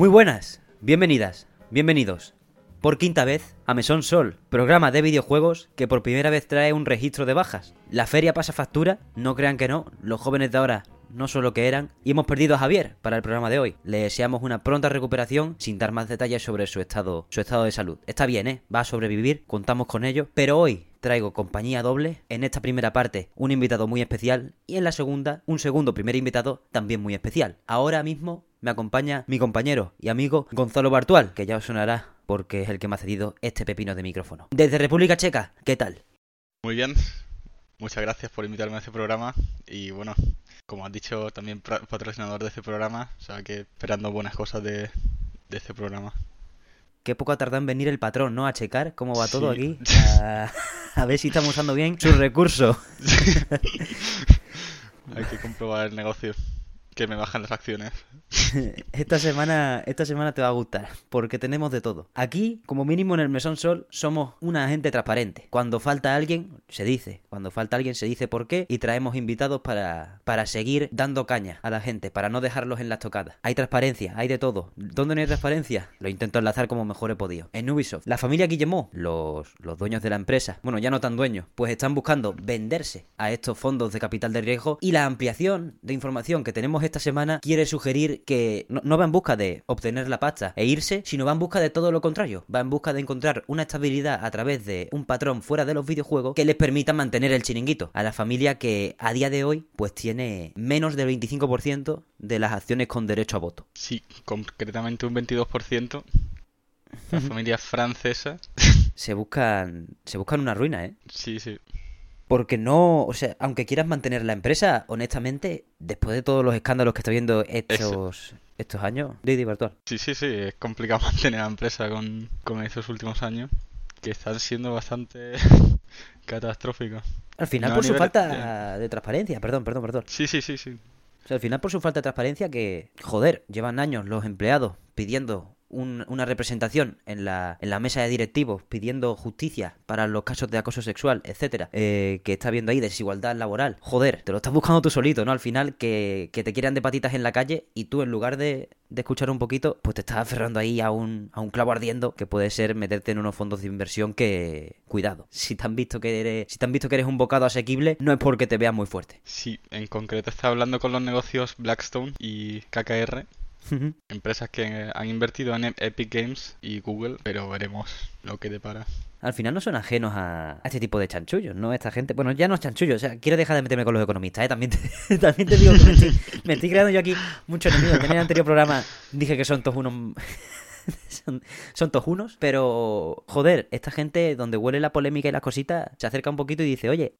Muy buenas, bienvenidas, bienvenidos. Por quinta vez a Mesón Sol, programa de videojuegos que por primera vez trae un registro de bajas. La feria pasa factura, no crean que no, los jóvenes de ahora no son lo que eran, y hemos perdido a Javier para el programa de hoy. Le deseamos una pronta recuperación sin dar más detalles sobre su estado, su estado de salud. Está bien, ¿eh? Va a sobrevivir, contamos con ello, pero hoy traigo compañía doble. En esta primera parte, un invitado muy especial y en la segunda, un segundo primer invitado también muy especial. Ahora mismo me acompaña mi compañero y amigo Gonzalo Bartual, que ya os sonará porque es el que me ha cedido este pepino de micrófono. Desde República Checa, ¿qué tal? Muy bien, muchas gracias por invitarme a este programa y bueno, como has dicho, también patrocinador de este programa, o sea que esperando buenas cosas de, este programa. Qué poco ha tardado en venir el patrón, ¿no? A checar cómo va todo aquí. A, ver si estamos usando bien sus recursos. Hay que comprobar el negocio que me bajan las acciones. esta semana, esta semana te va a gustar, porque tenemos de todo. Aquí, como mínimo en el Mesón Sol, somos una gente transparente. Cuando falta alguien, se dice. Cuando falta alguien, se dice por qué. Y traemos invitados para, para seguir dando caña a la gente, para no dejarlos en las tocadas. Hay transparencia, hay de todo. ¿Dónde no hay transparencia? Lo intento enlazar como mejor he podido. En Ubisoft, la familia Guillemot, los, los dueños de la empresa, bueno, ya no tan dueños, pues están buscando venderse a estos fondos de capital de riesgo y la ampliación de información que tenemos esta semana quiere sugerir que no, va en busca de obtener la pasta e irse, sino va en busca de todo lo contrario. Va en busca de encontrar una estabilidad a través de un patrón fuera de los videojuegos que les permita mantener el chiringuito a la familia que a día de hoy pues tiene menos del 25% de las acciones con derecho a voto. Sí, concretamente un 22%. La familia francesa. Se buscan, se buscan una ruina, ¿eh? Sí, sí. Porque no, o sea, aunque quieras mantener la empresa, honestamente, después de todos los escándalos que está viendo estos, estos años, Didi Virtual. Sí, sí, sí, es complicado mantener la empresa con, con estos últimos años, que están siendo bastante catastróficos. Al final por su falta de transparencia, perdón, perdón, perdón. Sí, sí, sí, sí. O sea, al final por su falta de transparencia que, joder, llevan años los empleados pidiendo una representación en la, en la mesa de directivos pidiendo justicia para los casos de acoso sexual, etcétera, eh, que está viendo ahí desigualdad laboral. Joder, te lo estás buscando tú solito, ¿no? Al final, que, que te quieran de patitas en la calle y tú, en lugar de, de escuchar un poquito, pues te estás aferrando ahí a un, a un clavo ardiendo que puede ser meterte en unos fondos de inversión que. Cuidado. Si te han visto que eres. Si te han visto que eres un bocado asequible, no es porque te veas muy fuerte. Sí, en concreto está hablando con los negocios Blackstone y KKR Empresas que han invertido en Epic Games y Google, pero veremos lo que depara. Al final no son ajenos a, este tipo de chanchullos, ¿no? Esta gente, bueno, ya no es chanchullo, o sea, quiero dejar de meterme con los economistas, ¿eh? También te, también te digo que me estoy, creando yo aquí muchos enemigos. En el anterior programa dije que son todos unos... son, son todos unos, pero joder, esta gente donde huele la polémica y las cositas, se acerca un poquito y dice, oye,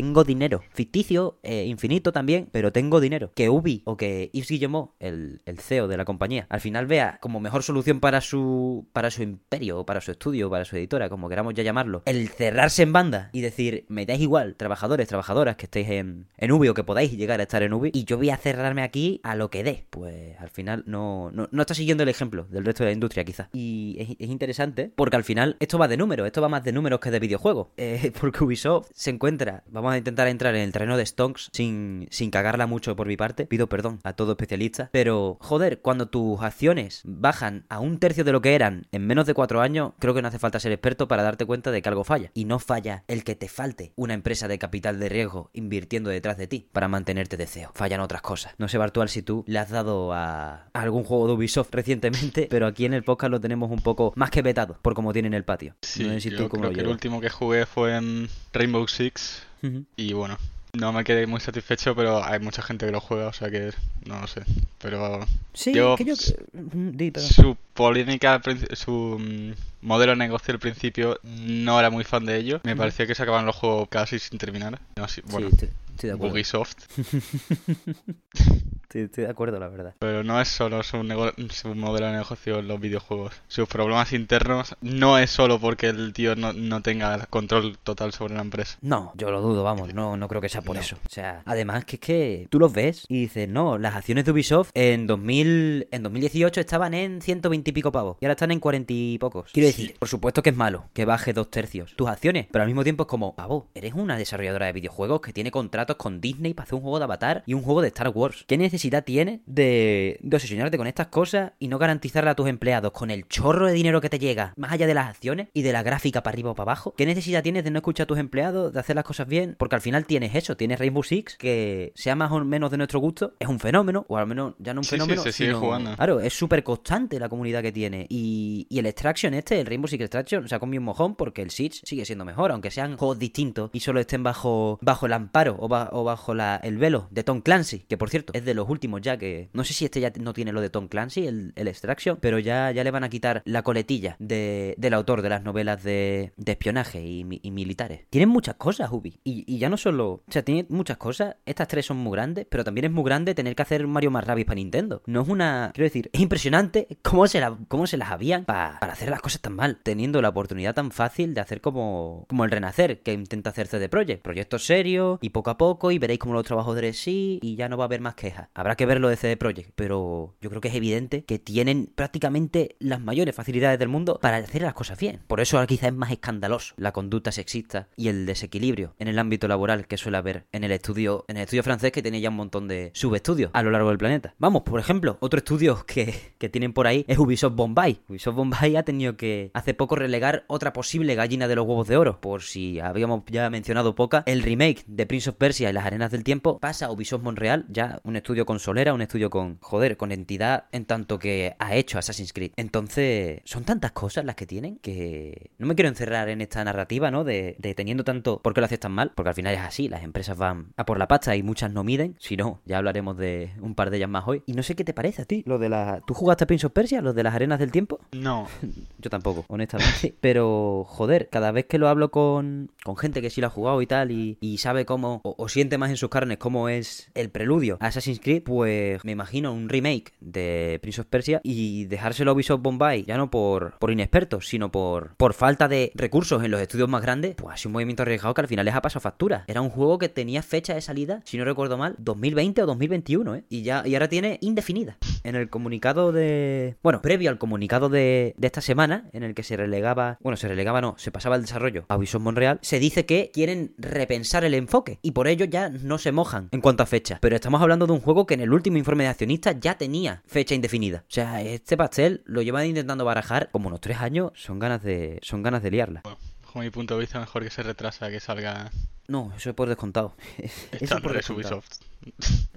tengo dinero. Ficticio, eh, infinito también, pero tengo dinero. Que Ubi o que Yves Guillemot, el, el, CEO de la compañía, al final vea como mejor solución para su, para su imperio, o para su estudio, para su editora, como queramos ya llamarlo, el cerrarse en banda y decir, me dais igual, trabajadores, trabajadoras que estéis en, en Ubi o que podáis llegar a estar en Ubi, y yo voy a cerrarme aquí a lo que dé. Pues al final no, no, no está siguiendo el ejemplo del resto de la industria, quizás. Y es, interesante porque al final esto va de números, esto va más de números que de videojuegos. Eh, porque Ubisoft se encuentra Vamos a intentar entrar en el terreno de Stonks sin, sin cagarla mucho por mi parte. Pido perdón a todo especialista. Pero, joder, cuando tus acciones bajan a un tercio de lo que eran en menos de cuatro años, creo que no hace falta ser experto para darte cuenta de que algo falla. Y no falla el que te falte una empresa de capital de riesgo invirtiendo detrás de ti para mantenerte de CEO. Fallan otras cosas. No sé, Bartual, si tú le has dado a algún juego de Ubisoft recientemente, pero aquí en el podcast lo tenemos un poco más que vetado por como tiene en el patio. Sí, yo creo que el último que jugué fue en Rainbow Six y bueno, no me quedé muy satisfecho, pero hay mucha gente que lo juega, o sea que no lo sé. Pero sí, yo, que yo... su polémica, su mm, modelo de negocio al principio no era muy fan de ello. Me parecía que se acaban los juegos casi sin terminar. bueno, sí, estoy, de Ubisoft. Estoy, de acuerdo, la verdad. Pero no es solo su, modelo de negocio en los videojuegos. Sus problemas internos no es solo porque el tío no, no tenga control total sobre la empresa. No, yo lo dudo, vamos, no, no creo que sea por eso. O sea, además que es que tú los ves y dices, no, las acciones de Ubisoft en 2000, en 2018 estaban en 120 y pico pavos y ahora están en 40 y pocos. Quiero decir, por supuesto que es malo que baje dos tercios tus acciones, pero al mismo tiempo es como, pavo, eres una desarrolladora de videojuegos que tiene contratos con Disney para hacer un juego de Avatar y un juego de Star Wars. ¿Qué necesitas? Necesidad tienes de, de obsesionarte con estas cosas y no garantizarle a tus empleados con el chorro de dinero que te llega, más allá de las acciones y de la gráfica para arriba o para abajo? ¿Qué necesidad tienes de no escuchar a tus empleados, de hacer las cosas bien? Porque al final tienes eso, tienes Rainbow Six, que sea más o menos de nuestro gusto, es un fenómeno, o al menos ya no un fenómeno. Sí, se sigue jugando. Claro, es súper constante la comunidad que tiene. Y, y, el Extraction este, el Rainbow Six Extraction, se ha comido un mojón porque el Siege sigue siendo mejor, aunque sean juegos distintos y solo estén bajo, bajo el amparo o, o bajo la, el velo de Tom Clancy, que por cierto es de los últimos ya que. No sé si este ya no tiene lo de Tom Clancy, el, el Extraction, pero ya, ya le van a quitar la coletilla de, del autor de las novelas de, de espionaje y, militares. Tienen muchas cosas, Ubi. Y, y, ya no solo. O sea, tiene muchas cosas. Estas tres son muy grandes, pero también es muy grande tener que hacer Mario más para Nintendo. No es una. Quiero decir, es impresionante cómo se, cómo se las habían para, para hacer las cosas tan mal, teniendo la oportunidad tan fácil de hacer como, como el Renacer, que intenta hacer CD Projekt. Proyectos serios y poco a poco, y veréis cómo los trabajadores sí, y ya no va a haber más quejas. Habrá que ver lo de CD Projekt, pero yo creo que es evidente que tienen prácticamente las mayores facilidades del mundo para hacer las cosas bien. Por eso ahora quizá es más escandaloso la conducta sexista y el desequilibrio en el ámbito laboral que suele haber en el estudio, en el estudio francés que tiene ya un montón de subestudios a lo largo del planeta. Vamos, por ejemplo, otro estudio que, que tienen por ahí es Ubisoft Bombay. Ubisoft Bombay ha tenido que hace poco relegar otra posible gallina de los huevos de oro. Por si habíamos ya mencionado poca, el remake de Prince of Persia y las arenas del tiempo pasa a Ubisoft Montreal, ya un estudio con solera, un estudio con, joder, con entidad en tanto que ha hecho Assassin's Creed. Entonces, son tantas cosas las que tienen que no me quiero encerrar en esta narrativa, ¿no? De, de teniendo tanto, ¿por qué lo haces tan mal? Porque al final es así, las empresas van a por la pasta y muchas no miden. Si no, ya hablaremos de un par de ellas más hoy. Y no sé qué te parece a ti, lo de la... ¿Tú jugaste a Prince of Persia, los de las arenas del tiempo? No. Yo tampoco, honestamente. Pero, joder, cada vez que lo hablo con, con gente que sí lo ha jugado y tal, y, y sabe cómo, o, o, siente más en sus carnes cómo es el preludio a Assassin's Creed, pues me imagino un remake de Prince of Persia y dejárselo a Ubisoft Bombay, ya no por, por inexpertos, sino por, por falta de recursos en los estudios más grandes, pues ha un movimiento arriesgado que al final les ha pasado factura. Era un juego que tenía fecha de salida, si no recuerdo mal, 2020 o 2021, ¿eh? Y, ya, y ahora tiene indefinida. En el comunicado de... Bueno, previo al comunicado de, de esta semana, en el que se relegaba... Bueno, se relegaba no, se pasaba el desarrollo a Ubisoft Montreal, se dice que quieren repensar el enfoque y por ello ya no se mojan en cuanto a fecha. Pero estamos hablando de un juego que en el último informe de accionistas ya tenía fecha indefinida. O sea, este pastel lo llevan intentando barajar como unos tres años. Son ganas de, son ganas de liarla. Bueno, bajo mi punto de vista, mejor que se retrasa que salga. No, eso es por descontado. eso es por descontado. Ubisoft.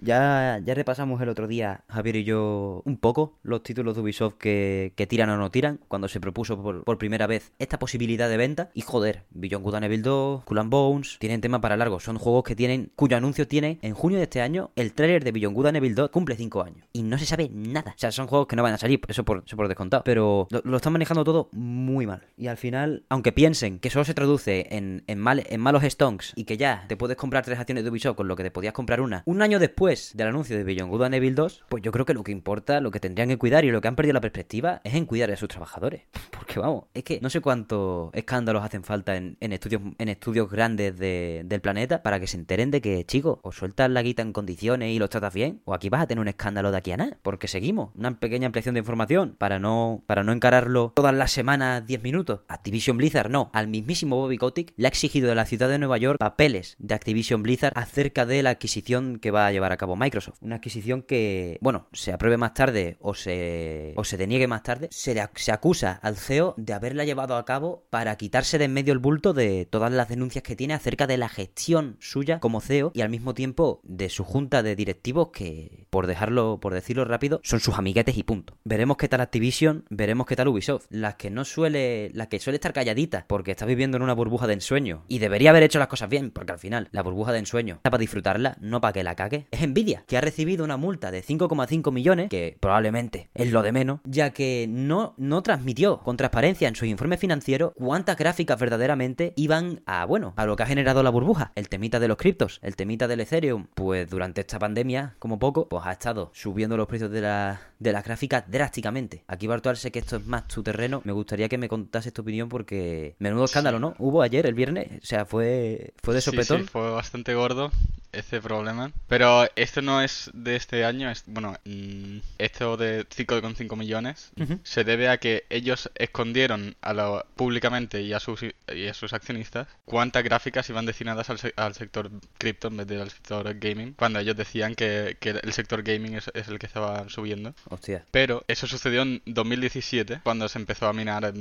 Ya, ya repasamos el otro día, Javier y yo, un poco los títulos de Ubisoft que, tiran o no tiran, cuando se propuso por, primera vez esta posibilidad de venta. Y joder, Beyond Good and Evil 2, Cool and Bones, tienen tema para largo. Son juegos que tienen, cuyo anuncio tiene en junio de este año, el tráiler de Beyond Good and Evil 2 cumple 5 años. Y no se sabe nada. O sea, son juegos que no van a salir, eso por, descontado. Pero lo, lo, están manejando todo muy mal. Y al final, aunque piensen que solo se traduce en, en, mal, en malos stonks y que ya te puedes comprar tres acciones de Ubisoft con lo que te podías comprar una, un año después del anuncio de Beyond Good and Evil 2, pues yo creo que lo que importa, lo que tendrían que cuidar y lo que han perdido la perspectiva es en cuidar a sus trabajadores. Porque vamos, es que no sé cuántos escándalos hacen falta en, estudios en estudios grandes de, del planeta para que se enteren de que, chicos, o sueltas la guita en condiciones y los tratas bien, o aquí vas a tener un escándalo de aquí a nada. Porque seguimos, una pequeña ampliación de información para no, para no encararlo todas las semanas 10 minutos. Activision Blizzard no, al mismísimo Bobby Kotick le ha exigido de la ciudad de Nueva York papeles de Activision Blizzard acerca de la adquisición que va a llevar a cabo Microsoft. Una adquisición que, bueno, se apruebe más tarde o se, o se deniegue más tarde. Se, le, se acusa al CEO de haberla llevado a cabo para quitarse de en medio el bulto de todas las denuncias que tiene acerca de la gestión suya como CEO y al mismo tiempo de su junta de directivos que, por dejarlo, por decirlo rápido, son sus amiguetes y punto. Veremos qué tal Activision, veremos qué tal Ubisoft. Las que no suele, la que suele estar calladita porque está viviendo en una burbuja de ensueño y debería haber hecho las cosas bien porque al final la burbuja de ensueño está para disfrutarla, no para que la cague. Es Nvidia, que ha recibido una multa de 5,5 millones, que probablemente es lo de menos, ya que no, no transmitió con transparencia en su informe financiero cuántas gráficas verdaderamente iban a, bueno, a lo que ha generado la burbuja. El temita de los criptos, el temita del Ethereum, pues durante esta pandemia, como poco, pues ha estado subiendo los precios de la, de las gráficas drásticamente. Aquí Bartual sé que esto es más tu terreno, me gustaría que me contases tu opinión porque menudo escándalo, ¿no? Hubo ayer, el viernes, o sea, fue, fue de sopetón. Sí, sí, fue bastante gordo ese problema. Pero esto no es de este año, es, bueno, mm, esto de 5,5 millones se debe a que ellos escondieron a lo, públicamente y a, sus, y a sus accionistas cuántas gráficas iban destinadas al, al sector cripto en vez del sector gaming, cuando ellos decían que, que el sector gaming es, es, el que estaba subiendo. Hostia. Pero eso sucedió en 2017, cuando se empezó a minar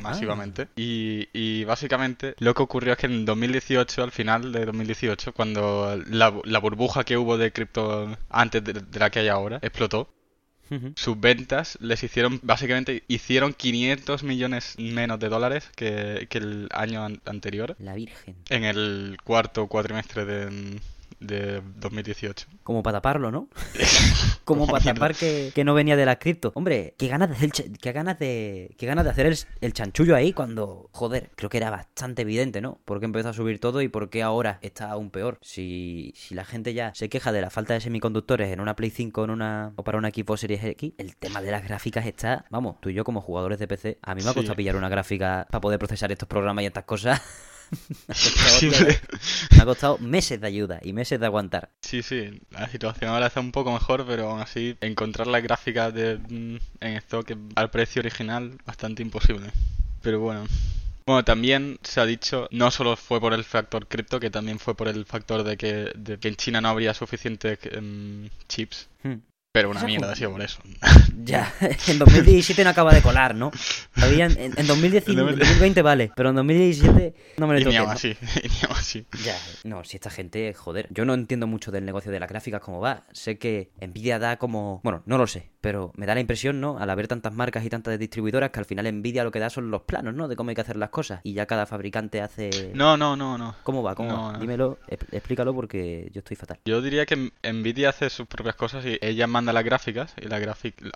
masivamente. Ah. Y, y básicamente lo que ocurrió es que en 2018, al final de 2018, cuando la, la burbuja que hubo de cripto antes de, de la que hay ahora explotó, sus ventas les hicieron, básicamente, hicieron 500 millones menos de dólares que, que el año anterior. La Virgen. En el cuarto cuatrimestre de, de 2018. Como para taparlo, ¿no? Como para tapar que, no venía de la cripto. Hombre, qué ganas de hacer, qué ganas de, qué ganas de hacer el, chanchullo ahí cuando, joder, creo que era bastante evidente, ¿no? Por qué empezó a subir todo y por qué ahora está aún peor. Si, si la gente ya se queja de la falta de semiconductores en una Play 5 en una, o para una Xbox Series X, el tema de las gráficas está, vamos, tú y yo como jugadores de PC, a mí me ha costado pillar una gráfica para poder procesar estos programas y estas cosas. me, ha costado, meses de ayuda y meses de aguantar. Sí, sí, la situación ahora está un poco mejor, pero aún así encontrar la gráfica de, mm, en stock al precio original bastante imposible. Pero bueno. Bueno, también se ha dicho, no solo fue por el factor cripto, que también fue por el factor de que, de que en China no habría suficientes em, chips. Hmm. Pero una mierda ha sido por eso. Ya, en 2017 no acaba de colar, ¿no? en, en, 2020 vale, pero en 2017 no me lo toques. así, así. Ya, no, si esta gente, joder, yo no entiendo mucho del negocio de las gráficas cómo va. Sé que Nvidia da como, bueno, no lo sé, pero me da la impresión, ¿no? Al haber tantas marcas y tantas distribuidoras que al final Nvidia lo que da son los planos, ¿no? De cómo hay que hacer las cosas y ya cada fabricante hace No, no, no, no. ¿Cómo va? ¿Cómo va? Dímelo, explícalo porque yo estoy fatal. Yo diría que Nvidia hace sus propias cosas y ella manda las gráficas y la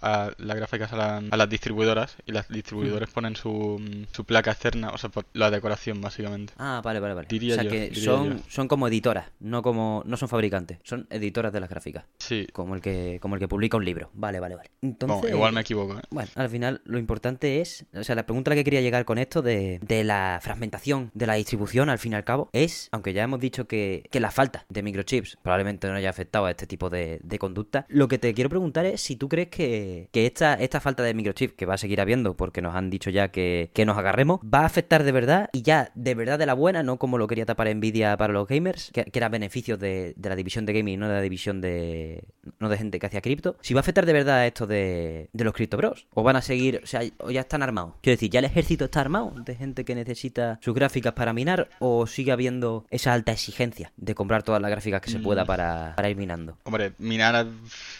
a, las gráficas a, las distribuidoras y las distribuidoras ponen su, su, placa externa, o sea, la decoración básicamente. Ah, vale, vale, vale. o sea que son, son como editoras, no como no son fabricantes, son editoras de las gráficas. Sí. Como el que como el que publica un libro. Vale, vale, vale. Entonces, igual me equivoco. ¿eh? Bueno, al final lo importante es, o sea, la pregunta a la que quería llegar con esto de, de la fragmentación de la distribución al fin y al cabo es, aunque ya hemos dicho que, que la falta de microchips probablemente no haya afectado a este tipo de, de conducta, lo que te quiero preguntar es si tú crees que, que esta, esta falta de microchips que va a seguir habiendo porque nos han dicho ya que, que nos agarremos, va a afectar de verdad y ya de verdad de la buena, no como lo quería tapar Nvidia para los gamers, que, que era beneficios de, de, la división de gaming, no de la división de no de gente que hacía cripto. Si va a afectar de verdad a esto de, de los Crypto Bros. O van a seguir, o sea, o ya están armados. Quiero decir, ¿ya el ejército está armado de gente que necesita sus gráficas para minar? ¿O sigue habiendo esa alta exigencia de comprar todas las gráficas que se pueda mm. para, para ir minando? Hombre, minar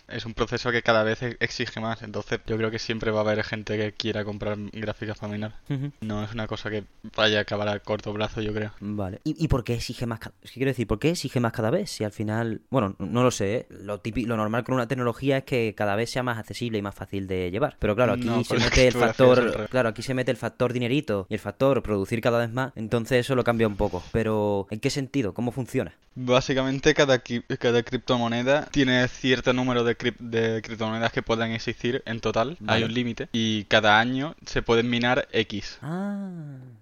es un proceso que cada vez exige más. Entonces, yo creo que siempre va a haber gente que quiera comprar gráficas para minar. No es una cosa que vaya a acabar a corto plazo, yo creo. Vale. ¿Y, y por qué exige más? Es que quiero decir, ¿por qué exige más cada vez? Si al final, bueno, no lo sé. ¿eh? Lo, típico, lo normal con una tecnología es que cada vez sea más accesible y más fácil de llevar. Pero claro, aquí se mete el factor, claro, aquí se mete el factor dinerito y el factor producir cada vez más. Entonces eso lo cambia un poco. Pero ¿en qué sentido? ¿Cómo funciona? Básicamente cada, cada criptomoneda tiene cierto número de, de criptomonedas que puedan existir en total. Hay un límite. Y cada año se pueden minar X. Ah.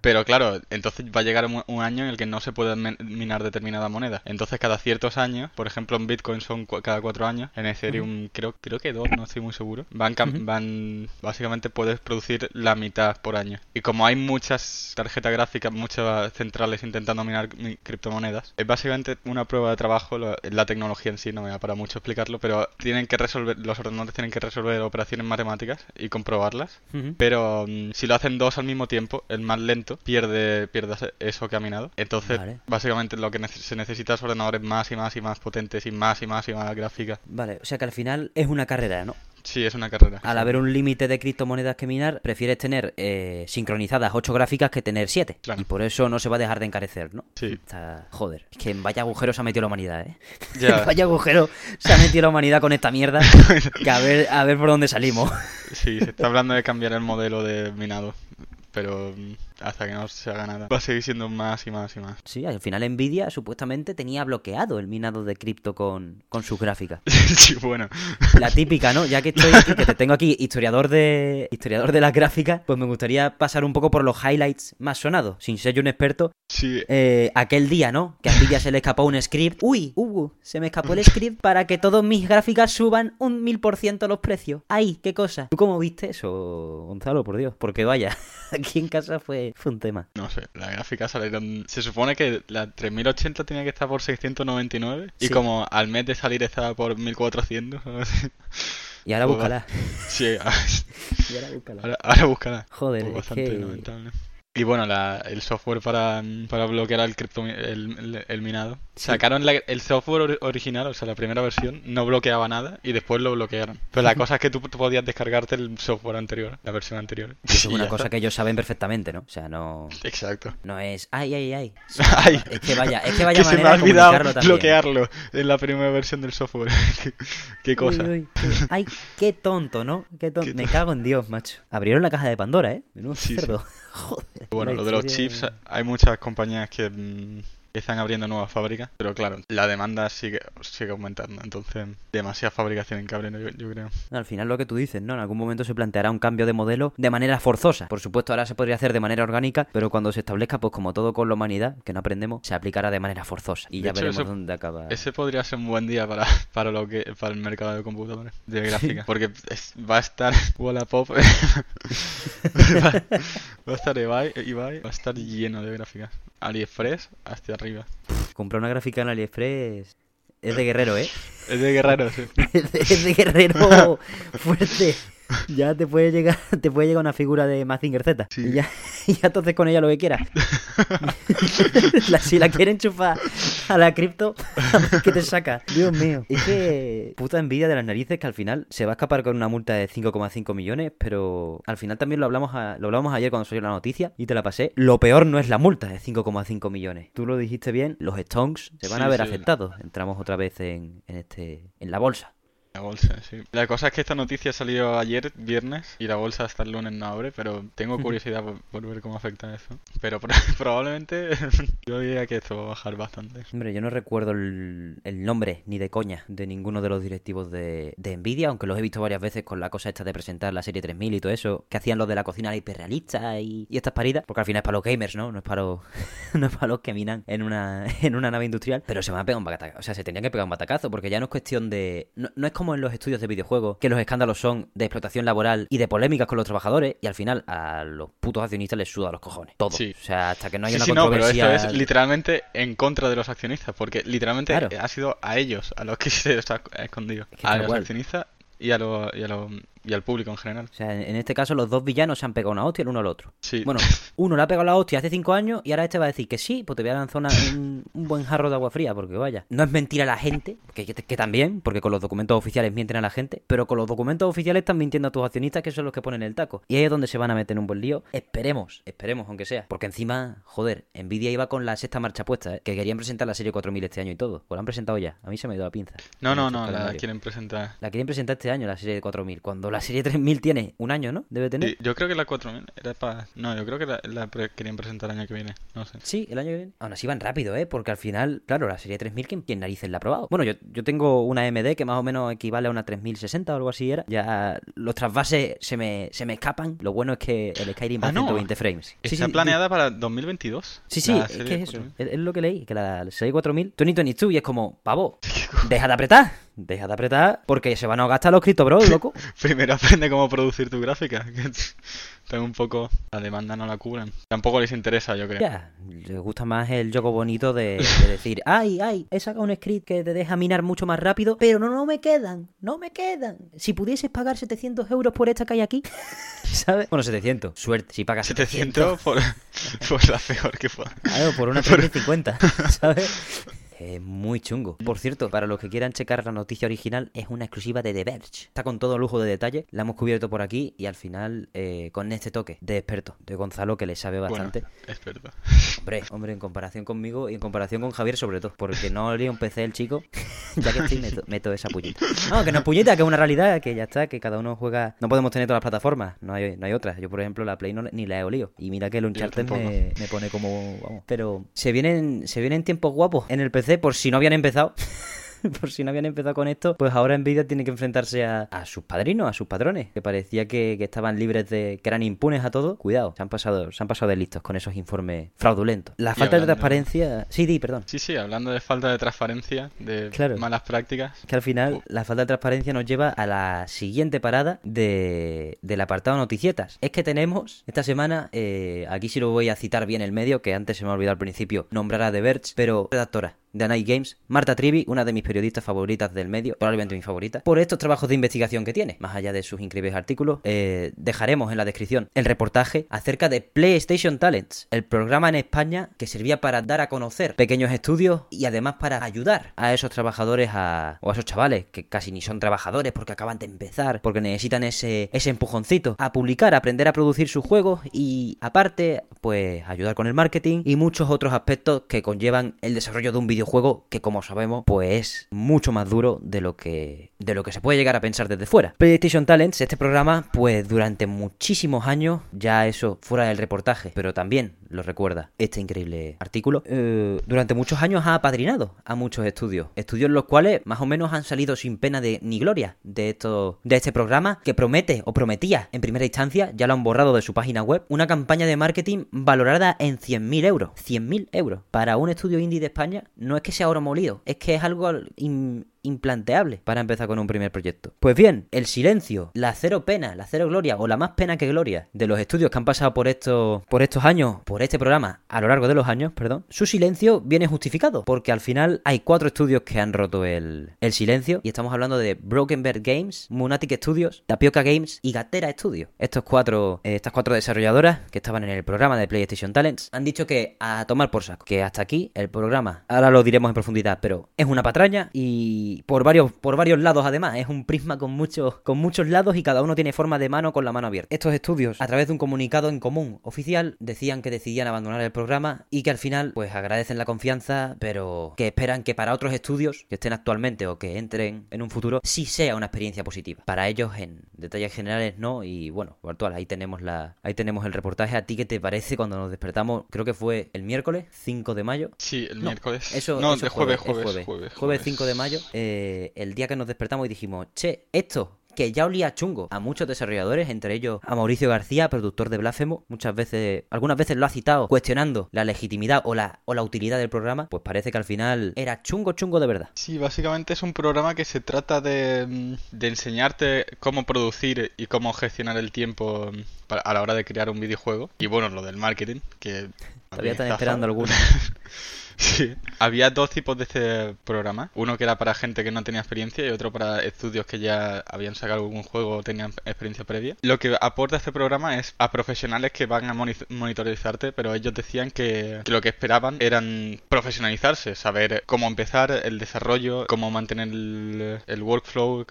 Pero claro, entonces va a llegar un, año en el que no se puede minar determinada moneda. Entonces cada ciertos años, por ejemplo en Bitcoin son cada cuatro años, en Ethereum creo, creo que dos, no estoy muy seguro. Van, van, básicamente puedes producir la mitad por año. Y como hay muchas tarjetas gráficas, muchas centrales intentando minar criptomonedas, es básicamente una prueba de trabajo, la, tecnología en sí, no me da para mucho explicarlo, pero tienen que resolver, los ordenadores tienen que resolver operaciones matemáticas y comprobarlas. Pero mm, si lo hacen dos al mismo tiempo, el más lento pierde, pierde eso que ha minado. Entonces, básicamente lo que se necesita es ordenadores más y más y más potentes y más y más y más gráficas. Vale, o sea que al final es una carrera, ¿no? Sí, es una carrera. Al haber un límite de criptomonedas que minar, prefieres tener eh, sincronizadas 8 gráficas que tener 7. Y por eso no se va a dejar de encarecer, ¿no? Sí. Joder, es que en vaya agujero se ha metido la humanidad, ¿eh? Ya. vaya agujero se ha metido la humanidad con esta mierda. que a ver, a ver por dónde salimos. sí, se está hablando de cambiar el modelo de minado. Pero hasta que no se haga nada. Va a seguir siendo más y más y más. Sí, al final Nvidia supuestamente tenía bloqueado el minado de cripto con, con sus gráficas. sí, bueno. La típica, ¿no? Ya que estoy aquí, que te tengo aquí historiador de historiador de las gráficas, pues me gustaría pasar un poco por los highlights más sonados, sin ser yo un experto. Sí. Eh, aquel día, ¿no? Que a Nvidia se le escapó un script. Uy, uh, se me escapó el script para que todas mis gráficas suban un mil por ciento los precios. ¡Ay, qué cosa! ¿Tú cómo viste eso, Gonzalo? Por Dios. Porque vaya, aquí en casa fue, fue un tema. No sé, las gráficas salieron... Se supone que la 3080 tenía que estar por 699 y Sí. como al mes de salir estaba por 1400. algo así. Y ahora Pues búscala. Sí, Y ahora búscala. ahora, ahora búscala. Joder, Pues es bastante que... lamentable. Y bueno, la- el software para, para bloquear el, cripto, el, minado. Sí. Sacaron la- el software ori- original, o sea, la primera versión, no bloqueaba nada y después lo bloquearon. Pero la cosa es que tú, tú podías descargarte el software anterior, la versión anterior. Y eso es una cosa está. que ellos saben perfectamente, ¿no? O sea, no... Exacto. No es, ay, ay, ay. Ay, Es que vaya, es que vaya que se me manera ha olvidado bloquearlo en la primera versión del software. qué, qué cosa. Uy, uy, qué- Ay, qué tonto, ¿no? Qué tonto. Qué Me cago en Dios, macho. Abrieron la caja de Pandora, ¿eh? Menudo sí. cerdo. Joder. Bueno, lo de los chips, hay muchas compañías que mm, están abriendo nuevas fábricas, pero claro, la demanda sigue, sigue aumentando, entonces demasiada fabricación en cable, yo, yo creo. Al final lo que tú dices, ¿no? En algún momento se planteará un cambio de modelo de manera forzosa. Por supuesto, ahora se podría hacer de manera orgánica, pero cuando se establezca, pues como todo con la humanidad, que no aprendemos, se aplicará de manera forzosa. Y De ya hecho, veremos eso- dónde acaba. Ese podría ser un buen día para, para lo que para el mercado de computadores, de gráfica, porque es- va a estar Wallapop, va, va a estar Ibai, Ibai, va a estar lleno de gráficas. AliExpress hasta arriba. Comprar una gráfica en AliExpress es de guerrero, ¿eh? Es de guerreros, sí. es de, es de guerrero fuerte. Ya te puede llegar, te puede llegar una figura de Mazinger Z. Sí. Y ya, y ya entonces con ella lo que quieras. La- si la quieren enchufar a la cripto, ¿qué te saca? Dios mío. Es que puta envidia de las narices que al final se va a escapar con una multa de 5,5 millones, pero al final también lo hablamos a- lo hablamos ayer cuando salió la noticia y te la pasé. Lo peor no es la multa de 5,5 millones. Tú lo dijiste bien, los stonks se van a ver sí. afectados. Entramos otra vez en, en este en la bolsa. La bolsa, sí. La cosa es que esta noticia salió ayer, viernes, y la bolsa hasta el lunes no abre, pero tengo curiosidad por, por ver cómo afecta eso. Pero pro- probablemente yo diría que esto va a bajar bastante. Hombre, yo no recuerdo el, el nombre ni de coña de ninguno de los directivos de, de Nvidia, aunque los he visto varias veces con la cosa esta de presentar la serie 3000 y todo eso, que hacían los de la cocina hiperrealista y, y estas paridas, porque al final es para los gamers, ¿no? No es para los, no es para los que minan en una, en una nave industrial, pero se van a pegar un batacazo, o sea, se tenían que pegar un batacazo, porque ya no es cuestión de... No, no es como en los estudios de videojuegos, que los escándalos son de explotación laboral y de polémicas con los trabajadores, y al final a los putos accionistas les suda los cojones, todo. Sí. O sea, hasta que no haya sí, una sí, no, pero esto es literalmente en contra de los accionistas, porque literalmente Claro. ha sido a ellos a los que se les ha escondido. Es que a los cual. accionistas y a, los y, a los- y al público en general. O sea, en este caso los dos villanos se han pegado una hostia el uno al otro. Sí. Bueno, uno le ha pegado la hostia hace cinco años y ahora este va a decir que sí, pues te voy a lanzar una- un, un buen jarro de agua fría, porque vaya. No es mentira a la gente, que, que- que también, porque con los documentos oficiales mienten a la gente, pero con los documentos oficiales están mintiendo a tus accionistas, que son los que ponen el taco. Y ahí es donde se van a meter en un buen lío. Esperemos, esperemos, aunque sea. Porque encima, joder, Nvidia iba con la sexta marcha puesta, ¿eh? que querían presentar la serie 4000 este año y todo. Pues la han presentado ya. A mí se me ha ido la pinza. no, no, no, la quieren presentar. La quieren presentar este año, la serie de 4000, cuando la serie 3000 tiene un año, ¿no? Debe tener. Sí, yo creo que la 4000 era para... No, yo creo que la, querían presentar el año que viene. No sé. Sí, el año que viene. Aún así van rápido, ¿eh? Porque al final, claro, la serie 3000, ¿quién, quién narices la ha probado? Bueno, yo, yo tengo una AMD que más o menos equivale a una 3060 o algo así era. Ya los trasvases se me, se me escapan. Lo bueno es que el Skyrim va Ah, a no. 120 frames. Sí, Está sí, planeada para 2022. Sí, sí, es que es eso. 4000. Es, es lo que leí, que la serie 4000, 2022, y es como, pavo, deja de apretar, deja de apretar, porque se van a gastar los Crypto Bros, loco. Primero aprende cómo producir tu gráfica. Que están un poco... La demanda no la cubren. Tampoco les interesa, yo creo. Ya, les gusta más el juego bonito de, de decir, ay, ay, he sacado un script que te deja minar mucho más rápido, pero no, no me quedan, no me quedan. Si pudieses pagar 700 euros por esta que hay aquí, ¿sabes? Bueno, 700, suerte, si pagas 700, 700 por, por la peor que fue. claro, por una 3050, ¿sabes? Es muy chungo. Por cierto, para los que quieran checar la noticia original, es una exclusiva de The Verge. Está con todo lujo de detalle, la hemos cubierto por aquí y al final eh, con este toque de experto, de Gonzalo, que le sabe Bueno, bastante. experto. Hombre, hombre, en comparación conmigo y en comparación con Javier sobre todo, porque no haría un PC el chico, ya que estoy meto, meto esa puñita. No, que no es puñita, que es una realidad, que ya está, que cada uno juega... No podemos tener todas las plataformas, no hay, no hay otras. Yo, por ejemplo, la Play no, ni la he olido. Y mira que el Uncharted me, me, pone como... Vamos. Pero se vienen, se vienen tiempos guapos en el PC, por si no habían empezado. por si no habían empezado con esto, pues ahora Nvidia tiene que enfrentarse a, a sus padrinos, a sus patrones, que parecía que, que, estaban libres de, que eran impunes a todo. Cuidado, se han pasado, se han pasado de listos con esos informes fraudulentos. La falta de transparencia. Sí, di, perdón. Sí, sí, hablando de falta de transparencia, de claro. malas prácticas. Que al final la falta de transparencia nos lleva a la siguiente parada de, del apartado noticietas. Es que tenemos esta semana, eh, aquí sí lo voy a citar bien el medio, que antes se me ha olvidado al principio nombrar a The Verge, pero redactora de Night Games, Marta Trivi, una de mis periodistas favoritas del medio, probablemente mi favorita, por estos trabajos de investigación que tiene. Más allá de sus increíbles artículos, eh, dejaremos en la descripción el reportaje acerca de PlayStation Talents, el programa en España que servía para dar a conocer pequeños estudios y además para ayudar a esos trabajadores a, o a esos chavales que casi ni son trabajadores porque acaban de empezar, porque necesitan ese, empujoncito a publicar, a aprender a producir sus juegos y aparte, pues ayudar con el marketing y muchos otros aspectos que conllevan el desarrollo de un video juego que como sabemos pues es mucho más duro de lo que de lo que se puede llegar a pensar desde fuera. PlayStation Talents, este programa, pues durante muchísimos años, ya eso fuera del reportaje, pero también lo recuerda este increíble artículo, eh, durante muchos años ha apadrinado a muchos estudios, estudios los cuales más o menos han salido sin pena de ni gloria de esto de este programa que promete o prometía en primera instancia, ya lo han borrado de su página web, una campaña de marketing valorada en 100.000 euros. 100.000 euros. Para un estudio indie de España no es que sea oro molido, es que es algo implanteable para empezar con un primer proyecto. Pues bien, el silencio, la cero pena, la cero gloria o la más pena que gloria de los estudios que han pasado por estos, por estos años, por este programa, a lo largo de los años, perdón, su silencio viene justificado, porque al final hay cuatro estudios que han roto el, el silencio y estamos hablando de Broken Bird Games, Monatic Studios, Tapioca Games y Gatera Studios. Estos cuatro, eh, estas cuatro desarrolladoras que estaban en el programa de PlayStation Talents han dicho que a tomar por saco, que hasta aquí el programa, ahora lo diremos en profundidad, pero es una patraña y por varios, por varios lados además. Es un prisma con muchos, con muchos lados y cada uno tiene forma de mano con la mano abierta. Estos estudios, a través de un comunicado en común oficial, decían que decidían abandonar el programa y que al final, pues agradecen la confianza, pero que esperan que para otros estudios que estén actualmente o que entren en un futuro, sí sea una experiencia positiva. Para ellos, en detalles generales, no. Y bueno, virtual, ahí tenemos la, ahí tenemos el reportaje. ¿A ti qué te parece cuando nos despertamos? Creo que fue el miércoles 5 de mayo. Sí, el miércoles. Eso, no, eso de jueves, jueves, jueves, jueves, jueves, 5 de mayo. Eh, el día que nos despertamos y dijimos, che, esto que ya olía chungo a muchos desarrolladores, entre ellos a Mauricio García, productor de Blasphemo, muchas veces, algunas veces lo ha citado cuestionando la legitimidad o la, o la utilidad del programa, pues parece que al final era chungo chungo de verdad. Sí, básicamente es un programa que se trata de, de enseñarte cómo producir y cómo gestionar el tiempo a la hora de crear un videojuego. Y bueno, lo del marketing, que... Todavía están esperando alguna. Había dos tipos de este programa. Uno que era para gente que no tenía experiencia y otro para estudios que ya habían sacado algún juego o tenían experiencia previa. Lo que aporta este programa es a profesionales que van a monitorizarte, pero ellos decían que, lo que esperaban eran profesionalizarse, saber cómo empezar el desarrollo, cómo mantener el, el workflow,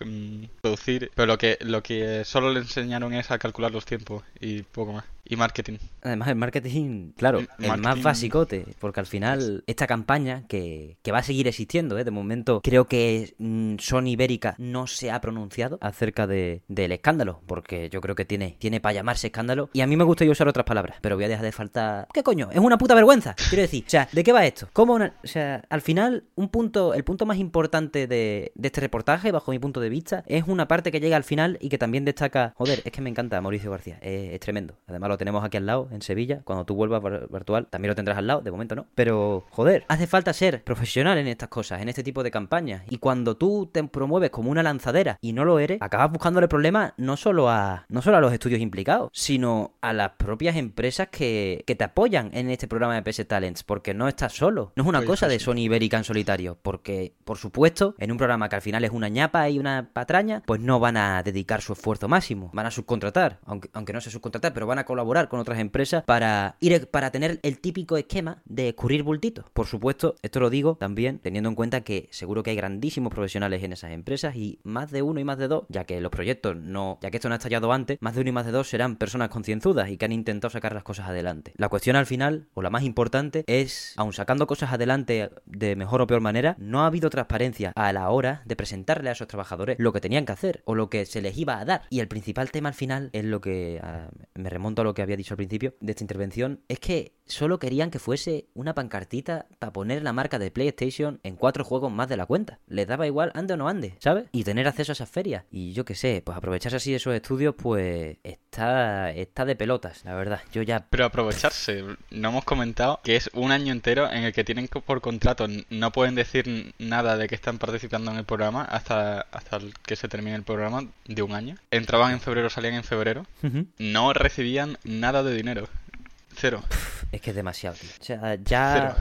producir, pero lo que, lo que solo le enseñaron es a calcular los tiempos y poco más. Y marketing. Además, el marketing, claro, el, más basicote, porque al final esta campaña que, que va a seguir existiendo, ¿eh? de momento creo que mmm, Sony Ibérica no se ha pronunciado acerca de, del escándalo, porque yo creo que tiene, tiene para llamarse escándalo. Y a mí me gustaría usar otras palabras, pero voy a dejar de faltar. ¿Qué coño? Es una puta vergüenza. Quiero decir, o sea, ¿de qué va esto? ¿Cómo una... O sea, al final, un punto, el punto más importante de, de este reportaje, bajo mi punto de vista, es una parte que llega al final y que también destaca. Joder, es que me encanta Mauricio García, es, es tremendo. Además, lo tenemos aquí al lado, en Sevilla. Cuando tú vuelvas virtual, también lo tendrás al lado, de momento no. Pero, joder, hace falta ser profesional en estas cosas, en este tipo de campañas. Y cuando tú te promueves como una lanzadera y no lo eres, acabas buscándole problemas no solo a no solo a los estudios implicados, sino a las propias empresas que, que te apoyan en este programa de PS Talents, porque no estás solo. No es una cosa de Sony Ibérica en solitario, porque, por supuesto, en un programa que al final es una ñapa y una patraña, pues no van a dedicar su esfuerzo máximo, van a subcontratar, aunque, aunque no se subcontratar, pero van a colaborar colaborar con otras empresas para ir para tener el típico esquema de escurrir bultitos. Por supuesto, esto lo digo también teniendo en cuenta que seguro que hay grandísimos profesionales en esas empresas y más de uno y más de dos, ya que los proyectos no, ya que esto no ha estallado antes, más de uno y más de dos serán personas concienzudas y que han intentado sacar las cosas adelante. La cuestión al final, o la más importante, es, aun sacando cosas adelante de mejor o peor manera, no ha habido transparencia a la hora de presentarle a esos trabajadores lo que tenían que hacer o lo que se les iba a dar. Y el principal tema al final es lo que ah, me remonto a lo que había dicho al principio de esta intervención, es que solo querían que fuese una pancartita para poner la marca de PlayStation en cuatro juegos más de la cuenta. Les daba igual ande o no ande, ¿sabes? Y tener acceso a esas ferias. Y yo qué sé, pues aprovecharse así de esos estudios, pues está, está de pelotas, la verdad. Yo ya... Pero aprovecharse, no hemos comentado que es un año entero en el que tienen por contrato, no pueden decir nada de que están participando en el programa hasta, hasta que se termine el programa de un año. Entraban en febrero, salían en febrero. No recibían nada de dinero. Cero. Es que es demasiado, tío. O sea, ya...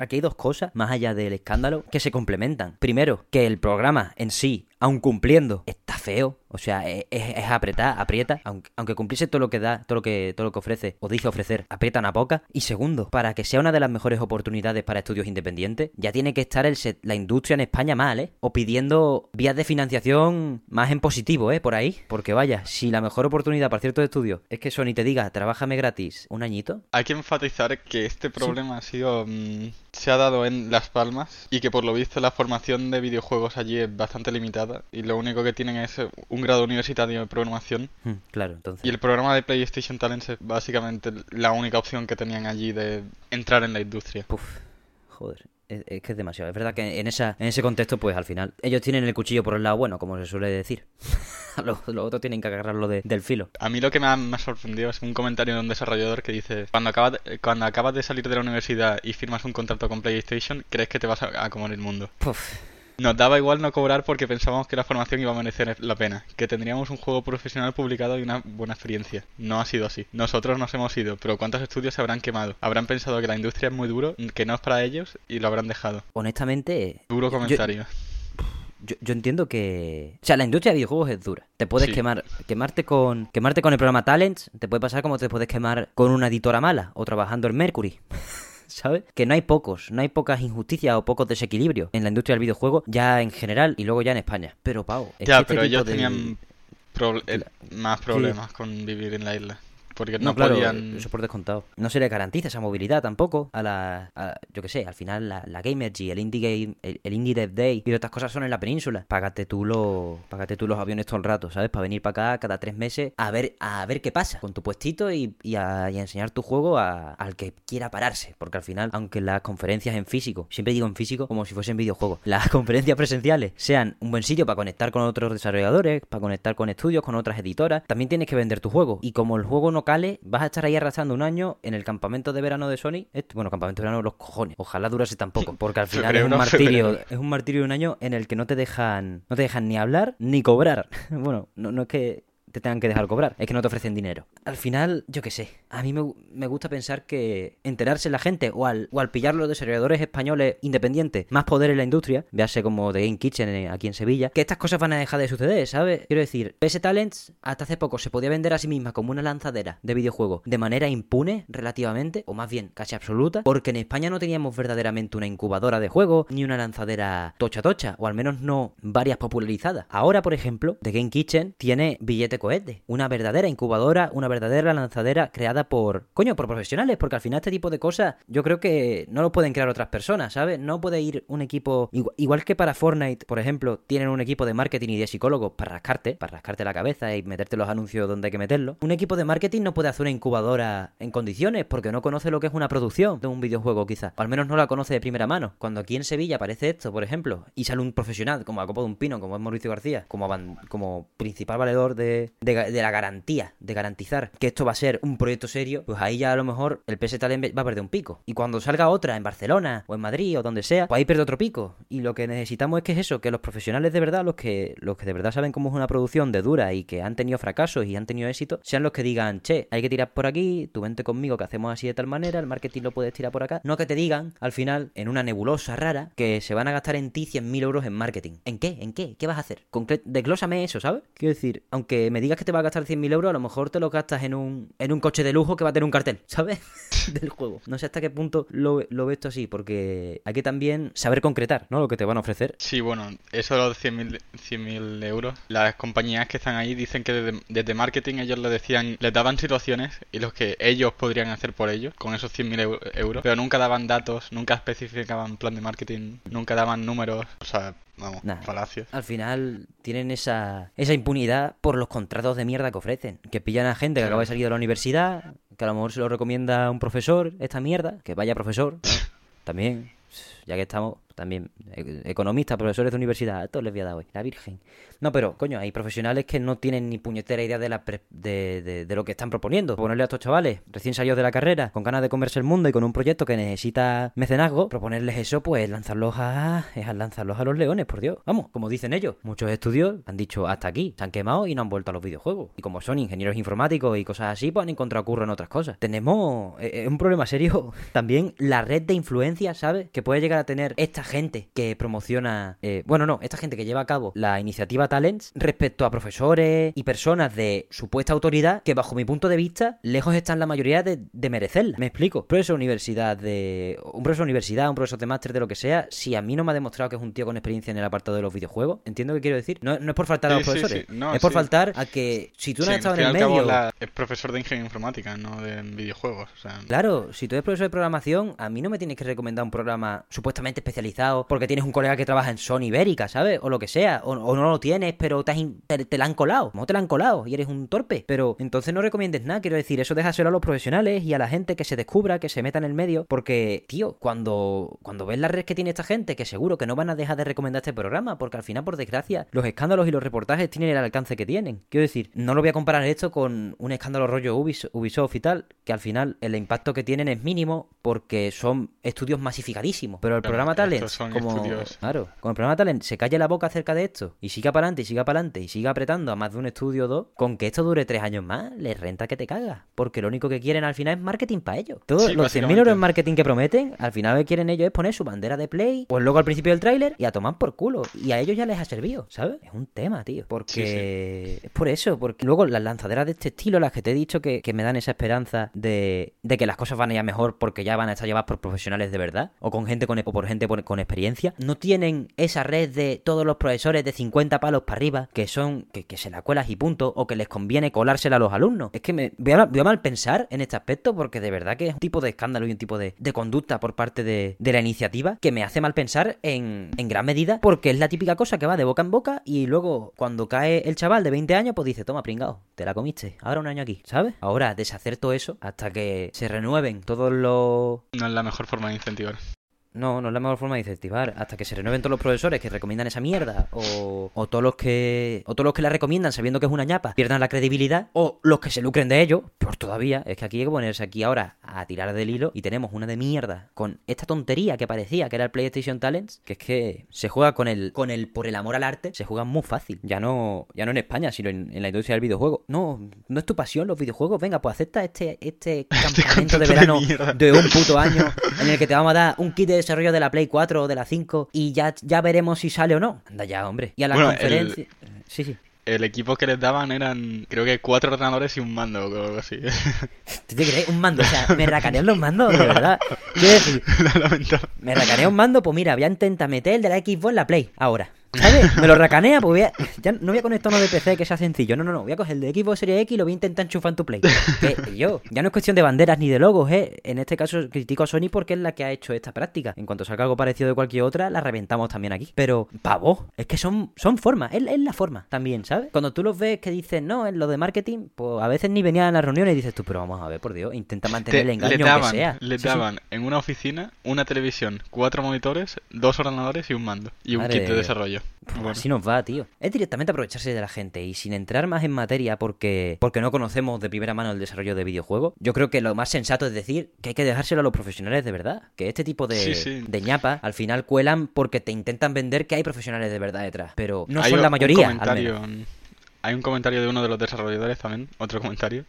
Aquí hay dos cosas, más allá del escándalo, que se complementan. Primero, que el programa en sí, aun cumpliendo, está feo. O sea, es, es, apretar, aprieta. Aunque, aunque cumpliese todo lo que da, todo lo que, todo lo que ofrece, o dice ofrecer, aprieta una poca. Y segundo, para que sea una de las mejores oportunidades para estudios independientes, ya tiene que estar el la industria en España mal, ¿eh? O pidiendo vías de financiación más en positivo, ¿eh? Por ahí. Porque vaya, si la mejor oportunidad para ciertos estudios es que Sony te diga, trabájame gratis un añito. Hay que enfatizar que este problema ha sido. Mmm, se ha dado en Las Palmas y que por lo visto la formación de videojuegos allí es bastante limitada y lo único que tienen es un grado universitario de programación. Hmm, claro, entonces. Y el programa de PlayStation Talents es básicamente la única opción que tenían allí de entrar en la industria. Uf, joder. Es, es, que es demasiado. Es verdad que en, esa, en ese contexto, pues al final, ellos tienen el cuchillo por el lado bueno, como se suele decir. los, los, otros tienen que agarrarlo de, del filo. A mí lo que me ha, me ha, sorprendido es un comentario de un desarrollador que dice: cuando acabas, de, cuando acabas de salir de la universidad y firmas un contrato con PlayStation, crees que te vas a, a comer el mundo. Uf. Nos daba igual no cobrar porque pensábamos que la formación iba a merecer la pena, que tendríamos un juego profesional publicado y una buena experiencia. No ha sido así. Nosotros nos hemos ido, pero ¿cuántos estudios se habrán quemado? Habrán pensado que la industria es muy duro, que no es para ellos y lo habrán dejado. Honestamente... Duro comentario. Yo... Yo, yo, entiendo que. O sea, la industria de videojuegos es dura. Te puedes sí. quemar. Quemarte con. Quemarte con el programa Talents. Te puede pasar como te puedes quemar con una editora mala. O trabajando en Mercury. ¿sabes? Que no hay pocos, no hay pocas injusticias o pocos desequilibrios en la industria del videojuego, ya en general y luego ya en España. Pero, Pau, es ya, que este pero ellos de... tenían más problemas sí. con vivir en la isla. Porque no, no claro, podían... eso por descontado. No se le garantiza esa movilidad tampoco a la... A, yo qué sé, al final la, la Gamergy, el Indie Game, el, el, Indie Dev Day y otras cosas son en la península. Págate tú, lo, págate tú los aviones todo el rato, ¿sabes? Para venir para acá cada tres meses a ver, a ver qué pasa con tu puestito y, y, a, y a, enseñar tu juego a, al que quiera pararse. Porque al final, aunque las conferencias en físico, siempre digo en físico como si fuesen videojuegos, las conferencias presenciales sean un buen sitio para conectar con otros desarrolladores, para conectar con estudios, con otras editoras, también tienes que vender tu juego. Y como el juego no cale, vas a estar ahí arrastrando un año en el campamento de verano de Sony. Este, bueno, campamento de verano los cojones. Ojalá durase tampoco. Porque al final es un martirio. Es un martirio de un año en el que no te dejan. No te dejan ni hablar ni cobrar. bueno, no, no es que te tengan que dejar cobrar, es que no te ofrecen dinero. Al final, yo qué sé, a mí me, me, gusta pensar que enterarse la gente o al, o al pillar los desarrolladores españoles independientes más poder en la industria, véase como The Game Kitchen aquí en Sevilla, que estas cosas van a dejar de suceder, ¿sabes? Quiero decir, PS Talents hasta hace poco se podía vender a sí misma como una lanzadera de videojuegos de manera impune relativamente, o más bien casi absoluta, porque en España no teníamos verdaderamente una incubadora de juegos, ni una lanzadera tocha tocha, o al menos no varias popularizadas. Ahora, por ejemplo, The Game Kitchen tiene cohete, una verdadera incubadora, una verdadera lanzadera creada por, coño, por profesionales, porque al final este tipo de cosas yo creo que no lo pueden crear otras personas, ¿sabes? No puede ir un equipo, igual que para Fortnite, por ejemplo, tienen un equipo de marketing y de psicólogos para rascarte, para rascarte la cabeza y meterte los anuncios donde hay que meterlos. Un equipo de marketing no puede hacer una incubadora en condiciones porque no conoce lo que es una producción de un videojuego quizás, o al menos no la conoce de primera mano. Cuando aquí en Sevilla aparece esto, por ejemplo, y sale un profesional como a copa de un pino, como es Mauricio García, como, como principal valedor de, de, la garantía, de garantizar que esto va a ser un proyecto serio, pues ahí ya a lo mejor el PS Talent va a perder un pico. Y cuando salga otra en Barcelona o en Madrid o donde sea, pues ahí pierde otro pico. Y lo que necesitamos es que es eso, que los profesionales de verdad, los que, los que de verdad saben cómo es una producción de dura y que han tenido fracasos y han tenido éxito, sean los que digan, che, hay que tirar por aquí, tú vente conmigo que hacemos así de tal manera, el marketing lo puedes tirar por acá. No que te digan, al final, en una nebulosa rara, que se van a gastar en ti 100.000 euros en marketing. ¿En qué? ¿En qué? ¿Qué vas a hacer? Concret desglósame eso, ¿sabes? Quiero decir, aunque me digas que te va a gastar 100.000 euros, a lo mejor te lo gastas en un, en un coche de lujo que va a tener un cartel, ¿sabes? Del juego. No sé hasta qué punto lo, lo ves esto así, porque hay que también saber concretar, ¿no? Lo que te van a ofrecer. Sí, bueno, eso de los 100.000 100.000 euros, las compañías que están ahí dicen que desde, marketing ellos le decían, les daban situaciones y los que ellos podrían hacer por ellos con esos 100.000 eu- euros, pero nunca daban datos, nunca especificaban plan de marketing, nunca daban números, o sea, vamos, Nah. falacias. Al final tienen esa, esa impunidad por los contratos de mierda que ofrecen. Que pillan a gente que acaba de salir de la universidad, que a lo mejor se lo recomienda un profesor, esta mierda, que vaya profesor. ¿no? También, ya que estamos, también e- economistas, profesores de universidad, a todos les voy a dar hoy, la Virgen. No, pero, coño, hay profesionales que no tienen ni puñetera idea de, la pre- de, de- lo que están proponiendo. Ponerle a estos chavales recién salidos de la carrera, con ganas de comerse el mundo y con un proyecto que necesita mecenazgo, proponerles eso, pues lanzarlos a, es lanzarlos a los leones, por Dios. Vamos, como dicen ellos, muchos estudios han dicho hasta aquí, se han quemado y no han vuelto a los videojuegos. Y como son ingenieros informáticos y cosas así, pues han encontrado curro otras cosas. Tenemos eh, eh, un problema serio también la red de influencia, ¿sabes? Que puede llegar a tener esta gente que promociona, eh, bueno, no, esta gente que lleva a cabo la iniciativa Talents respecto a profesores y personas de supuesta autoridad que bajo mi punto de vista lejos están la mayoría de, de merecerla. Me explico. Profesor de universidad de un profesor de universidad, un profesor de máster de lo que sea, si a mí no me ha demostrado que es un tío con experiencia en el apartado de los videojuegos, entiendo que quiero decir. No, no es por faltar a los Sí, profesores, sí. No, es por faltar a que si tú no has estado en el medio la- es profesor de ingeniería informática, no de videojuegos. O sea, Claro, si tú eres profesor de programación, a mí no me tienes que recomendar un programa supuestamente especializado porque tienes un colega que trabaja en Sony Ibérica, ¿sabes? O lo que sea. O, o no lo tienes, pero te, te, te la han colado. No te la han colado y eres un torpe. Pero entonces no recomiendes nada. Quiero decir, eso déjaselo a los profesionales y a la gente que se descubra, que se meta en el medio. Porque, tío, cuando, cuando ves la red que tiene esta gente, que seguro que no van a dejar de recomendar este programa, porque al final, por desgracia, los escándalos y los reportajes tienen el alcance que tienen. Quiero decir, no lo voy a comparar esto con un escándalo rollo Ubis- Ubisoft y tal, que al final el impacto que tienen es mínimo porque son estudios masificadísimos. Pero el programa estos son como, estudios- claro, con el programa Talent se calle la boca acerca de esto y siga para adelante y siga para adelante y siga apretando a más de un estudio o dos, con que esto dure tres años más, les renta que te cagas. Porque lo único que quieren al final es marketing para ellos. Todos Sí, los 100.000 básicamente. euros en marketing que prometen, al final lo que quieren ellos es poner su bandera de play, pues luego al principio del tráiler y a tomar por culo. Y a ellos ya les ha servido, ¿sabes? Es un tema, tío. Porque es por eso, porque luego las lanzaderas de este estilo, las que te he dicho que, que me dan esa esperanza de, de que las cosas van a ir mejor porque ya van a estar llevadas por profesionales de verdad, o con gente con, o por gente por- experiencia, no tienen esa red de todos los profesores de 50 palos para arriba, que son, que, se la cuelas y punto, o que les conviene colársela a los alumnos. Es que me voy a, mal pensar en este aspecto porque de verdad que es un tipo de escándalo y un tipo de, de conducta por parte de, de la iniciativa que me hace mal pensar en, en gran medida porque es la típica cosa que va de boca en boca y luego cuando cae el chaval de 20 años pues dice, toma pringao, te la comiste, ahora un año aquí, ¿sabes? Ahora deshacer todo eso hasta que se renueven todos los... no es la mejor forma de incentivar. No, no es la mejor forma de incentivar. Hasta que se renueven todos los profesores que recomiendan esa mierda. O, o todos los que. O todos los que la recomiendan sabiendo que es una ñapa. Pierdan la credibilidad. O los que se lucren de ello. Peor todavía. Es que aquí hay que ponerse aquí ahora a tirar del hilo. Y tenemos una de mierda. Con esta tontería que parecía que era el PlayStation Talents. Que es que se juega con el. Con el por el amor al arte. Se juega muy fácil. Ya no. Ya no en España, sino en, en la industria del videojuego. No, no es tu pasión los videojuegos. Venga, pues acepta este, este campamento de de verano mierda. de un puto año en el que te vamos a dar un kit de desarrollo de la Play 4 o de la 5 y ya, ya veremos si sale o no. Anda ya, hombre. Y a la Bueno, conferencia... Sí, sí. El equipo que les daban eran, creo que cuatro ordenadores y un mando o algo así. ¿Tú te crees? Un mando. O sea, me racanean los mandos, de verdad. Quiero decir, me racanea un mando, pues mira, voy a intentar meter el de la Xbox en la Play. Ahora. ¿Sabes? Me lo racanea, pues voy a... ya no voy a conectar uno de PC que sea sencillo. No, no, no. Voy a coger el de Xbox Series X y lo voy a intentar enchufar en tu Play. Que yo, ya no es cuestión de banderas ni de logos, ¿eh? En este caso critico a Sony porque es la que ha hecho esta práctica. En cuanto salga algo parecido de cualquier otra, la reventamos también aquí. Pero, pavo, es que son, son formas. Es, es la forma también, ¿sabes? Cuando tú los ves que dicen, no, en lo de marketing, pues a veces ni venían a las reuniones y dices tú, pero vamos a ver, por Dios, intenta mantener el engaño le daban, sea. le Sí, sí. daban en una oficina una televisión, cuatro monitores, dos ordenadores y un mando. Y un Madre kit de desarrollo. Pues Bueno, así nos va, tío. Es directamente aprovecharse de la gente y sin entrar más en materia porque, porque no conocemos de primera mano el desarrollo de videojuegos. Yo creo que lo más sensato es decir que hay que dejárselo a los profesionales de verdad. Que este tipo de, Sí, sí. de ñapa al final cuelan porque te intentan vender que hay profesionales de verdad detrás. Pero no hay son la mayoría, al menos. Hay un comentario de uno de los desarrolladores también, otro comentario,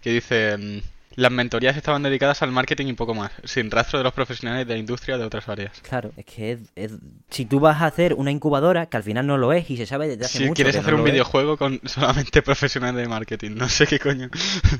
que dice... las mentorías estaban dedicadas al marketing y poco más, sin rastro de los profesionales de la industria de otras áreas. Claro, es que es, si tú vas a hacer una incubadora, que al final no lo es y se sabe desde hace si mucho. quieres que hacer no un es, videojuego con solamente profesionales de marketing, no sé qué coño.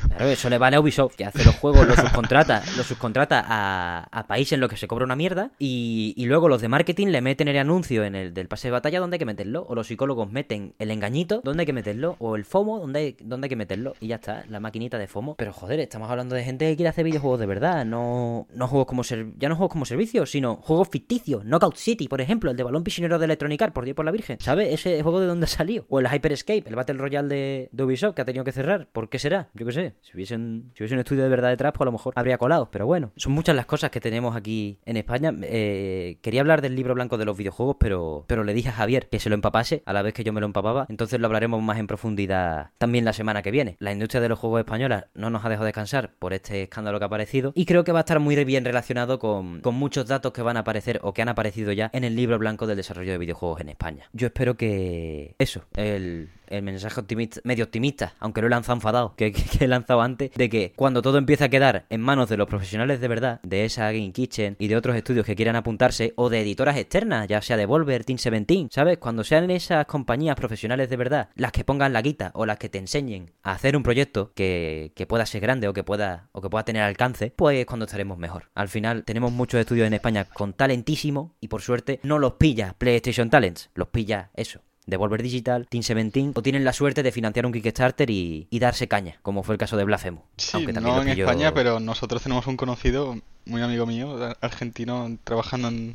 Claro, eso le vale a Ubisoft, que hace los juegos, los subcontrata, los subcontrata a, a países en los que se cobra una mierda y, y luego los de marketing le meten el anuncio en el del pase de batalla donde hay que meterlo, o los psicólogos meten el engañito donde hay que meterlo, o el FOMO donde hay, donde hay que meterlo, y ya está, la maquinita de FOMO. Pero joder, estamos hablando de gente que quiere hacer videojuegos de verdad, no, no juegos como ser, ya no juegos como servicio, sino juegos ficticios, Knockout City, por ejemplo, el de balón piscinero de Electronic Arts, por Dios por la Virgen, ¿sabes? Ese juego de dónde ha salido, o el Hyper Escape, el Battle Royale de, de Ubisoft que ha tenido que cerrar, ¿por qué será? Yo qué sé, si hubiese un, si hubiese un estudio de verdad detrás, pues a lo mejor habría colado, pero bueno, son muchas las cosas que tenemos aquí en España. Eh, quería hablar del libro blanco de los videojuegos, pero, pero le dije a Javier que se lo empapase a la vez que yo me lo empapaba, entonces lo hablaremos más en profundidad también la semana que viene. La industria de los juegos española no nos ha dejado descansar por este escándalo que ha aparecido y creo que va a estar muy bien relacionado con, muchos datos que van a aparecer o que han aparecido ya en el libro blanco del desarrollo de videojuegos en España. Yo espero que eso, el, el mensaje medio optimista, aunque lo he lanzado enfadado, que, he lanzado antes, de que cuando todo empiece a quedar en manos de los profesionales de verdad, de esa Game Kitchen y de otros estudios que quieran apuntarse, o de editoras externas, ya sea Devolver, Team 17, ¿sabes? Cuando sean esas compañías profesionales de verdad las que pongan la guita o las que te enseñen a hacer un proyecto que, que pueda ser grande o que pueda, o que pueda tener alcance, pues cuando estaremos mejor. Al final tenemos muchos estudios en España con talentísimo y por suerte no los pilla PlayStation Talents, los pilla eso. Devolver Digital, Team 17, o tienen la suerte de financiar un Kickstarter y, y darse caña, como fue el caso de Blasphemous. Sí, aunque también no en España, pero nosotros tenemos un conocido, muy amigo mío, argentino, trabajando en,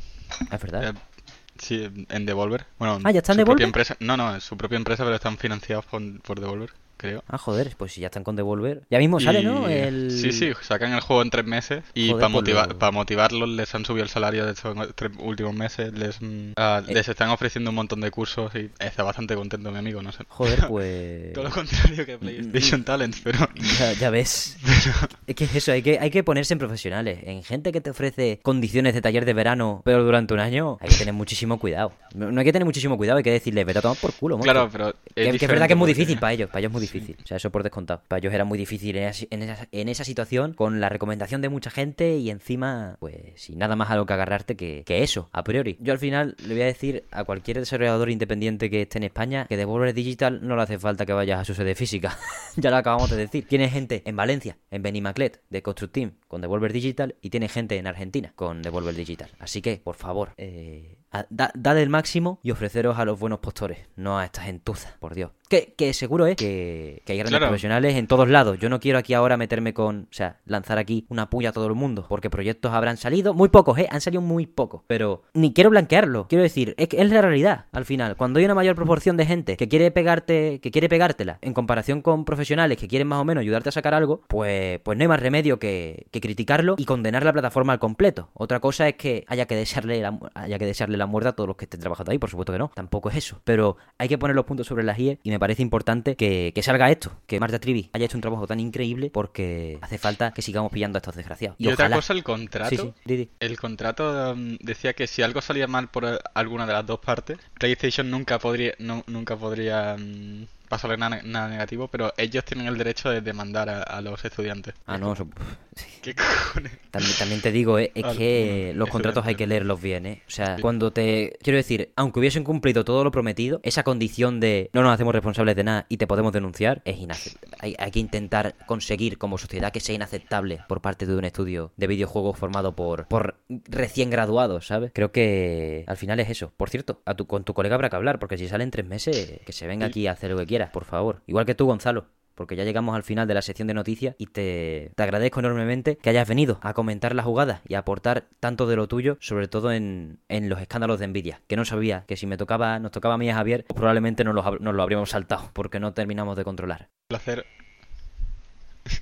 Es verdad. eh, sí, en Devolver. Bueno, Ah, ¿ya está en su propia Devolver? empresa. No, no, es su propia empresa, pero están financiados por, por Devolver, creo. Ah, joder, pues si ya están con Devolver. Ya mismo sale, Y- ¿no? El... Sí, sí, sacan el juego en tres meses y para pues motivar, lo- para motivarlos les han subido el salario de estos tres últimos meses, les, Eh. les están ofreciendo un montón de cursos y está bastante contento mi amigo, no sé. Joder, pues... Todo lo contrario que PlayStation Talents, pero... Ya, ya ves. Es que es eso, hay que, hay que ponerse en profesionales. En gente que te ofrece condiciones de taller de verano, pero durante un año, hay que tener muchísimo cuidado. No hay que tener muchísimo cuidado, hay que decirle, vete a tomar por culo, monstruo". Claro, pero... Que, que es verdad que es muy difícil para ellos, para ellos es muy difícil. O sea, eso por descontado. Para ellos era muy difícil en esa, en esa- situación, con la recomendación de mucha gente y encima, pues, sin nada más a lo que agarrarte que, eso, a priori. Yo al final le voy a decir a cualquier desarrollador independiente que esté en España que Devolver Digital no le hace falta que vayas a su sede física. ya lo acabamos de decir. Tiene gente en Valencia, en Benimaclet, de Construct Team, con Devolver Digital, y tiene gente en Argentina con Devolver Digital. Así que, por favor, eh, da- dad el máximo y ofreceros a los buenos postores, no a esta gentuza, por Dios. Que, que seguro es que, que hay grandes Claro. profesionales en todos lados. Yo no quiero aquí ahora meterme con, o sea, lanzar aquí una puya a todo el mundo, porque proyectos habrán salido, muy pocos, ¿eh? Han salido muy pocos, pero ni quiero blanquearlo. Quiero decir, es que es la realidad, al final. Cuando hay una mayor proporción de gente que quiere pegarte, que quiere pegártela, en comparación con profesionales que quieren más o menos ayudarte a sacar algo, pues, pues no hay más remedio que, que criticarlo y condenar la plataforma al completo. Otra cosa es que haya que desearle la, haya que desearle la muerte a todos los que estén trabajando ahí, por supuesto que no, tampoco es eso. Pero hay que poner los puntos sobre las IE y me parece importante que, que salga esto, que Marta Trivi haya hecho un trabajo tan increíble porque hace falta que sigamos pillando a estos desgraciados. Y, Y, otra cosa, el contrato. Sí, sí. El contrato um, decía que si algo salía mal por alguna de las dos partes, PlayStation nunca podría, no- nunca podría pasarle nada, nada negativo, pero ellos tienen el derecho de demandar a, a los estudiantes. Ah, no, eso- ¿Qué cojones? También, también te digo, eh, es que los contratos hay que leerlos bien, ¿eh? O sea, Sí. cuando te... Quiero decir, aunque hubiesen cumplido todo lo prometido, esa condición de no nos hacemos responsables de nada y te podemos denunciar es inaceptable. Hay, hay que intentar conseguir como sociedad que sea inaceptable por parte de un estudio de videojuegos formado por, por recién graduados, ¿sabes? Creo que al final es eso. Por cierto, a tu, con tu colega habrá que hablar, porque si salen tres meses, que se venga aquí a hacer lo que quiera, por favor. Igual que tú, Gonzalo porque ya llegamos al final de la sección de noticias y te, te agradezco enormemente que hayas venido a comentar la jugada y a aportar tanto de lo tuyo, sobre todo en, en los escándalos de Nvidia, que no sabía que si me tocaba, nos tocaba a mí y a Javier, pues probablemente nos, los nos lo habríamos saltado, porque no terminamos de controlar. placer.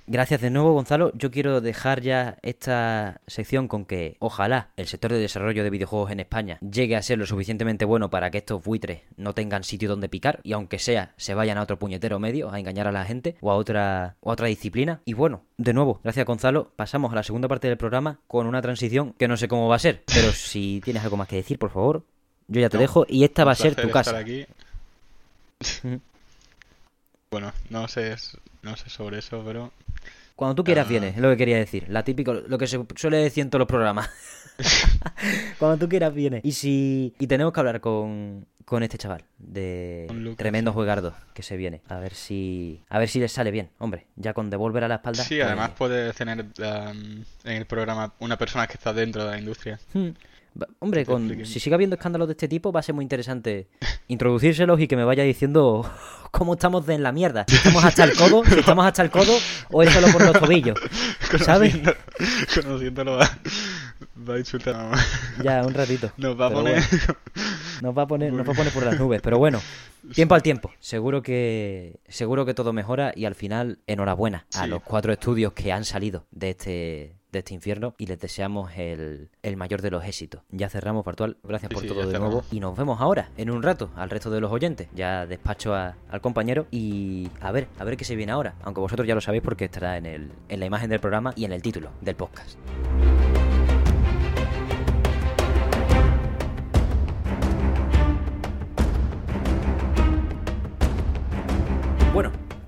Gracias de nuevo, Gonzalo. Yo quiero dejar ya esta sección con que ojalá el sector de desarrollo de videojuegos en España llegue a ser lo suficientemente bueno para que estos buitres no tengan sitio donde picar y aunque sea se vayan a otro puñetero medio a engañar a la gente o a otra o a otra disciplina. Y bueno, de nuevo, gracias Gonzalo. Pasamos a la segunda parte del programa con una transición que no sé cómo va a ser, pero si tienes algo más que decir, por favor, yo ya te No, dejo y esta va a ser tu casa. aquí. Bueno, no sé, no sé sobre eso, pero Cuando tú quieras Ah. vienes, es lo que quería decir. La típico, lo que se suele decir en todos los programas. Cuando tú quieras vienes. Y si y tenemos que hablar con, con este chaval de tremendo juegardo que se viene. A ver si a ver si le sale bien. Hombre, ya con devolver a la espalda. Sí, pues- además puede tener um, en el programa una persona que está dentro de la industria. Hmm. Hombre, con, si sigue habiendo escándalos de este tipo, va a ser muy interesante introducírselos y que me vaya diciendo cómo estamos de en la mierda. Si estamos hasta el codo, si estamos hasta el codo o es solo por los tobillos. ¿Sabes? Conociendo- Conociéndolo va, va a insultar a mamá. Ya, un ratito. Nos va a poner... Nos va a poner, nos va a poner por las nubes, pero bueno, tiempo al tiempo. Seguro que seguro que todo mejora y al final enhorabuena a Sí. los cuatro estudios que han salido de este de este infierno y les deseamos el, el mayor de los éxitos. Ya cerramos, Partual. Gracias Sí, por sí, todo de cerramos. nuevo. Y nos vemos ahora, en un rato, al resto de los oyentes. Ya despacho a- al compañero y a ver, a ver qué se viene ahora. Aunque vosotros ya lo sabéis porque estará en, el, en la imagen del programa y en el título del podcast.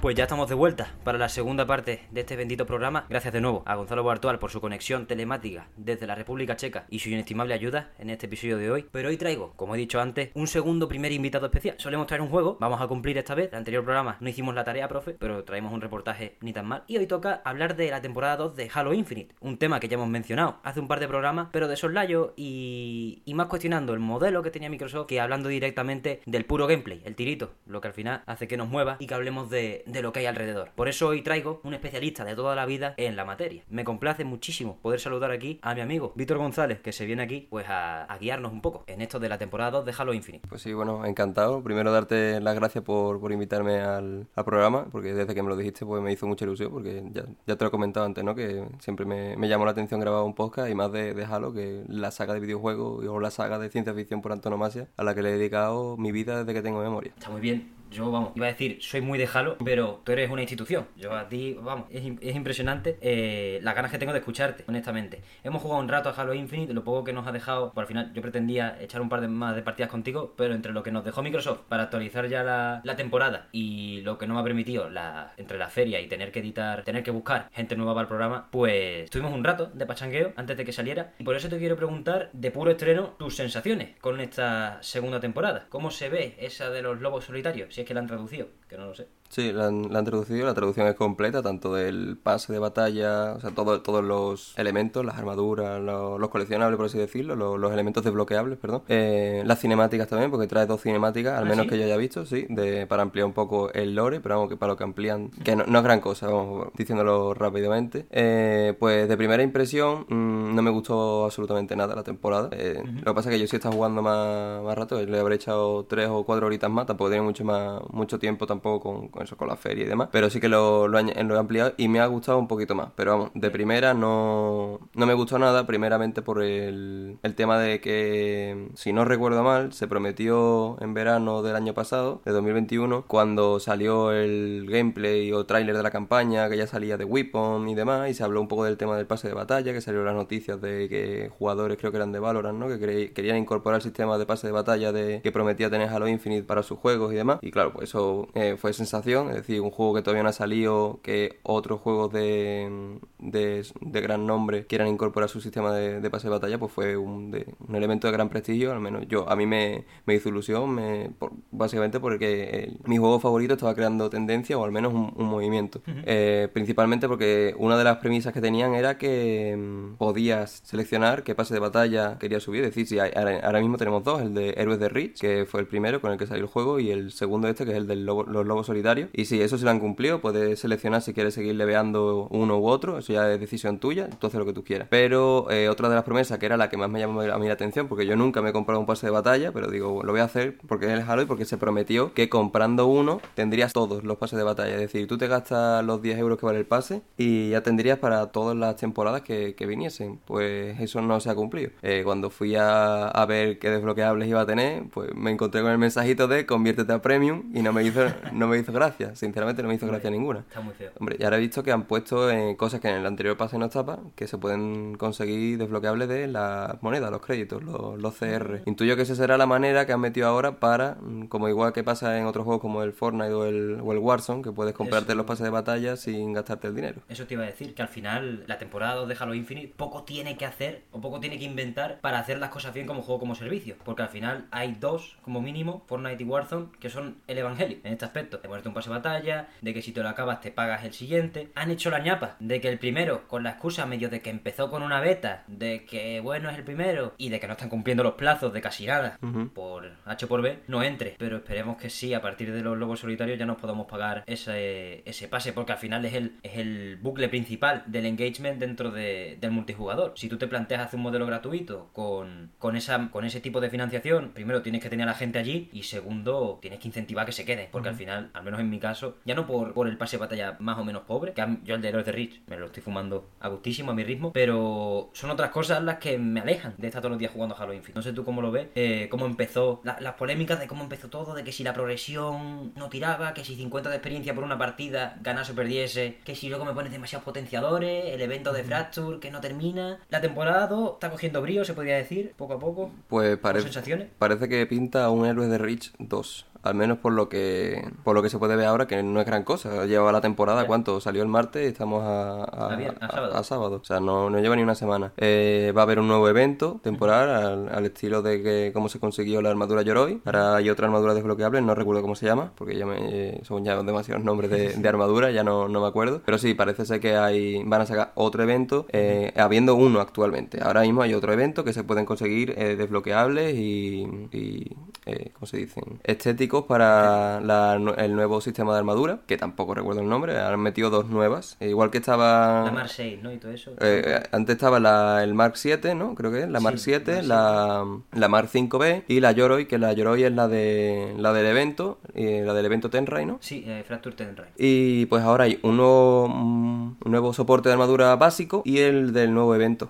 Pues ya estamos de vuelta para la segunda parte de este bendito programa. Gracias de nuevo a Gonzalo Bartual por su conexión telemática desde la República Checa y su inestimable ayuda en este episodio de hoy. Pero hoy traigo, como he dicho antes, un segundo primer invitado especial. Solemos traer un juego, vamos a cumplir esta vez. El anterior programa no hicimos la tarea, profe, pero traemos un reportaje ni tan mal. Y hoy toca hablar de la temporada 2 de Halo Infinite, un tema que ya hemos mencionado hace un par de programas, pero de soslayo y, y más cuestionando el modelo que tenía Microsoft que hablando directamente del puro gameplay, el tirito, lo que al final hace que nos mueva y que hablemos de, de lo que hay alrededor. Por eso hoy traigo un especialista de toda la vida en la materia. Me complace muchísimo poder saludar aquí a mi amigo Víctor González, que se viene aquí pues a, a guiarnos un poco en esto de la temporada 2 de Halo Infinite. Pues sí, bueno, encantado. Primero darte las gracias por, por invitarme al, al programa, porque desde que me lo dijiste pues me hizo mucha ilusión, porque ya, ya te lo he comentado antes, ¿no? Que siempre me, me llamó la atención grabar un podcast y más de, de Halo, que la saga de videojuegos o la saga de ciencia ficción por antonomasia, a la que le he dedicado mi vida desde que tengo memoria. Está muy bien. Yo, vamos, iba a decir, soy muy de Halo, pero tú eres una institución. Yo a ti, vamos, es, es impresionante eh, las ganas que tengo de escucharte, honestamente. Hemos jugado un rato a Halo Infinite, lo poco que nos ha dejado, por al final yo pretendía echar un par de más de partidas contigo, pero entre lo que nos dejó Microsoft para actualizar ya la, la temporada y lo que no me ha permitido la, entre la feria y tener que editar, tener que buscar gente nueva para el programa, pues tuvimos un rato de pachangueo antes de que saliera. Y por eso te quiero preguntar, de puro estreno, tus sensaciones con esta segunda temporada. ¿Cómo se ve esa de los lobos solitarios? Si es que la han traducido, que no lo sé. Sí, la han, la han traducido, la traducción es completa, tanto del pase de batalla, o sea, todo- todos los elementos, las armaduras, lo- los, coleccionables, por así decirlo, lo- los, elementos desbloqueables, perdón. Eh, las cinemáticas también, porque trae dos cinemáticas, al ¿Ah, menos sí? que yo haya visto, sí, de, para ampliar un poco el lore, pero vamos, que para lo que amplían, que no, no es gran cosa, vamos, diciéndolo rápidamente. Eh, pues de primera impresión, mm, no me gustó absolutamente nada la temporada. Eh, Lo que pasa es que yo sí he estado jugando más, más rato, le habré echado tres o cuatro horitas más, tampoco tenía mucho más mucho tiempo tampoco con, eso, con la feria y demás, pero sí que lo, lo, he ampliado y me ha gustado un poquito más. Pero vamos, de primera no, no me gustó nada, primeramente por el, el tema de que, si no recuerdo mal, se prometió en verano del año pasado, de 2021, cuando salió el gameplay o tráiler de la campaña, que ya salía de Weapon y demás, y se habló un poco del tema del pase de batalla, que salieron las noticias de que jugadores, creo que eran de Valorant, ¿no? que querían incorporar el sistema de pase de batalla de que prometía tener Halo Infinite para sus juegos y demás. Y claro, pues eso eh, fue sensación, es decir, un juego que todavía no ha salido, que otros juegos de, de, de gran nombre quieran incorporar su sistema de, de pase de batalla, pues fue un, de- un elemento de gran prestigio, al menos yo, a mí me, me hizo ilusión, me, por- básicamente porque el- mi juego favorito estaba creando tendencia o al menos un, un movimiento. Eh, principalmente porque una de las premisas que tenían era que mm, podías seleccionar qué pase de batalla querías subir, es decir, si hay- ahora, ahora mismo tenemos dos, el de Héroes de Reach, que fue el primero con el que salió el juego, y el segundo este, que es el de los lobos solitarios. Y si eso se lo han cumplido, puedes seleccionar si quieres seguir leveando uno u otro, eso ya es decisión tuya, entonces lo que tú quieras. Pero eh, otra de las promesas, que era la que más me llamó a mí la atención, porque yo nunca me he comprado un pase de batalla, pero digo, lo voy a hacer porque es el Halo y porque se prometió que comprando uno tendrías todos los pases de batalla. Es decir, tú te gastas los 10 euros que vale el pase y ya tendrías para todas las temporadas que, viniesen. Pues eso no se ha cumplido. Eh, cuando fui a, ver qué desbloqueables iba a tener, pues me encontré con el mensajito de conviértete a Premium y no me hizo, no me hizo. Gracia. Sinceramente no me hizo gracia ninguna. Está muy feo. Hombre, y ahora he visto que han puesto eh, cosas que en el anterior pase no estaba, que se pueden conseguir desbloqueables de las monedas, los créditos, los, los CR. Intuyo que esa será la manera que han metido ahora para, mm, como igual que pasa en otros juegos como el Fortnite o el, o el Warzone, que puedes comprarte Eso. los pases de batalla sin gastarte el dinero. Eso te iba a decir, que al final la temporada 2 de Halo Infinite poco tiene que hacer o poco tiene que inventar para hacer las cosas bien como juego como servicio. Porque al final hay dos, como mínimo, Fortnite y Warzone, que son el evangelio en este aspecto. De ponerte un pase batalla, de que si te lo acabas te pagas el siguiente. Han hecho la ñapa de que el primero, con la excusa medio de que empezó con una beta, de que bueno es el primero y de que no están cumpliendo los plazos de casi nada por H por B, no entre. Pero esperemos que sí, a partir de los lobos solitarios ya nos podamos pagar ese, ese pase, porque al final es el, es el bucle principal del engagement dentro de- del multijugador. Si tú te planteas hacer un modelo gratuito con, con, esa, con ese tipo de financiación, primero tienes que tener a la gente allí y segundo tienes que incentivar que se quede, porque al final, al menos en mi caso, ya no por, por el pase de batalla más o menos pobre, que yo el de Heroes de Rich me lo estoy fumando a gustísimo, a mi ritmo, pero son otras cosas las que me alejan de estar todos los días jugando a Halo Infinite. No sé tú cómo lo ves, eh, cómo empezó, la- las polémicas de cómo empezó todo, de que si la progresión no tiraba, que si 50 de experiencia por una partida ganase o perdiese, que si luego me pones demasiados potenciadores, el evento de Fracture que no termina. La temporada 2 está cogiendo brío, se podría decir, poco a poco. Pues ¿Con parece, sensaciones? parece que pinta un héroe de Rich 2. Al menos por lo que por lo que se puede ver ahora, que no es gran cosa. Lleva la temporada. ¿cuánto? Salió el martes y estamos a, a- A vier- a sábado. O sea, no, no lleva ni una semana. Eh, va a haber un nuevo evento temporal al, al estilo de que cómo se consiguió la armadura Yoroi. Ahora hay otra armadura desbloqueable, no recuerdo cómo se llama, porque ya me, eh, son ya demasiados nombres de, de armadura, ya no, no me acuerdo. Pero sí, parece ser que hay van a sacar otro evento, eh, habiendo uno actualmente. Ahora mismo hay otro evento que se pueden conseguir eh, desbloqueables y, y eh, ¿cómo se dicen? Estéticos para la el nuevo sistema de armadura, que tampoco recuerdo el nombre. Han metido dos nuevas, Eh, igual que estaba... La Mar 6, ¿no? Y todo eso. Eh, eh, antes estaba la, el Mark 7, ¿no? Creo que es la Sí, Mark 7, Mark la, la Mark 5B y la Yoroi, que la Yoroi es la de la del evento, eh, la del evento Tenrai, ¿no? Sí, Fracture Tenrai. Y pues ahora hay un nuevo, mm, un nuevo soporte de armadura básico y el del nuevo evento.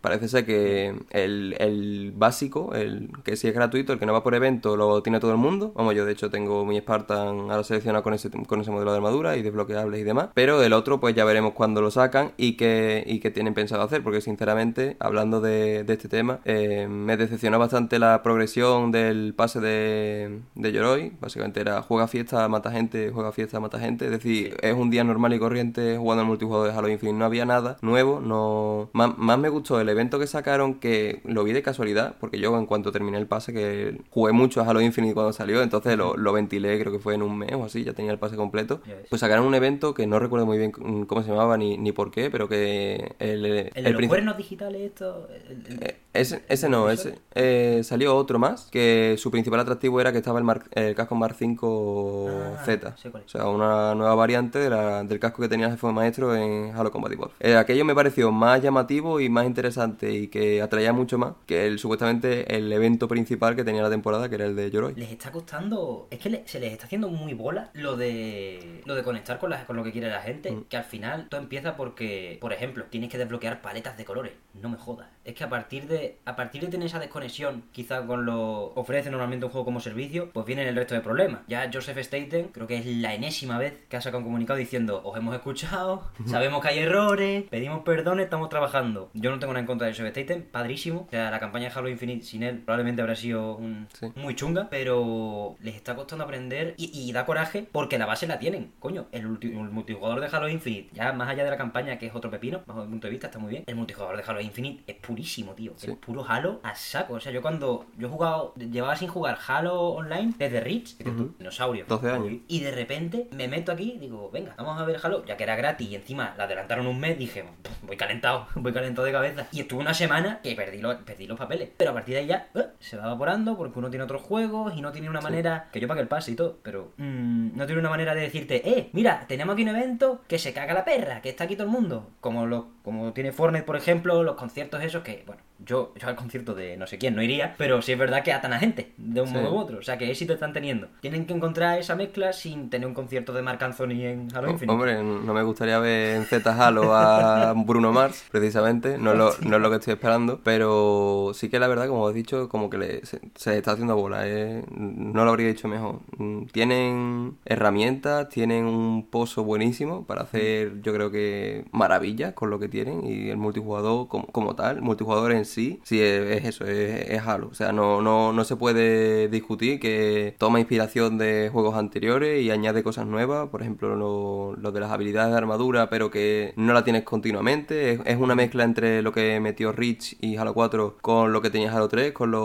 Parece ser que el, el básico, el que sí es gratuito, el que no va por evento, lo tiene todo el mundo. Vamos, yo de hecho tengo mi Spartan ahora seleccionado con ese, con ese modelo de armadura y desbloqueables y demás. Pero el otro, pues ya veremos cuándo lo sacan y qué, y qué tienen pensado hacer. Porque sinceramente, hablando de, de este tema, eh, me decepcionó bastante la progresión del pase de, de Yoroi. Básicamente era juega fiesta, mata gente, juega fiesta, mata gente. Es decir, es un día normal y corriente jugando al multijugador de Halo Infinite. No había nada nuevo. no Más, más me gustó el evento que sacaron que lo vi de casualidad. Porque yo en cuanto terminé el pase, que jugué mucho a Halo Infinite cuando salió, entonces lo, lo ventilé, creo que fue en un mes o así, ya tenía el pase completo. Pues sacaron un evento que no recuerdo muy bien cómo se llamaba ni, ni por qué, pero que el, El de los cuernos digitales, esto. el- el- eh, ese, ese no, ese eh, salió otro más, que su principal atractivo era que estaba el, Mark- el casco Mark 5 Ah, Z. O sea, una nueva variante de la- del casco que tenía el jefe de maestro en Halo Combat Evolved. Eh, aquello me pareció más llamativo y más interesante y que atraía mucho más que el supuestamente el evento principal que tenía la temporada, que era el de Yoroi. les está costando. Es que le- se les está haciendo muy bola lo de. Lo de conectar con, la- con lo que quiere la gente. Mm. Que al final todo empieza porque, por ejemplo, tienes que desbloquear paletas de colores. No me jodas. Es que a partir de. A partir de tener esa desconexión, quizá con lo ofrece normalmente un juego como servicio, pues vienen el resto de problemas. Ya Joseph Staten, creo que es la enésima vez que ha sacado un comunicado diciendo, os hemos escuchado, sabemos que hay errores, pedimos perdón, estamos trabajando. Yo no tengo nada en contra de Joseph Staten, padrísimo. O sea, la campaña de Halo Infinite sin él probablemente habrá sido un- Sí. muy chunga, pero les está costando aprender y, y da coraje porque la base la tienen. Coño, el, ulti- el multijugador de Halo Infinite, ya más allá de la campaña, que es otro pepino, bajo mi punto de vista, está muy bien. El multijugador de Halo Infinite es purísimo, tío. Sí. Puro Halo a saco. O sea, yo cuando yo he jugado, llevaba sin jugar Halo Online desde que Ujú. dinosaurio. 12 años. Y de repente me meto aquí, digo, venga, vamos a ver Halo, ya que era gratis y encima la adelantaron un mes, dije, "Pff, voy calentado, voy calentado de cabeza. Y estuve una semana que perdí los, perdí los papeles. Pero a partir de ahí ya eh, se va evaporando porque uno tiene otros juegos y no tiene una manera, que yo pague el pase y todo, pero mm, no tiene una manera de decirte, eh, mira, tenemos aquí un evento que se caga la perra, que está aquí todo el mundo. Como, lo, como tiene Fortnite, por ejemplo, los conciertos esos que, bueno, yo, yo al concierto de no sé quién no iría, pero sí es verdad que atan a gente de un Sí. modo u otro. O sea, que éxito están teniendo. Tienen que encontrar esa mezcla sin tener un concierto de Marc Anthony en Halo Infinite. Hombre, no me gustaría ver en Z Halo a Bruno Mars, precisamente. No es, lo, no es lo que estoy esperando. Pero sí que la verdad, como has dicho, como que le- se, se está haciendo bola. ¿eh? No lo habría dicho mejor. Tienen herramientas, tienen un pozo buenísimo para hacer, yo creo que, maravillas con lo que tienen. Y el multijugador como, como tal, multijugador en sí, sí es, es eso, es, es Halo. O sea, no, no, no se puede discutir que toma inspiración de juegos anteriores y añade cosas nuevas. Por ejemplo, lo, lo de las habilidades de armadura, pero que no la tienes continuamente. Es, es una mezcla entre lo que metió Reach y Halo 4 con lo que tenía Halo 3, con los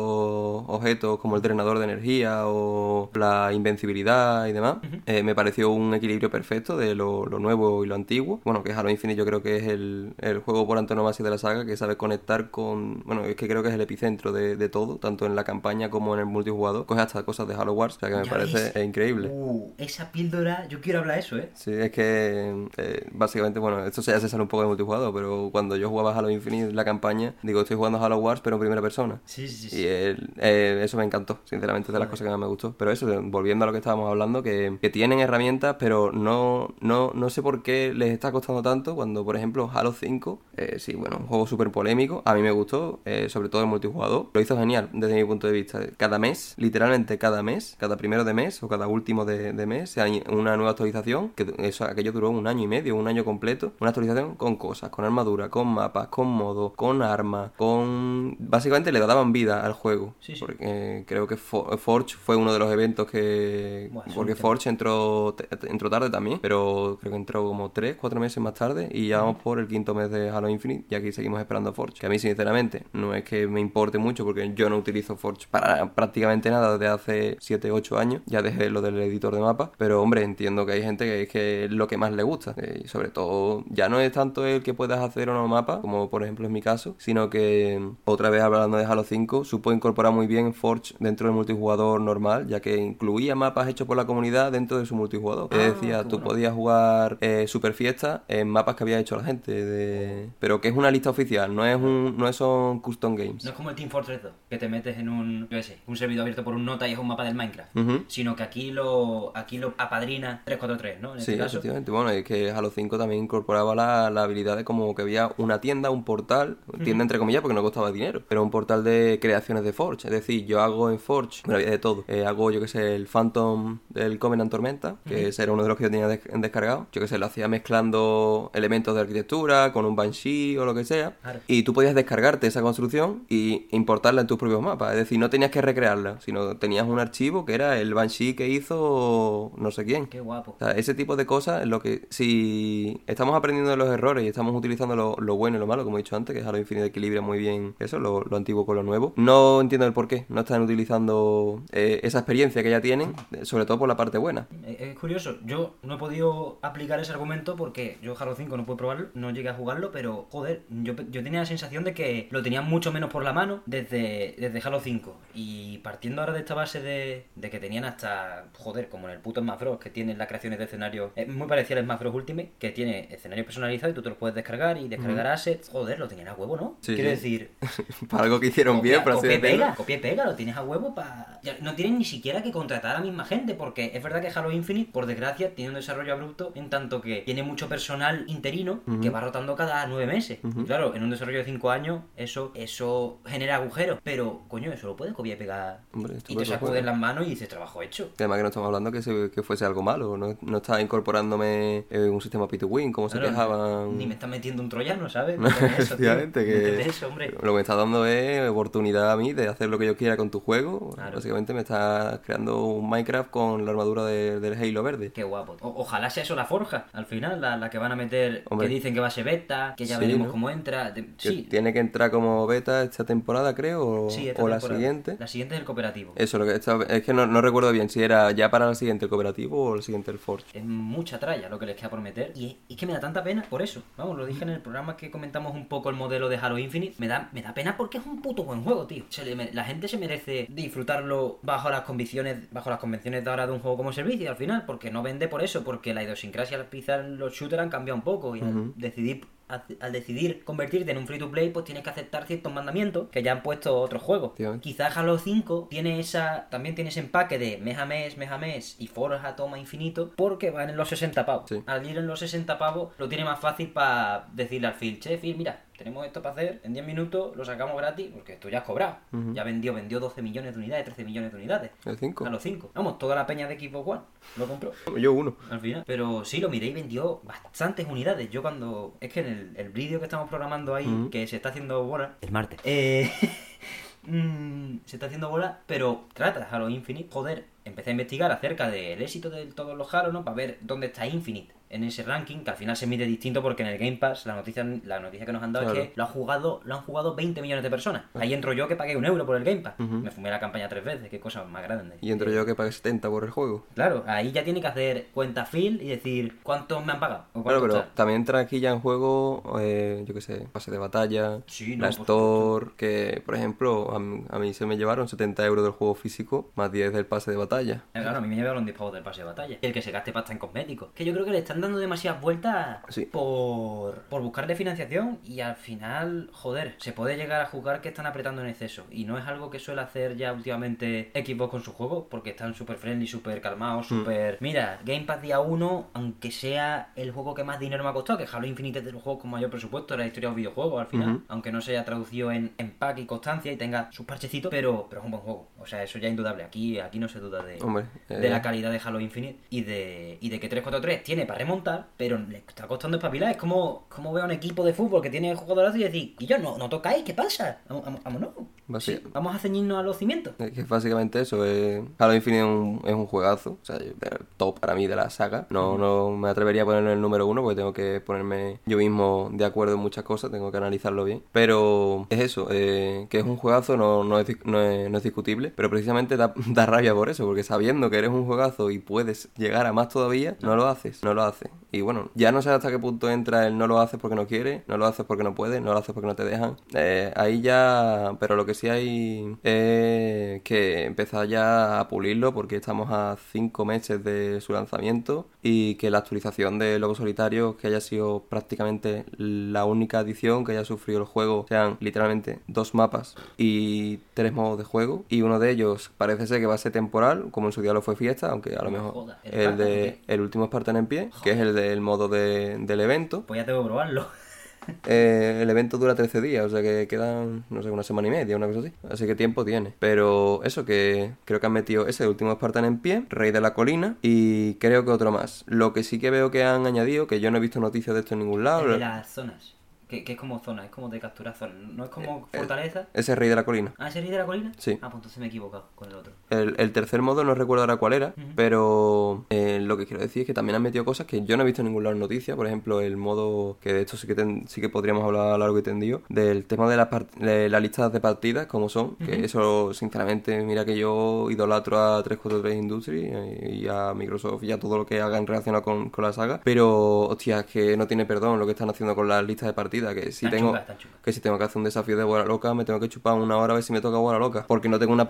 objetos como el drenador de energía o la invencibilidad y demás. Eh, me pareció un equilibrio perfecto de lo, lo nuevo y lo antiguo. Bueno, que Halo Infinite yo creo que es el, el juego por antonomasia de la saga que sabe conectar con... Bueno, es que creo que es el epicentro de, de todo, tanto en la campaña como en el multijugador. Coge hasta cosas de Halo Wars, o sea que me Ya parece increíble. Uh, esa píldora, yo quiero hablar de eso, ¿eh? Sí, es que eh, básicamente, bueno, esto ya se sale un poco de multijugador, pero cuando yo jugaba Halo Infinite, la campaña, digo, estoy jugando Halo Wars, pero en primera persona. Sí, sí, sí. Y el- eh, eso me encantó, sinceramente, es de las Joder. cosas que más me gustó. Pero eso, volviendo a lo que estábamos hablando, que, que tienen herramientas, pero no, no, no sé por qué les está costando tanto cuando, por ejemplo, Halo 5, eh, sí, bueno, un juego súper polémico, a mí me gustó, eh, sobre todo el multijugador, lo hizo genial desde mi punto de vista. Cada mes, literalmente cada mes, cada primero de mes o cada último de, de mes, una nueva actualización, que eso, aquello duró un año y medio, un año completo, una actualización con cosas, con armadura, con mapas, con modos, con armas, con... Básicamente le daban vida al juego. Sí, sí. Porque creo que Fo- Forge fue uno de los eventos que... Porque. Forge entró, entró tarde también, pero creo que entró como 3, 4 meses más tarde y ya vamos por el quinto mes de Halo Infinite y aquí seguimos esperando a Forge. Que a mí sinceramente no es que me importe mucho porque yo no utilizo Forge para prácticamente nada desde hace 7, 8 años. Ya dejé lo del editor de mapas, pero hombre, entiendo que hay gente que es que es lo que más le gusta. Eh, y sobre todo, ya no es tanto el que puedas hacer o no mapa, como por ejemplo en mi caso, sino que otra vez hablando de Halo 5, supo incorporar muy bien Forge dentro del multijugador normal, ya que incluía mapas hechos por la comunidad dentro de su multijugador. Ah, es decir, tú bueno. podías jugar eh, Super Fiesta en mapas que había hecho la gente, de... pero que es una lista oficial, no es un no son custom games. No es como el Team Fortress 2, que te metes en un, yo qué sé, un servidor abierto por un nota y es un mapa del Minecraft. Sino que aquí lo, aquí lo apadrina 343, ¿no? En Sí, este caso. efectivamente. Bueno, es que Halo 5 también incorporaba la, la habilidad de como que había una tienda, un portal, tienda entre comillas porque no costaba dinero, pero un portal de creaciones de Forge. Es decir, yo hago en Forge, bueno, había de todo. Eh, hago, yo que sé, el Phantom del Covenant Tormenta, que ese era uno de los que yo tenía des- descargado. Yo que sé, lo hacía mezclando elementos de arquitectura con un Banshee o lo que sea. Claro. Y tú podías descargarte esa construcción y importarla en tus propios mapas. Es decir, no tenías que recrearla, sino tenías un archivo que era el Banshee que hizo no sé quién. Qué guapo. O sea, ese tipo de cosas es lo que si estamos aprendiendo de los errores y estamos utilizando lo, lo bueno y lo malo, como he dicho antes, que Halo Infinite equilibra muy bien eso, lo, lo antiguo con lo nuevo, no entiendo el por qué no están utilizando eh, esa experiencia que ya tienen, sobre todo por la parte buena. Eh, Es curioso, yo no he podido aplicar ese argumento porque yo Halo 5 no puedo probarlo, no llegué a jugarlo, pero joder, yo tenía la sensación de que lo tenían mucho menos por la mano desde, desde Halo 5. Y partiendo ahora de esta base de, de que tenían hasta, joder, como en el puto Smash Bros, que tienen las creaciones de escenarios, es muy parecido al Smash Bros Ultimate, que tiene escenarios personalizados y tú te los puedes descargar y descargar assets, joder, lo tenían a huevo, ¿no? Sí, Quiero sí. decir, para algo que hicieron Copia- bien, por así decirlo. pega, copia y pega, lo tienes a huevo para... No tienen ni siquiera que contratar a la misma gente, porque es verdad que Halo Infinite, por desgracia, tiene un desarrollo abrupto en tanto que tiene mucho personal interino que va rotando cada nueve meses. Y claro, en un desarrollo de cinco años, eso eso genera agujeros, pero coño, eso lo puedes copiar y pegar. Hombre, y te sacudes las manos y dices, trabajo hecho. Además que no estamos hablando que, se- que fuese algo malo, no, no está incorporándome eh, un sistema pay to win, como se quejaban. Ni me estás metiendo un troyano, ¿sabes? Efectivamente, que eso, lo que me está dando es oportunidad a mí de hacer lo que yo quiera con tu juego. Claro. Básicamente me está creando un Minecraft con la armadura de- del Halo verde. Qué guapo. O- ojalá sea eso la forja, al final, la, la que van a meter, Hombre. que dicen que va a ser beta, que ya Sí, veremos ¿no? cómo entra. De- sí, tiene que entrar como beta esta temporada, creo, o, sí, esta o la siguiente. La siguiente es el cooperativo. Eso, lo que esta- es que no, no recuerdo bien si era ya para la siguiente el cooperativo o el siguiente el Forge. Es mucha tralla lo que les queda por meter. Y es, es que me da tanta pena por eso. Vamos, lo dije en el programa que comentamos un poco el modelo de Halo Infinite. Me da, me da pena porque es un puto buen juego, tío. Se le me- la gente se merece disfrutarlo bajo las convicciones, bajo las convenciones de ahora de un juego como servicio al final. Porque no vende por eso, porque la idiosincrasia al pisar los shooters han cambiado un poco. Y decidir al, al decidir convertirte en un free to play, pues tienes que aceptar ciertos mandamientos que ya han puesto otros juegos. Quizás Halo 5 tiene esa, también tiene ese empaque de mes a mes, mes a mes y foros a toma infinito, porque van en los 60 pavos. Sí. Al ir en los 60 pavos, lo tiene más fácil para decirle al Phil, che, Phil, mira, tenemos esto para hacer, en 10 minutos lo sacamos gratis, porque tú ya has cobrado. Ya vendió, vendió 12 millones de unidades, 13 millones de unidades. ¿El 5? A los 5. Vamos, toda la peña de Xbox One lo compró Yo uno. al final. Pero sí, lo miré y vendió bastantes unidades. Yo cuando... Es que en el, el vídeo que estamos programando ahí, que se está haciendo bola... El martes. Eh... mm, se está haciendo bola, pero trata Halo Infinite. Joder, empecé a investigar acerca del éxito de todos los Halo, ¿no? Para ver dónde está Infinite en ese ranking, que al final se mide distinto porque en el Game Pass la noticia, la noticia que nos han dado Claro. es que lo han jugado, lo han jugado 20 millones de personas. Ahí entro yo que pagué un euro por el Game Pass. Me fumé la campaña tres veces, qué cosa más grande. Y entro yo que pagué 70 por el juego. Claro, ahí ya tiene que hacer cuenta Phil y decir cuántos me han pagado. o Claro, pero está. también entra aquí ya en juego, eh, yo qué sé, pase de batalla, Sí, no, la Store, que por ejemplo a, mí- a mí se me llevaron 70 euros del juego físico más 10 del pase de batalla. Eh, Claro, a mí me llevaron 10 pavos del pase de batalla. El que se gaste pasta en cosméticos. Que yo creo que le están dando demasiadas vueltas Sí. por, por buscarle financiación y al final, joder, se puede llegar a juzgar que están apretando en exceso. Y no es algo que suele hacer ya últimamente Xbox con su juego, porque están súper friendly, súper calmados, Mm. súper... Mira, Game Pass día 1, aunque sea el juego que más dinero me ha costado, que Halo Infinite es de los juegos con mayor presupuesto de la historia de los videojuegos al final, aunque no se haya traducido en empaque y constancia y tenga sus parchecitos, pero, pero es un buen juego. O sea, eso ya es indudable. Aquí, aquí no se duda de, Hombre, de eh, la calidad de Halo Infinite y de, y de que 343 tiene para remontar, pero le está costando espabilar. Es como, como veo a un equipo de fútbol que tiene jugadoras y decir, y yo no, no tocáis, ¿qué pasa? Vámonos. Sí, vamos a ceñirnos a los cimientos. Es que es básicamente eso, eh, Halo Infinite es un, es un juegazo, o sea, el top para mí de la saga. No, no me atrevería a ponerlo en el número uno porque tengo que ponerme yo mismo de acuerdo en muchas cosas, tengo que analizarlo bien. Pero es eso, eh, que es un juegazo no, no, es, no, es, no es discutible, pero precisamente da, da rabia por eso, porque sabiendo que eres un juegazo y puedes llegar a más todavía, no lo haces, no lo haces. Y bueno, ya no sé hasta qué punto entra el no lo haces porque no quieres, no lo haces porque no puedes, no lo haces porque no te dejan. Eh, ahí ya, pero lo que sí hay es que empezar ya a pulirlo porque estamos a cinco meses de su lanzamiento y que la actualización de Lobo Solitario, que haya sido prácticamente la única adición que haya sufrido el juego, sean literalmente dos mapas y tres modos de juego y uno de ellos parece ser que va a ser temporal, como en su día lo fue Fiesta, aunque a lo mejor ¿el de el último Spartan en pie, que es el del modo de- del evento. Pues ya tengo que probarlo. Eh, el evento dura 13 días, o sea que quedan, no sé, una semana y media, una cosa así. Así que tiempo tiene. Pero eso, que creo que han metido ese último Spartan en pie, Rey de la Colina, y creo que otro más. Lo que sí que veo que han añadido, que yo no he visto noticias de esto en ningún lado, El de las zonas. Que, que es como zona, es como de capturar zonas. No es como Eh, fortaleza. ese Rey de la Colina. ¿Ah, ese de la colina? Sí. Ah, pues entonces me he equivocado con el otro. El, el tercer modo no recuerdo ahora cuál era, pero eh, lo que quiero decir es que también han metido cosas que yo no he visto en ningún lado en noticias. Por ejemplo, el modo, que de esto sí que, ten- sí que podríamos hablar a largo y tendido, del tema de, la part- de las listas de partidas, como son. Que eso, sinceramente, mira que yo idolatro a 343 Industries eh, y a Microsoft y a todo lo que hagan relacionado con, con la saga. Pero, hostia, es que no tiene perdón lo que están haciendo con las listas de partidas. Que si tengo, que si tengo que hacer un desafío de bola loca, me tengo que chupar una hora a ver si me toca bola loca. Porque no tengo una,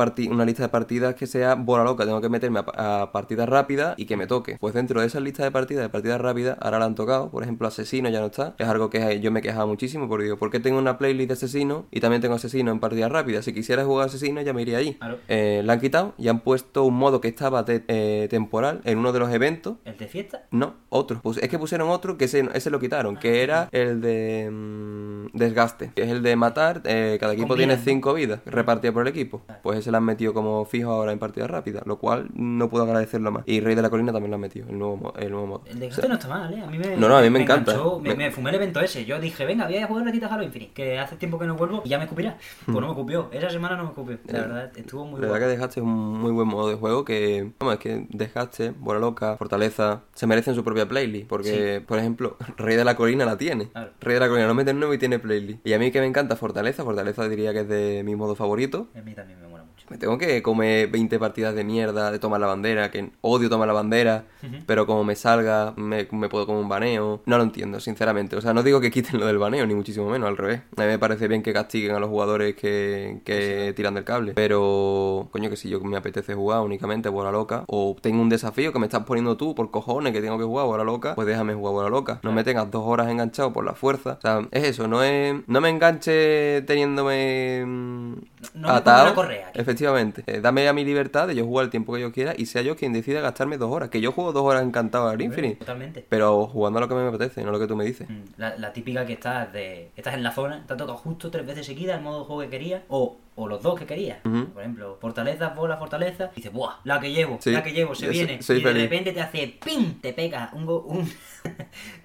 lista de partidas que sea bola loca. Tengo que meterme a, pa- a partidas rápidas y que me toque. Pues dentro de esas listas de partidas, de partidas rápidas, ahora la han tocado. Por ejemplo, Asesino ya no está. Es algo que yo me quejaba muchísimo porque digo, ¿por qué tengo una playlist de Asesino y también tengo Asesino en partidas rápidas? Si quisiera jugar Asesino ya me iría ahí. Claro. Eh, la han quitado y han puesto un modo que estaba eh, temporal en uno de los eventos ¿El de fiesta? no, otro. Pues es que pusieron otro que ese, ese lo quitaron, que era el de mm, desgaste, que es el de matar. eh, cada equipo tiene ¿no? cinco vidas repartidas por el equipo. Pues ese lo han metido como fijo ahora en partida rápida, lo cual no puedo agradecerlo más. Y Rey de la Colina también lo han metido, el nuevo, el nuevo modo. El de O gato sea, no está mal, ¿eh? A mí me, No, no, a mí me encanta. enganchó, me, fumé el evento ese. Yo dije, venga, voy a jugar a Halo Infinite, que hace tiempo que no vuelvo y ya me escupirá. Pues no me cupió. Esa semana no me cupió. La Eh, verdad, estuvo muy La verdad guapo. que Desgaste es un muy buen modo de juego que, vamos, es que Desgaste, Bola Loca, Fortaleza, se merecen su propia playlist. Porque, por ejemplo, Rey de la Colina la tiene. Rey de la Colina lo mete en nuevo y tiene playlist. Y a mí que me encanta Fortaleza, Fortaleza diría que es de mi modo favorito. A mí también me mucho. Me tengo que comer 20 partidas de mierda de tomar la bandera, que odio tomar la bandera, pero como me salga, me, me puedo comer un baneo. No lo entiendo, sinceramente. O sea, no digo que quiten lo del baneo, ni muchísimo menos, al revés. A mí me parece bien que castiguen a los jugadores que, que tiran del cable. Pero, coño, que si yo me apetece jugar únicamente bola loca, o tengo un desafío que me estás poniendo tú por cojones que tengo que jugar bola loca, pues déjame jugar bola loca. No me tengas dos horas enganchado por la fuerza. O sea, es eso, no es. No me enganche teniéndome. mm, No me ponga la correa aquí. Eh, dame a mi libertad de yo jugar el tiempo que yo quiera y sea yo quien decida gastarme dos horas. Que yo juego dos horas encantado al Infinite. Totalmente. Pero jugando a lo que me apetece, no lo que tú me dices. Mm, La, la típica que estás de. Estás en la zona, te ha tocado justo tres veces seguidas el modo de juego que querías, o, o los dos que querías. Ujú. Por ejemplo, fortalezas, bola, fortaleza. Y dices, ¡buah! La que llevo, Sí, la que llevo, se yo viene. soy- soy y de feliz. repente te hace ¡pim! Te pega un. go- un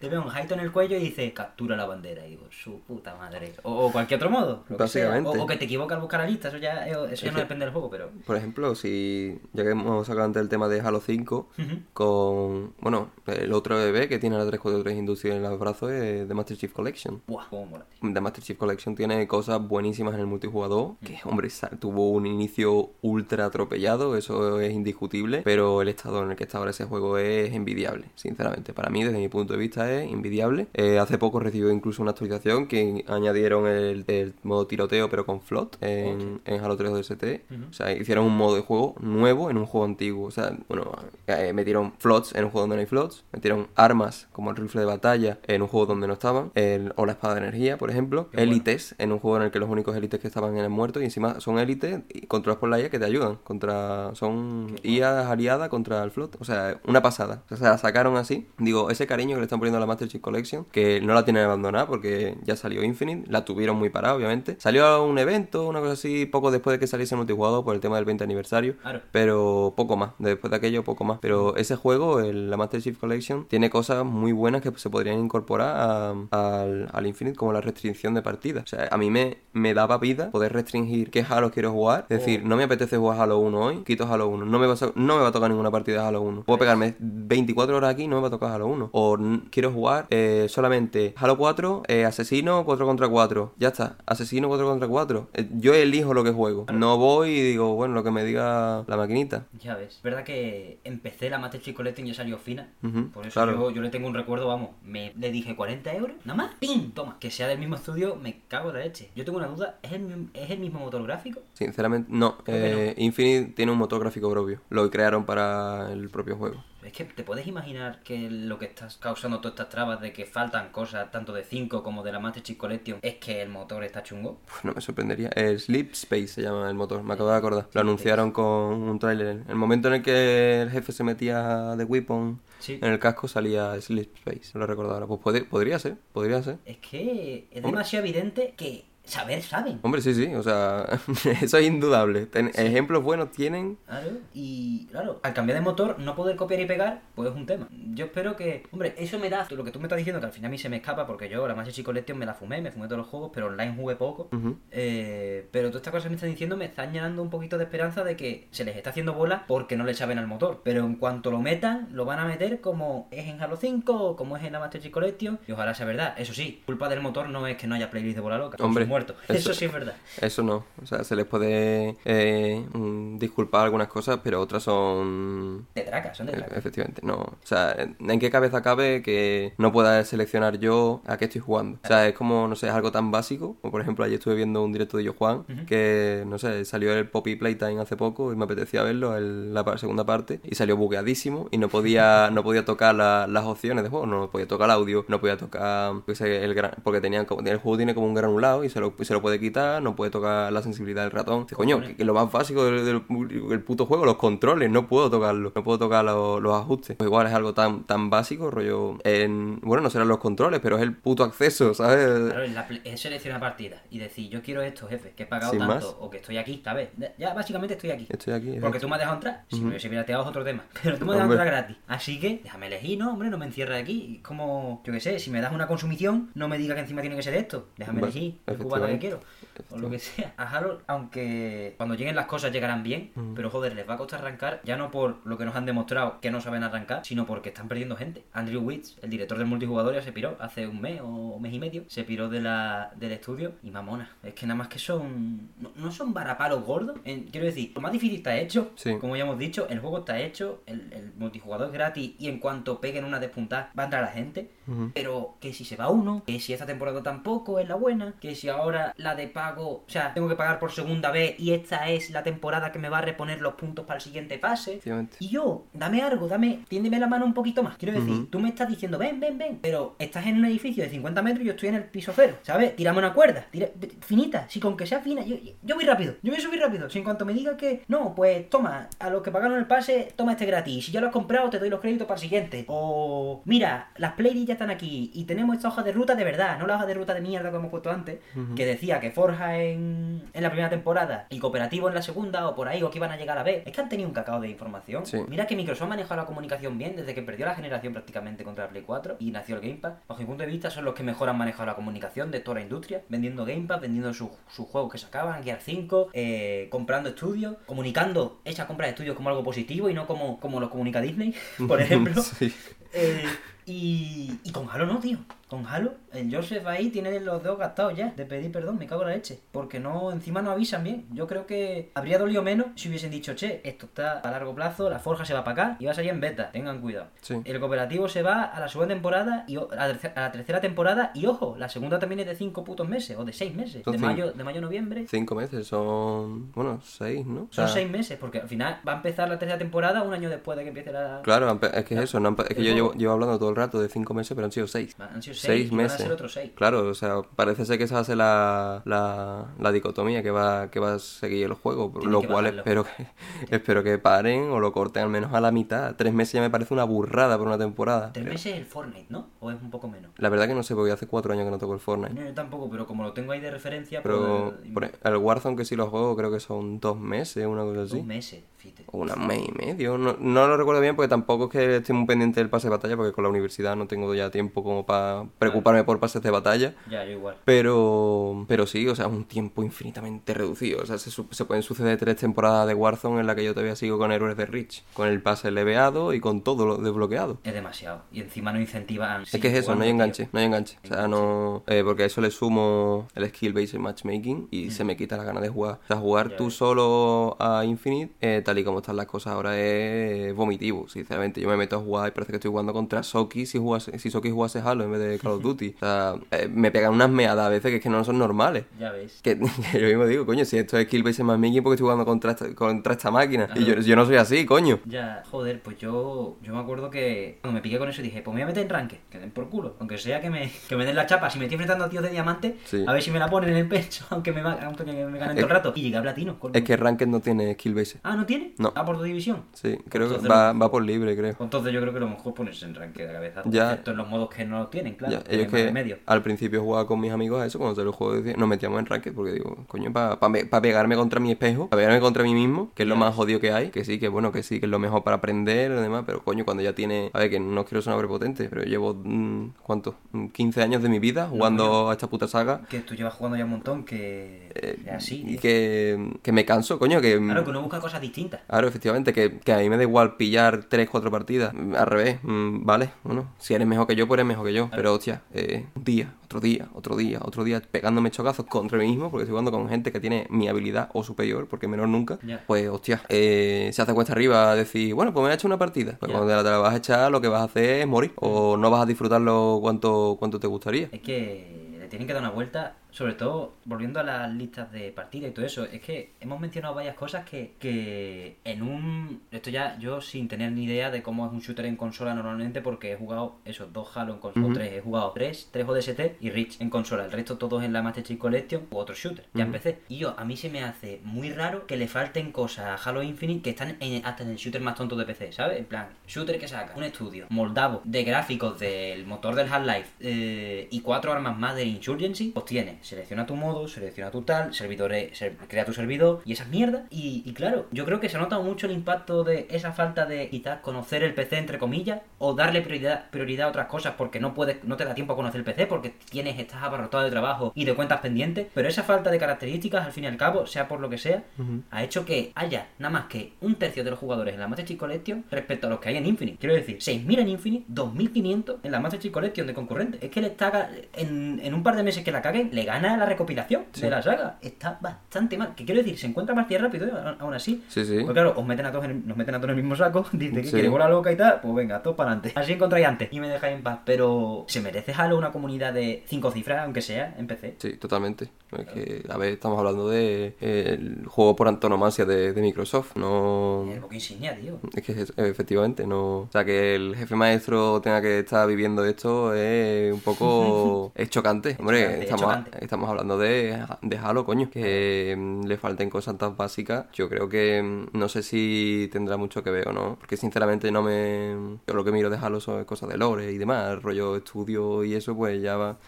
te pega un jaito en el cuello y dice, captura la bandera. Y digo, su puta madre. O, o cualquier otro modo. lo que sea. Básicamente. O, o que te equivocas al buscar la lista, eso ya, eso ya no depende del juego, pero. Por ejemplo, si ya que hemos sacado antes el tema de Halo 5, Ujú. con, bueno, el otro bebé que tiene la 343 Industrial en los brazos es The Master Chief Collection. ¡Buah! Cómo mola. The Master Chief Collection tiene cosas buenísimas en el multijugador, que hombre, tuvo un inicio ultra atropellado, eso es indiscutible, pero el estado en el que está ahora ese juego es envidiable, sinceramente. Para mí, desde mi punto de vista, es invidiable. Eh, hace poco recibió incluso una actualización que añadieron el, el modo tiroteo, pero con float en, en Halo 3 ODST. O sea, hicieron un modo de juego nuevo en un juego antiguo. O sea, bueno, eh, metieron floats en un juego donde no hay floats, metieron armas como el rifle de batalla en un juego donde no estaban, el- o la espada de energía, por ejemplo, bueno. élites en un juego en el que los únicos élites que estaban eran muertos y encima son élites y controlados por la IA que te ayudan contra son IA aliada contra el float, o sea, una pasada. O sea, sacaron así. Digo, ese cariño que le están poniendo a la Master Chief Collection, que no la tienen abandonada porque ya salió Infinite, la tuvieron muy parada, obviamente. Salió a un evento, una cosa así, poco después de que saliese el multijugador por el tema del 20 aniversario. Claro. Pero poco más, después de aquello poco más. Pero ese juego, el, la Master Chief Collection, tiene cosas muy buenas que se podrían incorporar a- al, al Infinite como la restricción de partidas. O sea, a mí me, me daba vida poder restringir qué Halo quiero jugar. Es decir, no me apetece jugar Halo 1 hoy, quito Halo 1. No me, va a, no me va a tocar ninguna partida de Halo 1. Puedo pegarme 24 horas aquí no me va a tocar Halo 1. O quiero jugar eh, solamente Halo 4, eh, Asesino 4 contra 4. Ya está, Asesino 4 contra 4. Eh, yo elijo lo que juego. No voy y digo, bueno, lo que me diga la maquinita. Ya ves. Es verdad que empecé la Master Chief Collection y ya salió fina. Ujú, Por eso claro. yo, yo le tengo un recuerdo, vamos. Me, le dije 40 euros, nada más. ¡Pim! Toma. Que sea del mismo estudio, me cago en la leche. Yo tengo una duda. ¿Es el, ¿es el mismo motor gráfico? Sinceramente, no. Eh, Infinite tiene un motor gráfico propio. Lo crearon para el propio juego. Es que te puedes imaginar que lo que estás causando todas estas trabas de que faltan cosas tanto de 5 como de la Master Chief Collection es que el motor está chungo. Uf, no me sorprendería. El Sleep Space se llama el motor, me acabo de acordar. Lo anunciaron con un tráiler. El momento en el que el jefe se metía de Weapon Sí. en el casco salía Sleep Space. No lo recuerdo ahora. Pues puede- podría ser, podría ser. Es que es Hombre. demasiado evidente que saber saben. Hombre, sí, sí, o sea, eso es indudable. Ten- Ejemplos buenos tienen. Claro, y claro, al cambiar de motor, no poder copiar y pegar, pues es un tema. Yo espero que, hombre, eso me da, lo que tú me estás diciendo, que al final a mí se me escapa, porque yo la Master Chief Collection me la fumé, me fumé todos los juegos, pero online jugué poco. Eh, pero todas estas cosas que me están diciendo me están llenando un poquito de esperanza de que se les está haciendo bola porque no le saben al motor. Pero en cuanto lo metan, lo van a meter como es en Halo 5 o como es en la Master Chief Collection, y ojalá sea verdad. Eso sí, culpa del motor no es que no haya playlist de bola loca, Hombre, sus muertos. eso- Eso sí es verdad. Eso no, o sea, se les puede eh, mm, disculpar algunas cosas, pero otras son De traca, son de E- traca. Efectivamente, no. O sea, ¿en qué cabeza cabe que no pueda seleccionar yo a qué estoy jugando? O sea, es como, no sé, es algo tan básico. Como por ejemplo, ayer estuve viendo un directo de Yo Juan, que, no sé, salió el Poppy Playtime hace poco y me apetecía verlo, el- la segunda parte, y salió bugueadísimo y no podía, no podía tocar la- las opciones de juego, no podía tocar el audio, no podía tocar, qué sé, el gran- porque el juego tiene como un granulado y se lo, y se lo puede quitar, no puede tocar la sensibilidad del ratón. Dice, coño, que, que lo más básico del, del- del puto juego, los controles, no puedo tocarlo, no puedo tocar los, los ajustes. Pues igual es algo tan, tan básico, rollo, en, bueno, no serán los controles, pero es el puto acceso, ¿sabes? Claro, es, la es seleccionar partida y decir, yo quiero esto, jefe, que he pagado Sin tanto, más. o que estoy aquí, ¿sabes? Ya básicamente estoy aquí. Estoy aquí. Porque tú me has dejado entrar. Si me hubiese pirateado es otro tema. Pero tú me has dejado entrar gratis. Así que déjame elegir, ¿no? Hombre, no me encierres aquí. Es como, yo qué sé, si me das una consumición, no me diga que encima tiene que ser esto. Déjame Vale, elegir. el banda que quiero. O lo que sea. A Halo, aunque cuando lleguen las cosas llegarán bien, Mm. pero joder, les va a costar arrancar, ya no por lo que nos han demostrado que no saben arrancar, sino porque están perdiendo gente. Andrew Witz, el director del multijugador, ya se piró hace un mes o mes y medio, se piró de la, del estudio y mamona. Es que nada más que son. No, no son varapalos gordos. En- quiero decir, lo más difícil está hecho. Sí. Como ya hemos dicho, el juego está hecho, el, el multijugador es gratis y en cuanto peguen una despuntada va a entrar la gente. Pero que si se va uno, que si esta temporada tampoco es la buena, que si ahora la de pago, o sea, tengo que pagar por segunda vez y esta es la temporada que me va a reponer los puntos para el siguiente pase. Y yo, dame algo, dame, tiéndeme la mano un poquito más. Quiero decir, tú me estás diciendo, ven, ven, ven, pero estás en un edificio de 50 metros y yo estoy en el piso cero, ¿sabes? Tírame una cuerda, tira- finita, si con que sea fina, yo, yo voy rápido, yo voy a subir rápido. Si en cuanto me diga que, no, pues toma, a los que pagaron el pase, toma este gratis. Si ya lo has comprado, te doy los créditos para el siguiente. O, mira, las playlists ya están aquí y tenemos esta hoja de ruta de verdad, no la hoja de ruta de mierda que hemos puesto antes, que decía que Forja en, en la primera temporada y Cooperativo en la segunda, o por ahí, o que iban a llegar a ver. Es que han tenido un cacao de información. Sí. Mira que Microsoft ha manejado la comunicación bien desde que perdió la generación prácticamente contra la Play 4 y nació el Game Pass. Bajo mi punto de vista son los que mejor han manejado la comunicación de toda la industria, vendiendo Game Pass, vendiendo sus juegos que sacaban, Gear 5, eh, comprando estudios, comunicando esa compra de estudios como algo positivo y no como, como lo comunica Disney, por ejemplo. Sí. Eh, y, y con Halo no, tío. Con Halo, el Joseph ahí tiene los dedos gastados ya. De pedir perdón, me cago en la leche. Porque no, encima no avisan bien. Yo creo que habría dolido menos si hubiesen dicho, che, esto está a largo plazo, la forja se va para acá y va a salir en beta. Tengan cuidado. Sí. El cooperativo se va a la segunda temporada y a la, tercera, temporada y ojo, la segunda también es de cinco putos meses o de seis meses. Son De cinco. mayo, de mayo a noviembre. Cinco meses, son. Bueno, seis, ¿no? O Son seis meses, porque al final va a empezar la tercera temporada un año después de que empiece la. Claro, es que es eso, no es que yo llevo, hablando todo el rato de cinco meses, pero han sido seis. Han sido seis, Seis y van a meses. ser otros seis. Claro, o sea, parece ser que esa va a ser la, la, la dicotomía que va, que va a seguir el juego, Tienen lo cual bajarlo. espero que, espero que paren o lo corten al menos a la mitad. Tres meses ya me parece una burrada por una temporada. Tres meses el Fortnite, ¿no? ¿O es un poco menos? La verdad que no sé, porque hace cuatro años que no toco el Fortnite. No, yo tampoco, pero como lo tengo ahí de referencia, Pero por e- el Warzone que sí lo juego creo que son dos meses, una cosa así. dos meses, fíjate. O una mes y medio. No, no lo recuerdo bien porque tampoco es que esté muy pendiente del pase de batalla porque con la universidad no tengo ya tiempo como para preocuparme por pases de batalla. Ya, yo igual. Pero, pero sí, o sea, un tiempo infinitamente reducido. O sea, se, se pueden suceder tres temporadas de Warzone en la que yo todavía sigo con Héroes de Rich, con el pase leveado y con todo lo desbloqueado. Es demasiado. Y encima no incentivan. Es que es eso, no hay enganche, no hay enganche. O sea, no. eh, porque a eso le sumo el skill based matchmaking y se me quita las ganas de jugar. O sea, jugar Ya tú ves. solo a Infinite, eh, tal y como están las cosas ahora, es vomitivo, sinceramente. Yo me meto a jugar y parece que estoy jugando contra Soki si, jugase, si Soki jugase Halo en vez de Call of Duty. O sea, eh, me pegan unas meadas a veces que es que no son normales. Ya ves. Que, que yo mismo digo, coño, si esto es skill based matchmaking, porque estoy jugando contra esta, contra esta máquina. Y yo, no soy así, coño. Ya, joder, pues yo, yo me acuerdo que cuando me piqué con eso dije, pues me voy a meter en ranque, que den por culo, aunque sea que me, que me den la chapa, si me estoy enfrentando a tíos de diamante, Sí. a ver si me la ponen en el pecho, aunque me, va- aunque me ganen todo el rato. Y llegué a platino. con- Es que Ranked no tiene skill based. Ah, ¿no tiene? No. Ah, por tu división. Sí, creo que va, va por libre, creo. Entonces yo creo que lo mejor ponerse en ranque de cabeza. Ya. Excepto en los modos que no lo tienen, claro. Ya, ellos que al principio jugaba con mis amigos a eso, cuando salió el juego decía- nos metíamos en ranked porque digo, coño, para pegarme contra mi espejo, para pegarme contra mí mismo, que es lo más jodido que hay, que sí, que bueno, que sí, que es lo mejor para aprender y demás, pero coño, cuando ya tiene, a ver, que no quiero sonar prepotente, pero llevo, mm, ¿cuánto? Mm, 15 años de mi vida jugando coño. a esta puta saga. Que tú llevas jugando ya un montón, que eh, así. y que, que me canso, coño, que... Claro, que uno busca cosas distintas. Claro, efectivamente, que, que a mí me da igual pillar 3, 4 partidas. Mm, Al revés, mm, vale, bueno, si eres mejor que yo, pues eres mejor que yo. Pero hostia, eh, un día, otro día, otro día, otro día, pegándome chocazos contra mí mismo, porque estoy jugando con gente que tiene mi habilidad o superior, porque menor nunca. Pues hostia, eh, se hace cuesta arriba decir, bueno, pues me a echar una partida. Pues cuando te la, te la vas a echar, lo que vas a hacer es morir. O no vas a disfrutarlo cuanto, cuanto te gustaría. Es que le tienen que dar una vuelta, sobre todo volviendo a las listas de partida y todo eso. Es que hemos mencionado varias cosas que, que en un. Esto ya yo sin tener ni idea de cómo es un shooter en consola normalmente, porque he jugado esos dos Halo en consola, o Ujú. tres. He jugado tres, tres ODST y Reach en consola. El resto todos en la Master Chief Collection u otro shooter. Ya Ujú. empecé. Y yo, a mí se me hace muy raro que le falten cosas a Halo Infinite que están en- hasta en el shooter más tonto de PC, ¿sabes? En plan, shooter que saca un estudio moldavo de gráficos del motor del Half-Life eh, y cuatro armas más de Insurgency, pues tiene selecciona tu modo, selecciona tu tal, servidores, ser- crea tu servidor y esas mierdas. Y, y claro, yo creo que se nota mucho el impacto de esa falta de quizás conocer el PC entre comillas o darle prioridad, prioridad a otras cosas porque no puedes, no te da tiempo a conocer el PC porque tienes, estás abarrotado de trabajo y de cuentas pendientes. Pero esa falta de características, al fin y al cabo, sea por lo que sea, ha hecho que haya nada más que un tercio de los jugadores en la Master Chief Collection respecto a los que hay en Infinite. Quiero decir, 6.000 en Infinite, 2.500 en la Master Chief Collection de concurrente. Es que le está en, en un par de meses que la caguen, le gana la recopilación de la saga. Está bastante mal. Que quiero decir, se encuentra más tierra rápido, aún así. Sí, sí. Pues claro, os meten a todos en nos meten a todos en el mismo saco. Dice que quiere bola loca y tal. Pues venga, todos para adelante. Así encontráis antes. Y me dejáis en paz. Pero se merece Halo una comunidad de 5 cifras, aunque sea en PC. Sí, totalmente. Es que, a ver, estamos hablando de eh, el juego por antonomasia de, de Microsoft. No. El boque insignia, tío. Es que efectivamente no. O sea, que el jefe maestro tenga que estar viviendo esto es un poco. es chocante. Hombre, chocante, es estamos, chocante. Estamos hablando de, de Halo, coño. Que mm, le falten cosas tan básicas. Yo creo que mm, no sé si tendrá mucho que ver o no. Porque sinceramente no me. Yo lo que miro de Halo son cosas de lore y demás. Rollo estudio y eso, pues ya va.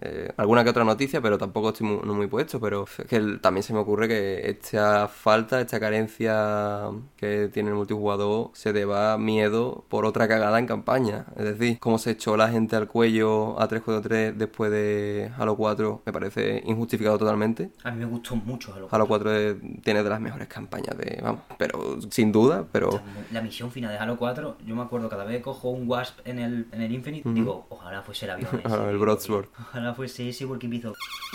Eh, alguna que otra noticia, pero tampoco estoy muy, no muy puesto. Pero es que el- también se me ocurre que esta falta, esta carencia que tiene el multijugador se deba a miedo por otra cagada en campaña. Es decir, cómo se echó la gente al cuello a 343 después de Halo 4 me parece injustificado totalmente. A mí me gustó mucho Halo. Halo 4 es- tiene de las mejores campañas de. Vamos, pero sin duda, pero. La misión final de Halo 4, yo me acuerdo cada vez que cojo un Wasp en el, en el Infinite, digo, ojalá fuese el avión. ese, Ojalá el Broadsword. Ojalá fuese ese porque empiezo.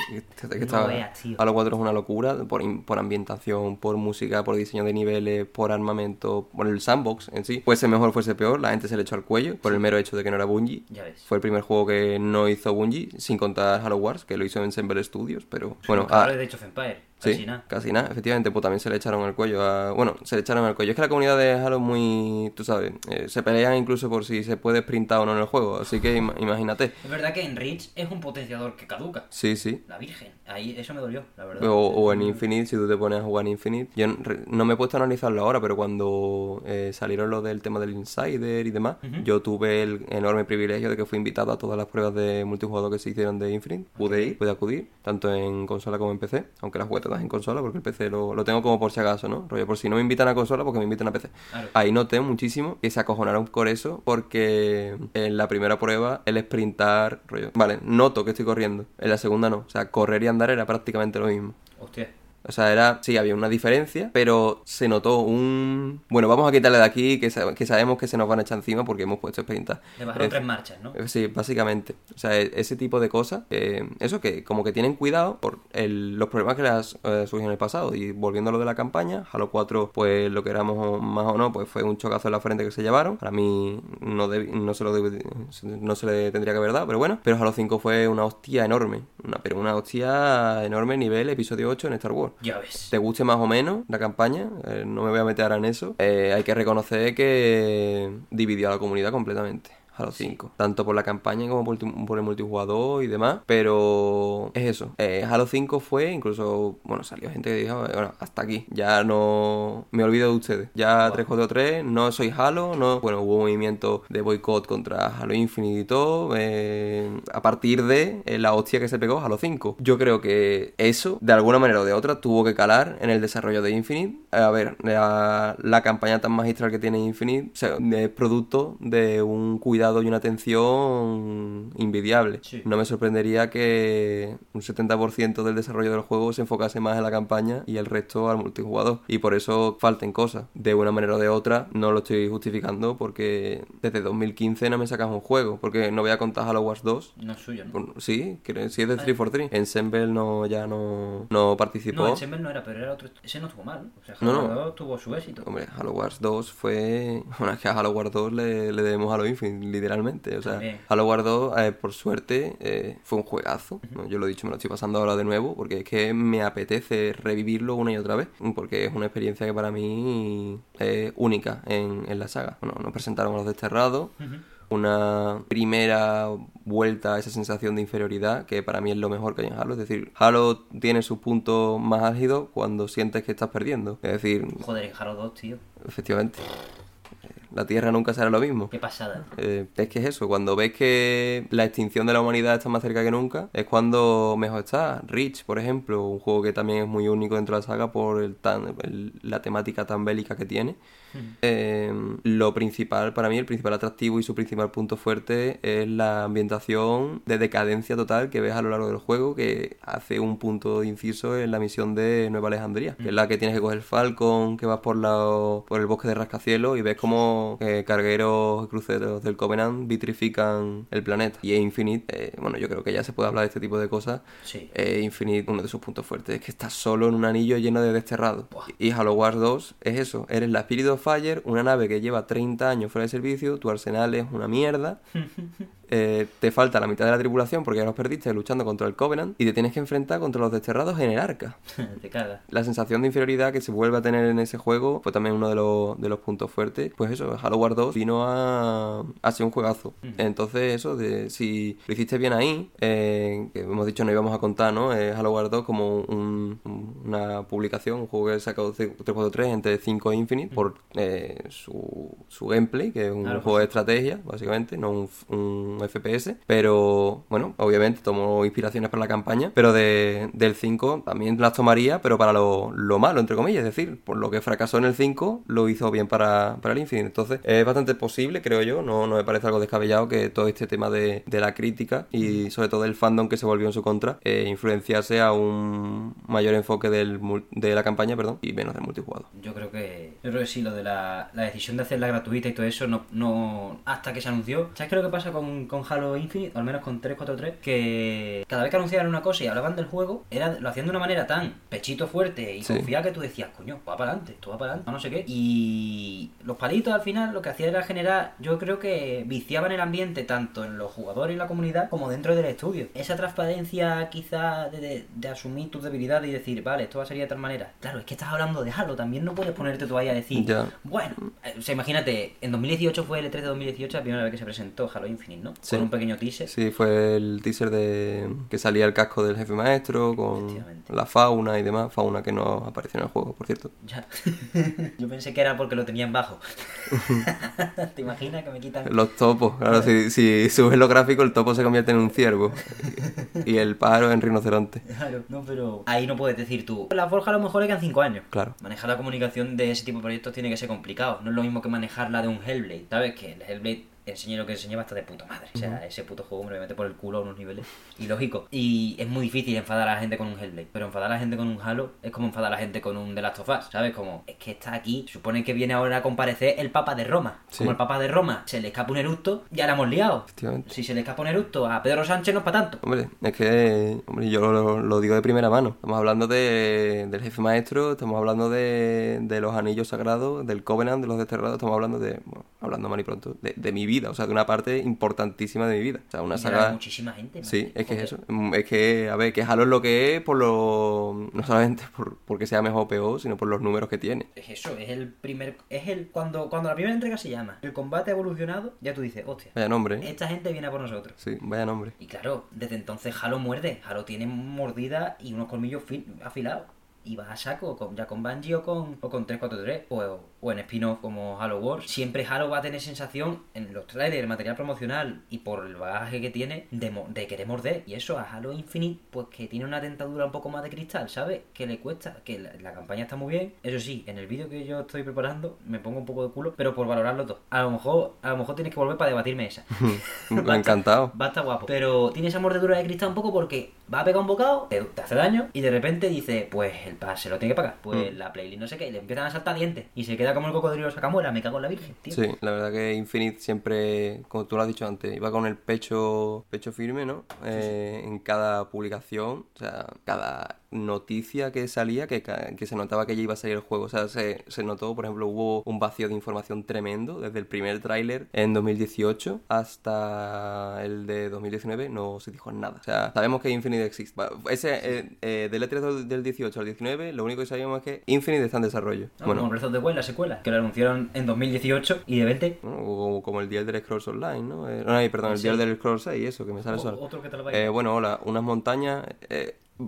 Que- que No veas, tío. Halo 4 es una locura por, por ambientación, por música, por diseño de niveles, por armamento, por el sandbox en sí. Fuese mejor, fuese peor, la gente se le echó al cuello por el mero hecho de que no era Bungie. Ya ves. Fue el primer juego que no hizo Bungie, sin contar Halo Wars, que lo hizo en Ensemble Studios, pero bueno, Los ah, creadores de Age of Empire. Sí, Casi nada. casi nada, efectivamente, pues también se le echaron al cuello a... Bueno, se le echaron al cuello. Es que la comunidad de Halo es muy... Tú sabes, eh, se pelean incluso por si se puede sprintar o no en el juego, así que ima- imagínate. Es verdad que en Reach es un potenciador que caduca. Sí, sí. La Virgen. Ahí eso me dolió, la verdad. O, o en Infinite, si tú te pones a jugar en Infinite. Yo no me he puesto a analizarlo ahora, pero cuando eh, salieron los del tema del Insider y demás, yo tuve el enorme privilegio de que fui invitado a todas las pruebas de multijugador que se hicieron de Infinite. Pude ir, pude acudir, tanto en consola como en PC, aunque las jugué todas en consola, porque el PC lo, lo tengo como por si acaso, ¿no? Rollo, por si no me invitan a consola, porque me invitan a PC. Claro. Ahí noté muchísimo que se acojonaron por eso, porque en la primera prueba el sprintar, rollo, vale, noto que estoy corriendo, en la segunda no, o sea, correr y andar era prácticamente lo mismo. Hostia. O sea, era, sí, había una diferencia, pero se notó un... Bueno, vamos a quitarle de aquí, que, que sabemos que se nos van a echar encima porque hemos puesto sprintar. Le bajaron tres marchas, ¿no? eh, Sí, básicamente. O sea, e- ese tipo de cosas, eh, eso que como que tienen cuidado por el- los problemas que les eh, surgieron en el pasado. Y volviendo a lo de la campaña, Halo 4, pues lo que éramos más o no, pues fue un chocazo en la frente que se llevaron. Para mí no, no, se lo no se le tendría que haber dado, pero bueno. Pero Halo 5 fue una hostia enorme. Una, pero una hostia enorme nivel episodio 8 en Star Wars Ya ves. te guste más o menos la campaña, eh, no me voy a meter en eso, eh, hay que reconocer que dividió a la comunidad completamente. Halo 5, tanto por la campaña como por, el multi- por el multijugador y demás, pero es eso. Eh, Halo 5 fue, incluso, bueno, salió gente que dijo, "Eh, bueno, hasta aquí, ya no me olvido de ustedes, ya 343, no soy Halo, no, bueno, hubo un movimiento de boicot contra Halo Infinite y todo, eh, a partir de eh, la hostia que se pegó Halo 5. Yo creo que eso, de alguna manera o de otra, tuvo que calar en el desarrollo de Infinite. A ver, la, la campaña tan magistral que tiene Infinite o sea, es producto de un cuidado y una atención invidiable. Sí. No me sorprendería que un 70% del desarrollo del juego se enfocase más en la campaña y el resto al multijugador. Y por eso falten cosas. De una manera o de otra, no lo estoy justificando porque desde 2015 no me sacas un juego. Porque no voy a contar Halo Wars 2. No es suyo, ¿no? Bueno, Sí, que sí es de 343. Ensemble no, ya no, no participó. No, Ensemble no era, pero era otro. Ese no estuvo mal, ¿no? O sea, No, Halo no. 2 tuvo su éxito. Hombre, Halo Wars 2 fue. Bueno, es que a Halo Wars 2 le, le debemos Halo Infinite, literalmente. O sea. Halo Wars 2, eh, por suerte, eh, fue un juegazo. ¿no? Yo lo he dicho, me lo estoy pasando ahora de nuevo, porque es que me apetece revivirlo una y otra vez. Porque es una experiencia que para mí es única en, en la saga. Bueno, nos presentaron a los desterrados. Una primera vuelta a esa sensación de inferioridad que para mí es lo mejor que hay en Halo. Es decir, Halo tiene sus puntos más álgidos cuando sientes que estás perdiendo. Es decir, Joder, en Halo 2, tío. efectivamente. La Tierra nunca será lo mismo. Qué pasada. Eh, es que es eso, cuando ves que la extinción de la humanidad está más cerca que nunca, es cuando mejor está. Reach, por ejemplo, un juego que también es muy único dentro de la saga por el tan, el- la temática tan bélica que tiene. Eh, lo principal, para mí, el principal atractivo y su principal punto fuerte es la ambientación de decadencia total que ves a lo largo del juego, que hace un punto de inciso en la misión de Nueva Alejandría, que es la que tienes que coger Falcon, que vas por, la, por el bosque de rascacielos y ves eh, cargueros y cruceros del Covenant vitrifican el planeta. Y Infinite, eh, bueno, yo creo que ya se puede hablar de este tipo de cosas. Sí. Eh, Infinite, uno de sus puntos fuertes, es que estás solo en un anillo lleno de desterrados. Buah. Y Halo Wars 2 es eso, eres la Spirit of Fire, una nave que lleva 30 años fuera de servicio, tu arsenal es una mierda, eh, te falta la mitad de la tripulación porque ya los perdiste luchando contra el Covenant y te tienes que enfrentar contra los desterrados en el arca. Te cagas. La sensación de inferioridad que se vuelve a tener en ese juego fue también uno de los, de los puntos fuertes. Pues eso, Halo Wars 2 vino a, a ser un juegazo. Entonces eso, de si lo hiciste bien ahí, eh, que hemos dicho no íbamos a contar, ¿no? Eh, Halo Wars 2 como un- un- una publicación, un juego que sacó 343 entre 5 e Infinite por eh, su, su gameplay, que es un Claro, juego de estrategia, básicamente, no un, un FPS. Pero bueno, obviamente tomó inspiraciones para la campaña, pero de, del 5 también las tomaría, pero para lo, lo malo, entre comillas. Es decir, por lo que fracasó en el 5, lo hizo bien para, para el Infinite. Entonces, es bastante posible, creo yo, no, no me parece algo descabellado que todo este tema de, de la crítica y sobre todo el fandom que se volvió en su contra, eh, influenciase a un mayor enfoque del, de la campaña perdón, y menos del multijugador. Yo creo que yo creo que sí, lo de la, la decisión de hacerla gratuita y todo eso, no, no hasta que se anunció. ¿Sabes qué es lo que pasa con, con Halo Infinite? O al menos con 343, que cada vez que anunciaban una cosa y hablaban del juego, era, lo hacían de una manera tan pechito fuerte y Sí. confiada que tú decías, coño, va para adelante, esto va para adelante, no sé qué. Y los palitos al final lo que hacía era generar, yo creo que viciaban el ambiente tanto en los jugadores y la comunidad como dentro del estudio. Esa transparencia quizá de, de- de asumir tus debilidades y decir, vale, esto va a salir de tal manera. Claro, es que estás hablando de Halo, también no puedes ponerte tú ahí a decir, Ya. bueno, eh, o sea, imagínate, en 2018 fue el E3 de 2018 la primera vez que se presentó Halo Infinite, ¿no? Sí. Con un pequeño teaser. Sí, fue el teaser de que salía el casco del jefe maestro con la fauna y demás, fauna que no apareció en el juego, por cierto. Ya. Yo pensé que era porque lo tenían bajo. ¿Te imaginas que me quitan Los topos, claro, si, si subes los gráficos el topo se convierte en un ciervo y el pájaro en rinoceronte. Claro, no, pero ahí no puedes decir tú. La Forja a lo mejor le quedan 5 años. Claro. Manejar la comunicación de ese tipo de proyectos tiene que ser complicado. No es lo mismo que manejar la de un Hellblade. ¿Sabes? Que el Hellblade enseñe lo que enseñe va a estar de puta madre. O sea, ese puto juego me lo meter por el culo a unos niveles. Y lógico. Y es muy difícil enfadar a la gente con un Hellblade. Pero enfadar a la gente con un Halo es como enfadar a la gente con un The Last of Us. ¿Sabes? Como, es que está aquí. Supone que viene ahora a comparecer el Papa de Roma. Sí. Como el Papa de Roma se le escapa un eructo, ya la hemos liado. Si se le escapa un eructo a Pedro Sánchez no es para tanto. Hombre, es que hombre, yo lo, lo digo de primera mano. Estamos hablando de, del jefe maestro, estamos hablando de, de los anillos sagrados, del Covenant, de los desterrados, estamos hablando de, bueno, hablando mal y pronto, de, de mi vida, o sea, de una parte importantísima de mi vida. O sea, una Y saga... muchísima gente. ¿no? Sí, es que es eso. Mm, Es que, a ver, que Halo es lo que es por lo... No solamente por, porque sea mejor o peor, sino por los números que tiene. Es eso, es el primer. Es el. Cuando, cuando la primera entrega se llama El combate ha evolucionado, ya tú dices, hostia, Vaya nombre, ¿eh? esta gente viene a por nosotros. Sí, vaya nombre. Y claro, desde entonces Halo muerde. Halo tiene mordida y unos colmillos fil- afilados. Y va a saco, con, ya con Bungie o con, o con 343, o, o en spin-off como Halo Wars. Siempre Halo va a tener sensación en los trailers, el material promocional y por el bagaje que tiene de, de querer morder. Y eso a Halo Infinite, pues que tiene una dentadura un poco más de cristal, ¿sabes? Que le cuesta, que la, la campaña está muy bien. Eso sí, en el vídeo que yo estoy preparando me pongo un poco de culo, pero por valorarlo todo. A lo mejor, a lo mejor tienes que volver para debatirme esa. Me ha encantado. Va a estar guapo. Pero tiene esa mordedura de cristal un poco porque va a pegar un bocado, te, te hace daño y de repente dice, pues el pase se lo tiene que pagar. Pues Mm. la playlist no sé qué, y le empiezan a saltar dientes. Y se queda como el cocodrilo sacamuela, me cago en la virgen, tío. Sí, la verdad que Infinite siempre, como tú lo has dicho antes, iba con el pecho, pecho firme, ¿no? Eh, En cada publicación, o sea, cada noticia que salía, que, que se notaba que ya iba a salir el juego. O sea, se, se notó, por ejemplo, hubo un vacío de información tremendo desde el primer tráiler en 2018 hasta el de 2019, no se dijo nada. O sea, sabemos que Infinite existe. Ese, eh, eh, del E3 del 18 al 19, lo único que sabíamos es que Infinite está en desarrollo. No, bueno, Como Breath of the Wild, la secuela, que lo anunciaron en 2018 y de 20. ¿no? O como el The Elder Scrolls Online, ¿no? Eh, no, perdón, el Sí. The Elder Scrolls 6, eso, que me sale O- solo. otro que te lo Eh, bueno, hola, unas montañas...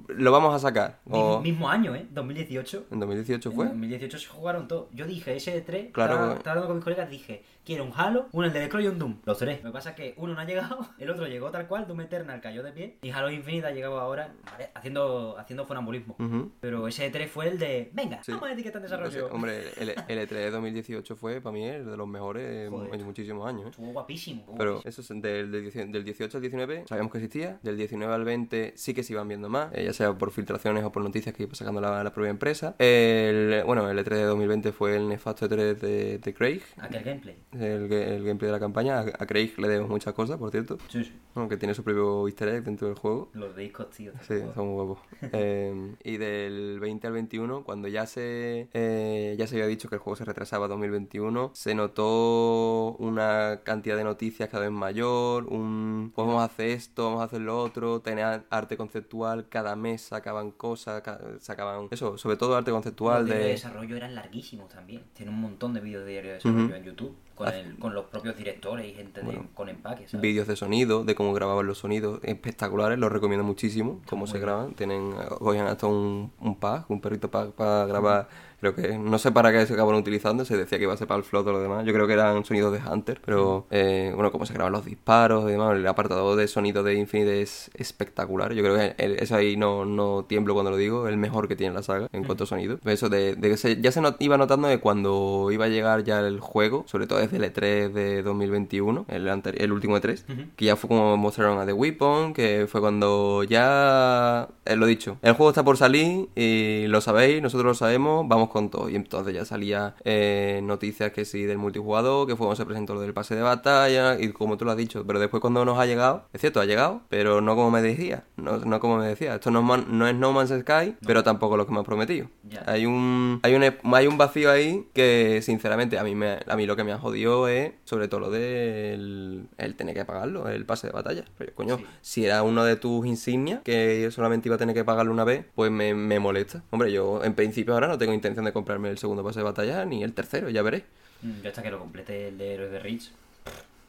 lo vamos a sacar. O... Mismo año, ¿eh? 2018. ¿En 2018 fue? En 2018 se jugaron todos. Yo dije, ese 3, Claro, estaba, porque- estaba hablando con mis colegas, dije, quiero un Halo, un el de Scroll y un Doom. Los tres. Lo que pasa es que uno no ha llegado, el otro llegó tal cual, Doom Eternal cayó de pie, y Halo Infinite ha llegado ahora ¿vale? haciendo, haciendo funambulismo. Ujú. Pero ese 3 fue el de, venga, Sí. vamos a etiquetar en No sé, desarrollo. hombre, el, el E3 de 2018 fue para mí el de los mejores Joder. en muchísimos años. ¿eh? Estuvo guapísimo. estuvo Pero guapísimo. eso es del, del 18 del 18 al 19 sabíamos que existía, del 19 al 20 sí que se iban viendo más, eh, ya sea por filtraciones o por noticias que iba sacando la, la propia empresa. El, bueno, el E3 de 2020 fue el nefasto E3 de, de Craig, Aquel gameplay. El, el gameplay de la campaña. A, Craig le debemos muchas cosas, por cierto, Sí, sí. aunque tiene su propio easter egg dentro del juego. Los discos, tío. Sí, son muy guapos. Eh, y del 20 al 21, cuando ya se eh, ya se había dicho que el juego se retrasaba a 2021, se notó una cantidad de noticias cada vez mayor, un pues vamos a hacer esto, vamos a hacer lo otro, tener arte conceptual, cada mes sacaban cosas, ca- sacaban eso, sobre todo arte conceptual Los diarios de de desarrollo eran larguísimos también. Tiene un montón de vídeos de diario de desarrollo en YouTube. Con, el, con los propios directores y gente de- con empaques. vídeos de sonido, de cómo grababan los sonidos, espectaculares, los recomiendo muchísimo, cómo se bien. graban. Tienen, cogían hasta un, un pad, un perrito pad para grabar, creo que, no sé para qué se acabaron utilizando, se decía que iba a ser para el float o lo demás, yo creo que eran sonidos de Hunter, pero eh, bueno, cómo se graban los disparos y demás, el apartado de sonido de Infinite es espectacular, yo creo que el- eso ahí no, no tiemblo cuando lo digo, el mejor que tiene la saga en cuanto a sonido. Eso de, de que se- ya se not- iba notando de cuando iba a llegar ya el juego, sobre todo desde el E3 de 2021, el, anteri- el último E3, Ujú. que ya fue como mostraron a The Weapon, que fue cuando ya, eh, lo dicho, el juego está por salir y lo sabéis, nosotros lo sabemos, vamos con todo. Y entonces ya salía eh, noticias que sí del multijugador, que fue cuando se presentó lo del pase de batalla, y como tú lo has dicho, pero después cuando nos ha llegado, es cierto, ha llegado, pero no como me decía, no, no como me decía, esto no es, Man- no es No Man's Sky, pero tampoco lo que me ha prometido. Hay un, hay un hay un vacío ahí que sinceramente a mí me a mí lo que me ha jodido es sobre todo lo del el tener que pagarlo, el pase de batalla. Pero coño, Sí. si era uno de tus insignias que solamente iba a tener que pagarlo una vez, pues me, me molesta. Hombre, yo en principio ahora no tengo intención de comprarme el segundo pase de batalla ni el tercero, ya veré. Mm, Yo hasta que lo complete el de Héroes de Rich.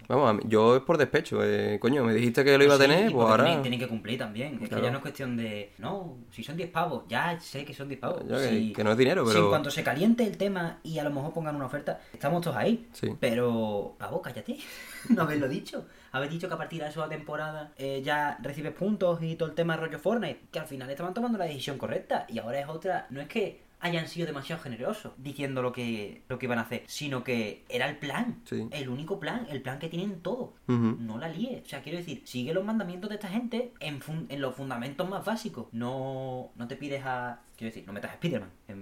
Vamos, yo es por despecho, eh, coño, me dijiste que lo iba a tener, pues ahora... Tienen, tienen que cumplir también. Es que ya no es cuestión de. No, si son 10 pavos, ya sé que son 10 pavos. Ya que- Si- que no es dinero, Si pero- en cuanto se caliente el tema y a lo mejor pongan una oferta, estamos todos ahí. Sí. Pero, pavo, cállate. no haberlo dicho. Haber dicho que a partir de esa temporada eh, ya recibes puntos y todo el tema rollo Fortnite. Que al final estaban tomando la decisión correcta. Y ahora es otra. No es que hayan sido demasiado generosos diciendo lo que, lo que iban a hacer, sino que era el plan. Sí. El único plan, el plan que tienen todos. No la líes. O sea, quiero decir, sigue los mandamientos de esta gente en, fun- en los fundamentos más básicos. No, no te pides a. Quiero decir, no metas a Spider-Man en,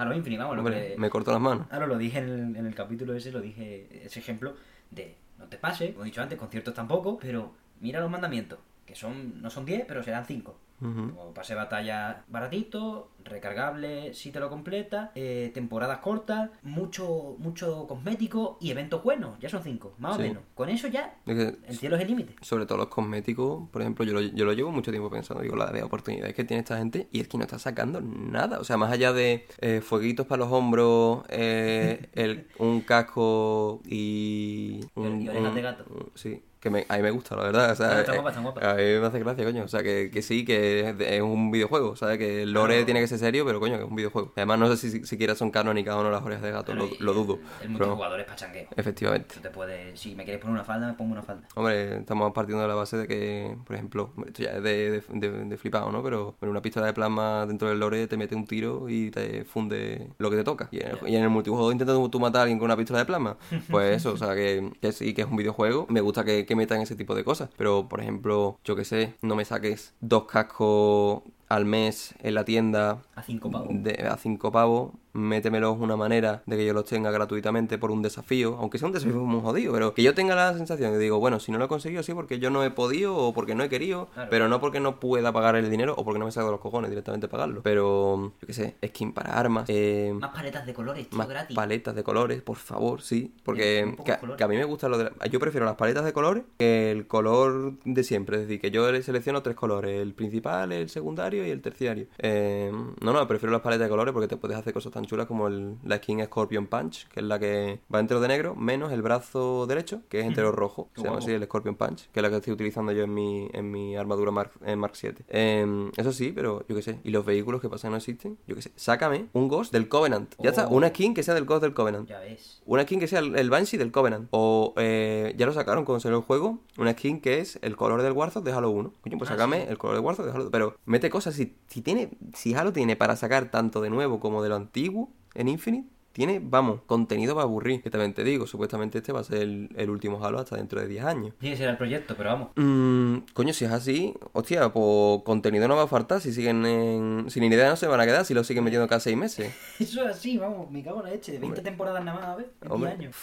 Halo Infinite, vamos. lo que- me corto las manos. Ahora lo dije en el, en el capítulo ese, lo dije, ese ejemplo de no te pase, como he dicho antes, conciertos tampoco, pero mira los mandamientos, que son no son 10, pero serán 5. Ujú. Como pase de batalla baratito, recargable si te lo completa, eh, temporadas cortas, mucho mucho cosmético y eventos buenos, ya son 5, más Sí. o menos. Con eso ya, Es que el cielo es el límite. sobre todo los cosméticos, por ejemplo, yo lo, yo lo llevo mucho tiempo pensando, digo, la de oportunidades que tiene esta gente y es que no está sacando nada. O sea, más allá de eh, fueguitos para los hombros, eh, el, un casco y... Un, Y orejas de gato. un- sí, que me, a mí me gusta, la verdad. O sea, está eh, guapa, está guapa. A mí me hace gracia, coño. O sea, que, que sí, que es, un videojuego, ¿sabes? Que el lore tiene que ser serio, pero coño, que es un videojuego. Además, no sé si si siquiera son canónicas o no las orejas de gato, Claro, lo, dudo. El pero- multijugador es pachangueo. efectivamente. Tú te puedes, si me quieres poner una falda, me pongo una falda. Hombre, estamos partiendo de la base de que, por ejemplo, esto ya es de, de, de- de flipado, ¿no? Pero en una pistola de plasma dentro del lore te mete un tiro y te funde lo que te toca. Y en el, y en el multijuego intentas tú matar a alguien con una pistola de plasma. Pues eso, o sea, que, que sí, que es un videojuego. Me gusta que, que metan ese tipo de cosas. Pero, por ejemplo, yo que sé, no me saques dos cascos al mes en la tienda A 5 pavos. de, a 5 pavos, métemelos una manera de que yo los tenga gratuitamente por un desafío, aunque sea un desafío muy jodido, pero que yo tenga la sensación de digo, bueno, si no lo he conseguido, sí, porque yo no he podido o porque no he querido, Claro. pero no porque no pueda pagar el dinero o porque no me salga de los cojones directamente pagarlo. Pero, yo qué sé, skin para armas, eh, Más paletas de colores, tío, más gratis. paletas de colores, por favor, sí. Porque que, que a mí me gusta lo de... la- Yo prefiero las paletas de colores que el color de siempre. Es decir, que yo le selecciono tres colores. El principal, el secundario secundario y el terciario. Eh, no, no, prefiero las paletas de colores porque te puedes hacer cosas tan chulas como el, la skin Scorpion Punch, que es la que va entero de negro, menos el brazo derecho, que es entero rojo. Se llama así el Scorpion Punch, que es la que estoy utilizando yo en mi, en mi armadura Mark, en Mark 7. Eh, eso sí, pero yo qué sé. ¿Y los vehículos que pasan no existen? Yo qué sé. Sácame un Ghost del Covenant. Ya está, Oh. una skin que sea del Ghost del Covenant. Ya ves. Una skin que sea el, el Banshee del Covenant. O eh, ya lo sacaron cuando salió el juego. Una skin que es el color del Warzone de Halo 1. Coño, pues Ah, sácame sí. el color del Warzone de Halo Pero mete cosas. Si, si tiene. Si Halo tiene para sacar tanto de nuevo como de lo antiguo en Infinite. Tiene, vamos, contenido para aburrir. Que también te digo, supuestamente este va a ser el, el último Halo hasta dentro de 10 años. Sí, ese era el proyecto, pero vamos. Mm, coño, si es así, hostia, pues contenido no va a faltar. Si siguen en. Sin idea no se van a quedar si lo siguen metiendo cada 6 meses. Eso es así, vamos, me cago en la leche. De 20 temporadas nada más, a ver, en 10 Hombre, años.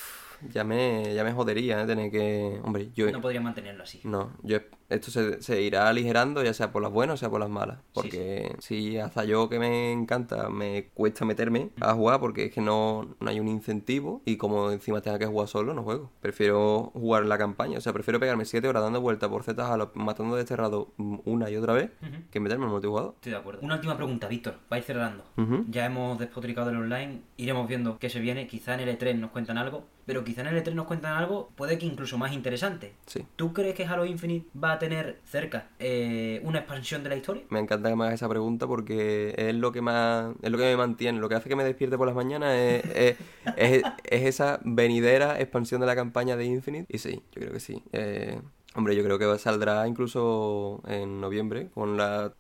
ya me, ya me jodería, ¿eh? Tener que. Hombre, yo. No podrían mantenerlo así. No, yo esto se, se irá aligerando ya sea por las buenas o sea por las malas. Porque si hasta yo que me encanta me cuesta meterme a jugar porque es que no, no hay un incentivo y como encima tenga que jugar solo, no juego. Prefiero jugar la campaña, o sea, prefiero pegarme 7 horas dando vueltas por zetas a los matando desterrado una y otra vez que meterme en multijugador. Estoy de acuerdo. Una última pregunta, Víctor. Vais cerrando. Ujú. Ya hemos despotricado del online, iremos viendo qué se viene. Quizá en el E3 nos cuentan algo, pero quizá en el E3 nos cuentan algo, puede que incluso más interesante. Sí. ¿Tú crees que Halo Infinite va tener cerca eh, una expansión de la historia? Me encanta que me hagas esa pregunta porque es lo que más es lo que me mantiene, lo que hace que me despierte por las mañanas es, es, es- es esa venidera expansión de la campaña de Infinite. Y sí, yo creo que sí. Eh, hombre, yo creo que saldrá incluso en noviembre con la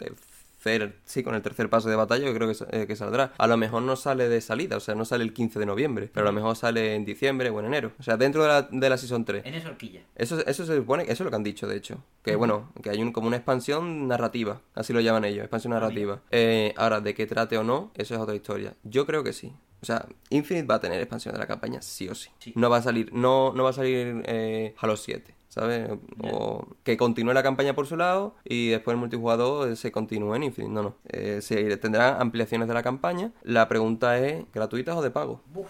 tercer, sí, con el tercer paso de batalla, yo creo que, eh, que saldrá. A lo mejor no sale de salida, o sea, no sale el 15 de noviembre, pero a lo mejor sale en diciembre o en enero. O sea, dentro de la, de la Season 3. En esa horquilla. Eso, eso se supone, eso es lo que han dicho, de hecho. Que bueno, que hay un, como una expansión narrativa, así lo llaman ellos, expansión Ah, narrativa. Eh, ahora, de qué trate o no, eso es otra historia. Yo creo que sí. O sea, Infinite va a tener expansión de la campaña, sí o sí. Sí. No va a salir, no, no va a salir eh, Halo 7. ¿Sabes? O que continúe la campaña por su lado y después el multijugador eh, se continúe en Infinite. No, no. Eh, se tendrán ampliaciones de la campaña. La pregunta es, ¿gratuitas o de pago? Uf,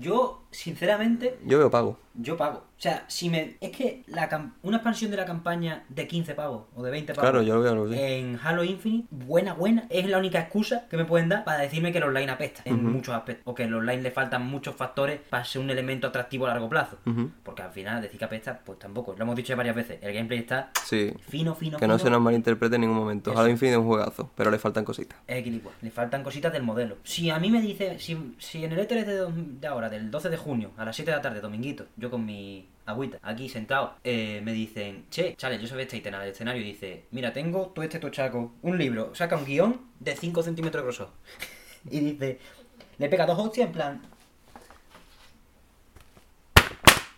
yo, sinceramente, Yo veo pago. yo pago. O sea, si me. Es que la una expansión de la campaña de 15 pavos o de 20 pavos. Claro, yo lo veo así. En Halo Infinite, buena, buena, es la única excusa que me pueden dar para decirme que el online apesta en muchos aspectos. O que el online le faltan muchos factores para ser un elemento atractivo a largo plazo. Porque al final, decir que apesta, pues tampoco. Lo hemos dicho ya varias veces. El gameplay está Sí. fino, fino, Que no se nos malinterprete en ningún momento. Eso. Halo Infinite es un juegazo, pero le faltan cositas. Es equilibrado. Le faltan cositas del modelo. Si a mí me dice, si, si en el E3 de, dos- de ahora, del 12 de junio, a las 7 de la tarde, dominguito, yo con mi agüita, aquí sentado, eh, me dicen, che, chale, yo soy este en el escenario y dice, mira, tengo todo este tochaco, un libro, saca un guion de 5 centímetros de grosor. y dice, le pega dos hostias en plan...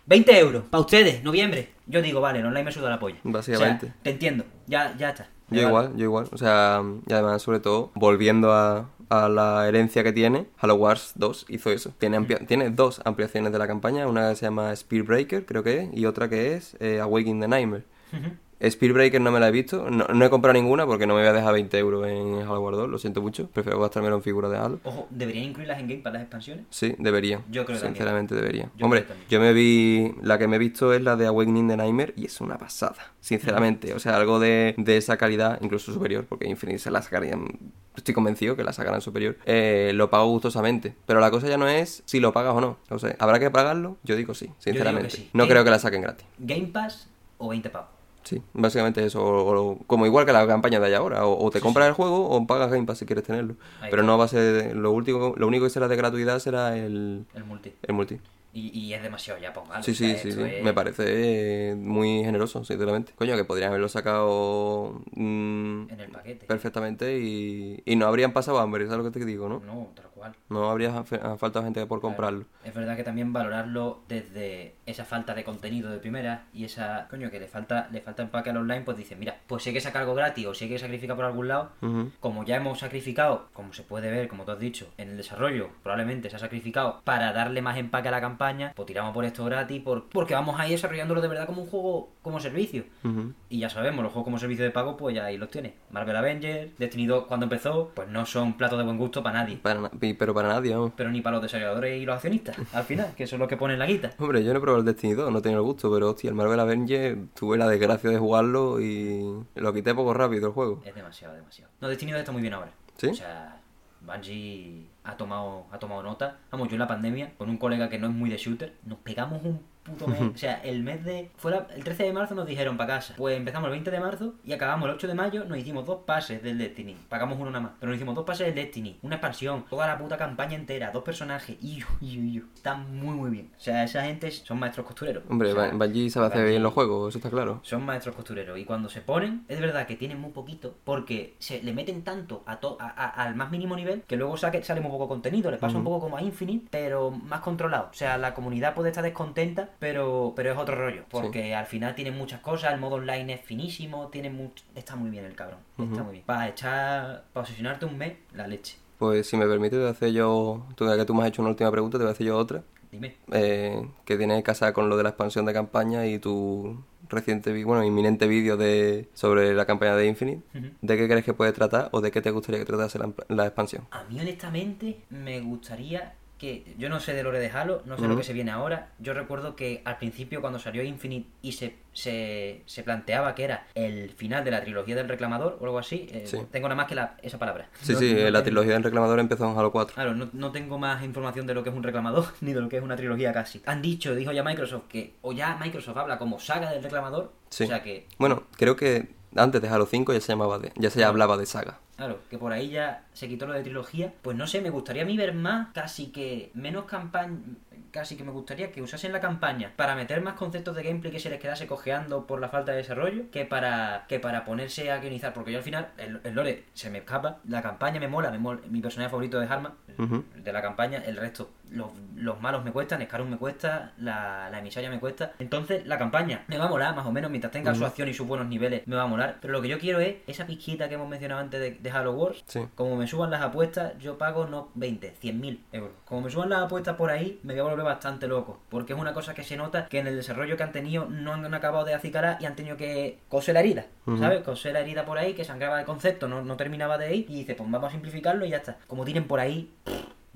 20 euros, para ustedes, noviembre. Yo digo, vale, el online me suda la polla. Básicamente. O sea, te entiendo, ya, ya está. Yo igual, yo igual. O sea, y además, sobre todo, volviendo a, a la herencia que tiene, Halo Wars 2 hizo eso. Tiene, tiene dos ampliaciones de la campaña, una que se llama Spearbreaker, creo que es, y otra que es eh, Awakening the Nightmare. Spearbreaker no me la he visto, no, no he comprado ninguna porque no me voy a dejar 20 euros en Halo Wars 2, lo siento mucho. Prefiero gastármelo en figuras de Halo. Ojo, ¿deberían incluirlas en Game para las expansiones? Sí, debería. Yo creo también. Sinceramente debería. Yo Hombre, también. yo me vi. La que me he visto es la de Awakening the Nightmare y es una pasada. Sinceramente. O sea, algo de, de esa calidad, incluso superior, porque Infinite se la sacarían. Estoy convencido que la sacarán superior. Eh, lo pago gustosamente. Pero la cosa ya no es si lo pagas o no. O sea, ¿habrá que pagarlo? Yo digo sí, sinceramente. sí. No creo que la saquen gratis. ¿Game Pass o 20 pavos? Sí, básicamente eso. O- o- como igual que la campaña de allá ahora. O, o te Sí, compras sí. el juego o pagas Game Pass si quieres tenerlo. Ahí Pero está. no va a ser. Lo, último, lo único que será de gratuidad será el, El multi. el multi. Y, y es demasiado ya. Sí, o sea, sí, sí, sí. es- Me parece eh, muy generoso, sinceramente. Coño, que podrían haberlo sacado mm, En el paquete. perfectamente y, y no habrían pasado hambre, ¿sabes lo que te digo, no? No, tal No habría ha faltado gente por comprarlo. Es verdad que también valorarlo desde esa falta de contenido de primera y esa, coño, que le falta le falta empaque al online, pues dicen, mira, pues si hay que sacar algo gratis o si hay que sacrificar por algún lado, como ya hemos sacrificado, como se puede ver, como tú has dicho, en el desarrollo, probablemente se ha sacrificado para darle más empaque a la campaña, pues tiramos por esto gratis por- porque vamos a ir desarrollándolo de verdad como un juego como servicio. Y ya sabemos, los juegos como servicio de pago, pues ya ahí los tienes. Marvel Avengers, Destiny 2 cuando empezó, pues no son platos de buen gusto para nadie. Para na- y pero para nadie, vamos. Pero ni para los desarrolladores y los accionistas, al final, que son los que ponen la guita. Hombre, yo no he probado el Destiny 2, no tenido el gusto, pero hostia, el Marvel Avengers tuve la desgracia de jugarlo y lo quité poco rápido el juego. Es demasiado, demasiado. No, Destiny 2 está muy bien ahora. ¿Sí? O sea, Bungie ha tomado, ha tomado nota. Vamos, yo en la pandemia, con un colega que no es muy de shooter, nos pegamos un puto mes. O sea, el mes de. Fue la- el 13 de marzo nos dijeron para casa. Pues empezamos el 20 de marzo y acabamos el 8 de mayo. Nos hicimos dos pases del Destiny. Pagamos uno nada más. Pero nos hicimos dos pases del Destiny. Una expansión. Toda la puta campaña entera. Dos personajes. Y yo, y yo, y yo. Está muy, muy bien. O sea, esa gente son maestros costureros. Hombre, O sea, Bungie sabe hacer bien los juegos, eso está claro. son maestros costureros y cuando se ponen, es verdad que tienen muy poquito porque se le meten tanto a to- a- a- al más mínimo nivel que luego saque, sale muy poco contenido, les pasa un poco como a Infinite, pero más controlado. O sea, la comunidad puede estar descontenta, pero, pero es otro rollo, porque al final tienen muchas cosas, el modo online es finísimo, tiene mucho... Está muy bien el cabrón, está muy bien. Para echar, para obsesionarte un mes, la leche. Pues si me permite, te voy a hacer yo, tú que tú me has hecho una última pregunta, te voy a hacer yo otra, Dime. eh, que tiene que con lo de la expansión de campaña y tu reciente, bueno, inminente vídeo de sobre la campaña de Infinite. ¿De qué crees que puede tratar o de qué te gustaría que tratase la, la expansión? A mí honestamente me gustaría que yo no sé de lore de Halo, no sé lo que se viene ahora. Yo recuerdo que al principio cuando salió Infinite y se, se, se planteaba que era el final de la trilogía del reclamador o algo así, eh, Sí. tengo nada más que la- esa palabra. Sí, No- sí, no la tengo- trilogía del reclamador empezó en Halo 4. Claro, no, no tengo más información de lo que es un reclamador ni de lo que es una trilogía casi. Han dicho, dijo ya Microsoft, que o ya Microsoft habla como saga del reclamador, Sí. o sea que Bueno, creo que antes de Halo 5 ya se llamaba de, ya se hablaba de saga. Claro, que por ahí ya se quitó lo de trilogía. Pues no sé, me gustaría a mí ver más, casi que menos campaña. Casi que me gustaría que usasen la campaña para meter más conceptos de gameplay que se les quedase cojeando por la falta de desarrollo que para que para ponerse a guionizar. Porque yo al final, el, el lore se me escapa, la campaña me mola, me mola. Mi personaje favorito es Harma, de la campaña, el resto, los, los malos me cuestan, Scarus me cuesta, la, la emisaria me cuesta. Entonces, la campaña me va a molar, más o menos, mientras tenga su acción y sus buenos niveles, me va a molar. Pero lo que yo quiero es esa pizquita que hemos mencionado antes de, de Halo Wars. Sí. Como me suban las apuestas, yo pago no 20, 100 mil euros. Como me suban las apuestas por ahí, me voy a volver bastante loco. Porque es una cosa que se nota que en el desarrollo que han tenido no han acabado de acicalar y han tenido que coser la herida. ¿Sabes? Coser la herida por ahí, que sangraba el concepto, no, no terminaba de ir. Y dice, pues vamos a simplificarlo y ya está. Como tienen por ahí,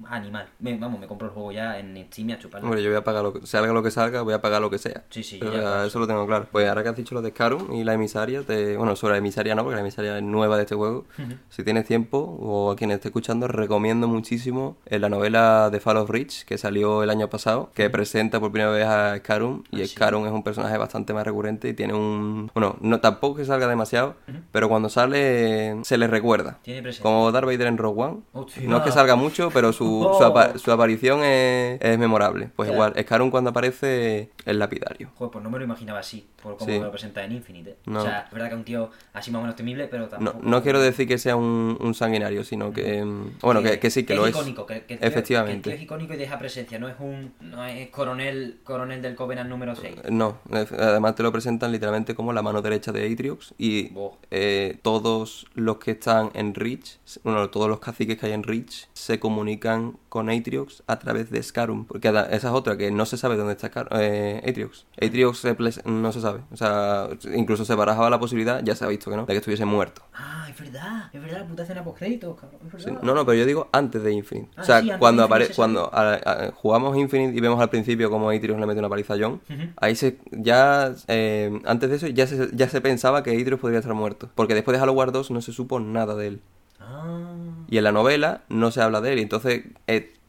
animal. Me- vamos, me compro el juego ya en Steam y a chuparlo. Hombre, yo voy a pagar lo que salga lo que salga, voy a pagar lo que sea. Sí, sí, Pero ya, ya, eso lo tengo claro. Pues ahora que has dicho lo de Scarum y la emisaria, te... bueno, sobre la emisaria no, porque la emisaria es nueva de este juego. Si tienes tiempo, o a quien esté escuchando, recomiendo muchísimo eh, la novela de Fall of Reach, que salió el año pasado, que presenta por primera vez a Scarum, y Ah, sí. Scarum es un personaje bastante más recurrente y tiene un... Bueno, no tampoco que salga demasiado, pero cuando sale se le recuerda. Tiene presencia. Como Darth Vader en Rogue One. Hostia. No es que salga mucho, pero su, su, apa- su aparición es, es memorable. Pues Claro. igual, Scarum cuando aparece es lapidario. Joder, pues no me lo imaginaba así, por cómo Sí. me lo presenta en Infinite. ¿eh? No. O sea, es verdad que un tío así más o menos temible, pero No, tampoco... no quiero decir que sea un, un sanguinario, sino que... mm, Bueno, que, que sí, que, lo es. icónico, que, tío- Efectivamente. que el tío es icónico y deja presencia, no es un no es coronel coronel del Covenant número 6. No, ef- además te lo presentan literalmente como la mano derecha de Atriox y eh, todos los que están en Reach, bueno, todos los caciques que hay en Reach se comunican con Atriox a través de Scarum, porque esa es otra que no se sabe dónde está Scar- eh, Atriox. Atriox no se sabe, o sea, incluso se barajaba la posibilidad, ya se ha visto que no, de que estuviese muerto. Ah, es verdad, es verdad, la puta escena post créditos, cabrón, es Sí, verdad. No, no, pero yo digo antes de Infinite. Ah, o sea, sí, cuando de Infinite apare se cuando a- a- jugamos Infinite y vemos al principio como Atriox le mete una paliza a John, ahí se ya eh, antes de eso ya se, ya se pensaba que Atriox podría estar muerto, porque después de Halo Wars 2 no se supo nada de él. Ah, Y en la novela no se habla de él, y entonces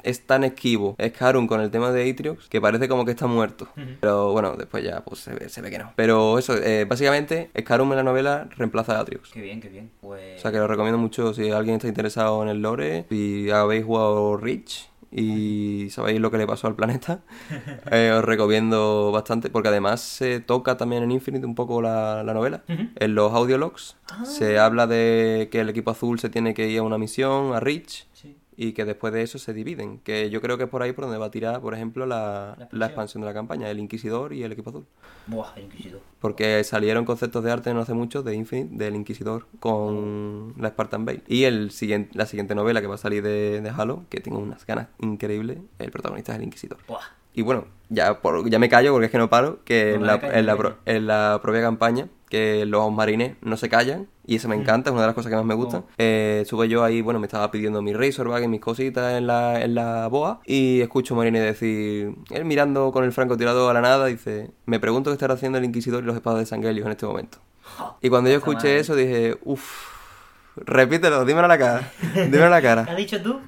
es tan esquivo Scarum con el tema de Atriox que parece como que está muerto. Pero bueno, después ya pues se ve, se ve que no. Pero eso, eh, básicamente Scarum en la novela reemplaza a Atriox. qué bien, qué bien. Pues O sea que lo recomiendo mucho si alguien está interesado en el lore, si habéis jugado Reach y sabéis lo que le pasó al planeta, eh, os recomiendo bastante porque además se toca también en Infinite un poco la, la novela. En los audiologs. Se habla de que el equipo azul se tiene que ir a una misión, a Reach, sí. Y que después de eso se dividen. Que yo creo que es por ahí por donde va a tirar, por ejemplo, la, La la expansión. de la campaña, el Inquisidor y el equipo azul. Buah, el Inquisidor. Porque salieron conceptos de arte no hace mucho de Infinite, del Inquisidor, con la Spartan Bale. Y el siguiente, la siguiente novela que va a salir de, de Halo, que tengo unas ganas increíbles, el protagonista es el Inquisidor. Buah. Y bueno, ya, por- ya me callo porque es que no paro, que No, en, la, en, la pro- en la propia campaña, que los marines no se callan y eso me encanta, es una de las cosas que más me gustan. Eh, estuve yo ahí, bueno, me estaba pidiendo mi Razorback y mis cositas en la, en la boa y escucho a Morini decir, él mirando con el francotirador a la nada, dice, me pregunto qué estará haciendo el Inquisidor y los espadas de Sangelius en este momento. Y cuando yo escuché eso dije, uff, repítelo, dímelo a la cara, dímelo a la ¿Qué has cara, dicho tú?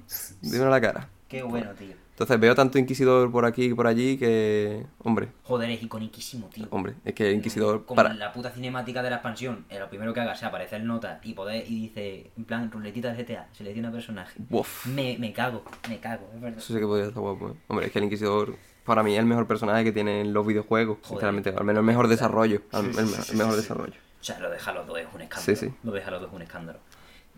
dímelo a la cara. Qué bueno, tío. Entonces veo tanto Inquisidor por aquí y por allí que, hombre, Joder, es iconiquísimo, tío. hombre, es que Inquisidor Como para... en la puta cinemática de la expansión, eh, lo primero que haga sea aparecer nota y poder y dice, en plan, ruletita de GTA, selecciona personaje. Uf, Me, me cago, me cago, es verdad. eso sí que podría estar guapo. ¿eh? Hombre, es que el Inquisidor para mí es el mejor personaje que tienen los videojuegos, Joder. sinceramente, al menos el mejor desarrollo, el, el mejor desarrollo. O sea, lo de Halo 2 es un escándalo. Sí, sí. Lo de Halo 2 es un escándalo.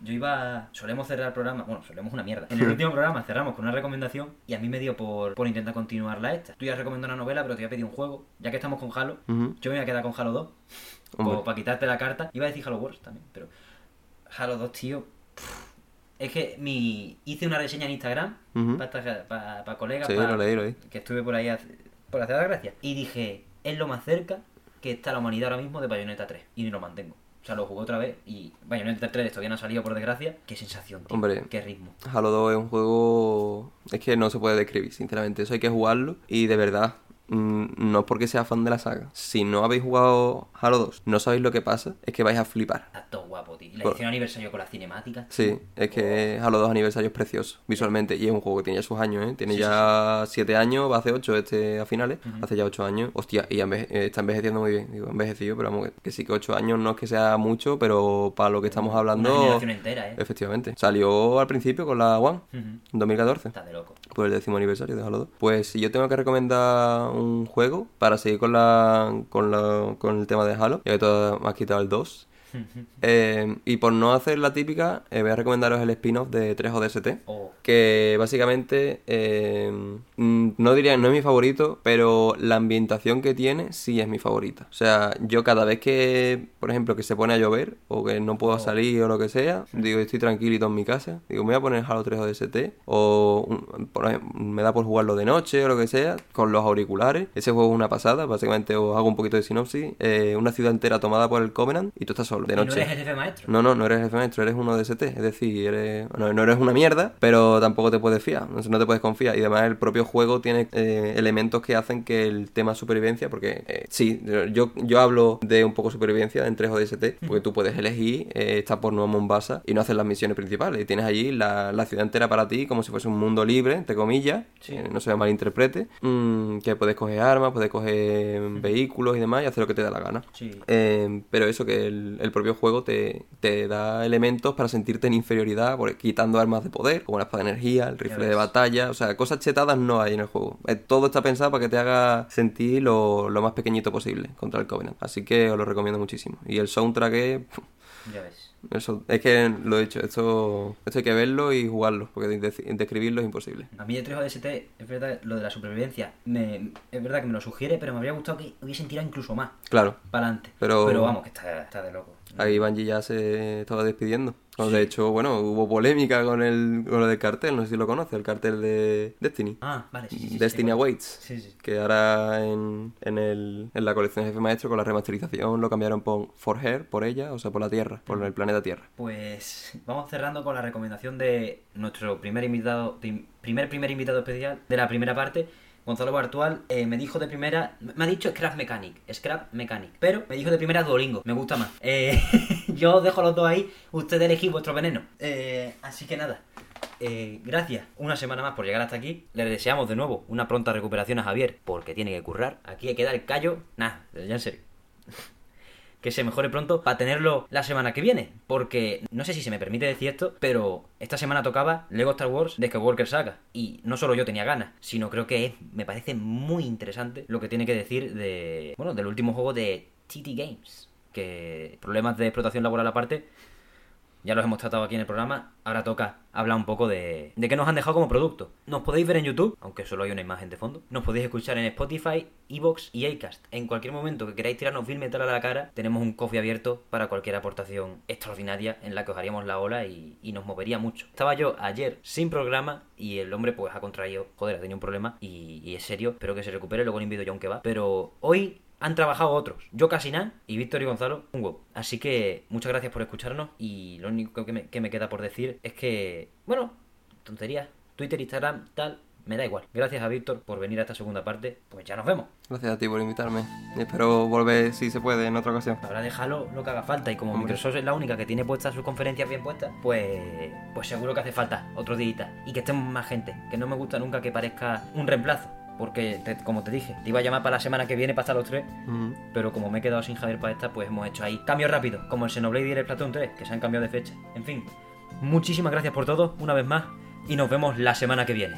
Yo iba. Solemos cerrar el programa. Bueno, solemos una mierda. En el último programa cerramos con una recomendación y a mí me dio por, por intentar continuarla esta. Tú ya has recomendado una novela, pero te voy a pedir un juego. Ya que estamos con Halo, yo me voy a quedar con Halo 2. Hombre. para quitarte la carta. Iba a decir Halo Wars también, pero. Halo 2, tío. pff, Es que mi. Hice una reseña en Instagram para colegas. Sí, lo leí, lo leí. Que estuve por ahí hace- por hacer la gracia. Y dije, es lo más cerca que está la humanidad ahora mismo de Bayonetta 3. Y lo mantengo. O sea, lo jugué otra vez y Bayonetta 3 todavía no ha salido por desgracia. Qué sensación, tío. Hombre. Qué ritmo. Halo 2 es un juego... Es que no se puede describir, sinceramente. Eso hay que jugarlo y de verdad... mm, No es porque sea fan de la saga. Si no habéis jugado Halo 2, no sabéis lo que pasa, es que vais a flipar. Está todo guapo, tío. La Por- edición aniversario con las cinemáticas. Sí, es que Halo 2 aniversario es precioso, visualmente, y es un juego que tiene ya sus años, ¿eh? Tiene Sí, ya 7 años, va a hacer 8 este a finales, hace ya 8 años. Hostia, y enveje- eh, está envejeciendo muy bien, digo, envejecido, pero vamos, que, sí que 8 años no es que sea mucho, pero para lo que estamos Una hablando... generación entera, eh. Efectivamente. Salió al principio con la One, Ujú. en 2014. Está de loco. por el décimo aniversario de Halo 2. Pues si yo tengo que recomendar un juego para seguir con la con, la, con el tema de Halo, ya que tú has quitado el 2. Eh, y por no hacer la típica, eh, voy a recomendaros el spin-off de 3 DST. Oh, Que básicamente eh, mm, no diría, no es mi favorito, pero la ambientación que tiene sí es mi favorita. O sea, yo cada vez que, por ejemplo, que se pone a llover o que no puedo Oh. salir o lo que sea, digo, estoy tranquilito en mi casa, digo, me voy a poner Halo 3 ODST o un- por ejemplo, me da por jugarlo de noche o lo que sea, con los auriculares. Ese juego es una pasada, básicamente os hago un poquito de sinopsis. Una ciudad entera tomada por el Covenant y tú estás solo, de ¿Y no eres jefe maestro? No, no, no eres jefe maestro, eres uno de ST. Es decir, eres, no, no eres una mierda, pero tampoco te puedes fiar. No, no te puedes confiar. Y además el propio juego tiene eh, elementos que hacen que el tema supervivencia, porque eh, sí, yo, yo hablo de un poco supervivencia en 3 ODST, porque tú puedes elegir eh, estar por Nueva Mombasa y no hacer las misiones principales. Y tienes allí la, la ciudad entera para ti como si fuese un mundo libre, entre comillas, Sí. eh, no se malinterprete, mm, que puedes coger armas, puedes coger vehículos y demás y hacer lo que te da la gana. Sí. Pero eso que el, el propio juego te, te da elementos para sentirte en inferioridad, por- quitando armas de poder, como la espada de energía, el rifle de batalla, o sea, cosas chetadas no hay en el juego. Eh, todo está pensado para que te haga sentir lo, lo más pequeñito posible contra el Covenant. Así que os lo recomiendo muchísimo. Y el soundtrack es... Ya ves. eso- es que lo he dicho, esto, esto hay que verlo y jugarlo, porque de- describirlo es imposible. A mí de 3 ODST, es verdad, lo de la supervivencia, me, es verdad que me lo sugiere, pero me habría gustado que hubiesen tirado incluso más Claro, para adelante. Pero- vamos, que está, está de loco. Ahí Bungie ya se estaba despidiendo. Sí. De hecho, bueno, hubo polémica con el con lo del cartel, no sé si lo conoce, el cartel de Destiny. Ah, vale, sí, sí, Destiny Awaits. Sí, sí. Que ahora en, en, el, en la colección de Jefe Maestro con la remasterización lo cambiaron por For Her, por ella, o sea, por la Tierra, por el planeta Tierra. Pues vamos cerrando con la recomendación de nuestro primer invitado, prim- primer primer invitado especial de la primera parte. Gonzalo Bartual eh, me dijo de primera, me ha dicho Scrap Mechanic, Scrap Mechanic, pero me dijo de primera Duolingo, me gusta más. Eh, yo dejo los dos ahí, ustedes elegís vuestro veneno. Eh, así que nada, eh, gracias una semana más por llegar hasta aquí. Le deseamos de nuevo una pronta recuperación a Javier, porque tiene que currar. Aquí hay que dar el callo, nada, ya en serio que se mejore pronto para tenerlo la semana que viene. Porque no sé si se me permite decir esto, pero esta semana tocaba Lego Star Wars de Skywalker Saga. Y no solo yo tenía ganas, sino creo que es- me parece muy interesante lo que tiene que decir de. Bueno, del último juego de TT Games. Que problemas de explotación laboral aparte. Ya los hemos tratado aquí en el programa. Ahora toca hablar un poco de, de qué nos han dejado como producto. Nos podéis ver en YouTube, aunque solo hay una imagen de fondo. Nos podéis escuchar en Spotify, Evox y Acast. En cualquier momento que queráis tirarnos Bill a la cara, tenemos un coffee abierto para cualquier aportación extraordinaria en la que os haríamos la ola y, nos movería mucho. Estaba yo ayer sin programa y el hombre pues ha contraído, joder, ha tenido un problema y, es serio. Espero que se recupere, luego le invito yo a que va. Pero hoy han trabajado otros. Yo casi nada y Víctor y Gonzalo un huevo. Así que muchas gracias por escucharnos y lo único que me, que me queda por decir es que, bueno, tonterías. Twitter, Instagram, tal, me da igual. Gracias a Víctor por venir a esta segunda parte. Pues ya nos vemos. Gracias a ti por invitarme. Y espero volver, si se puede, en otra ocasión. Ahora déjalo lo que haga falta. Y como Hombre. Microsoft es la única que tiene puestas sus conferencias bien puestas, pues, pues seguro que hace falta otro día. Y que estemos más gente. Que no me gusta nunca que parezca un reemplazo. Porque, te- como te dije, te iba a llamar para la semana que viene para estar los tres. Mm. Pero como me he quedado sin Javier para esta, pues hemos hecho ahí cambios rápidos. Como el Xenoblade y el Splatoon 3, que se han cambiado de fecha. En fin, muchísimas gracias por todo, una vez más. Y nos vemos la semana que viene.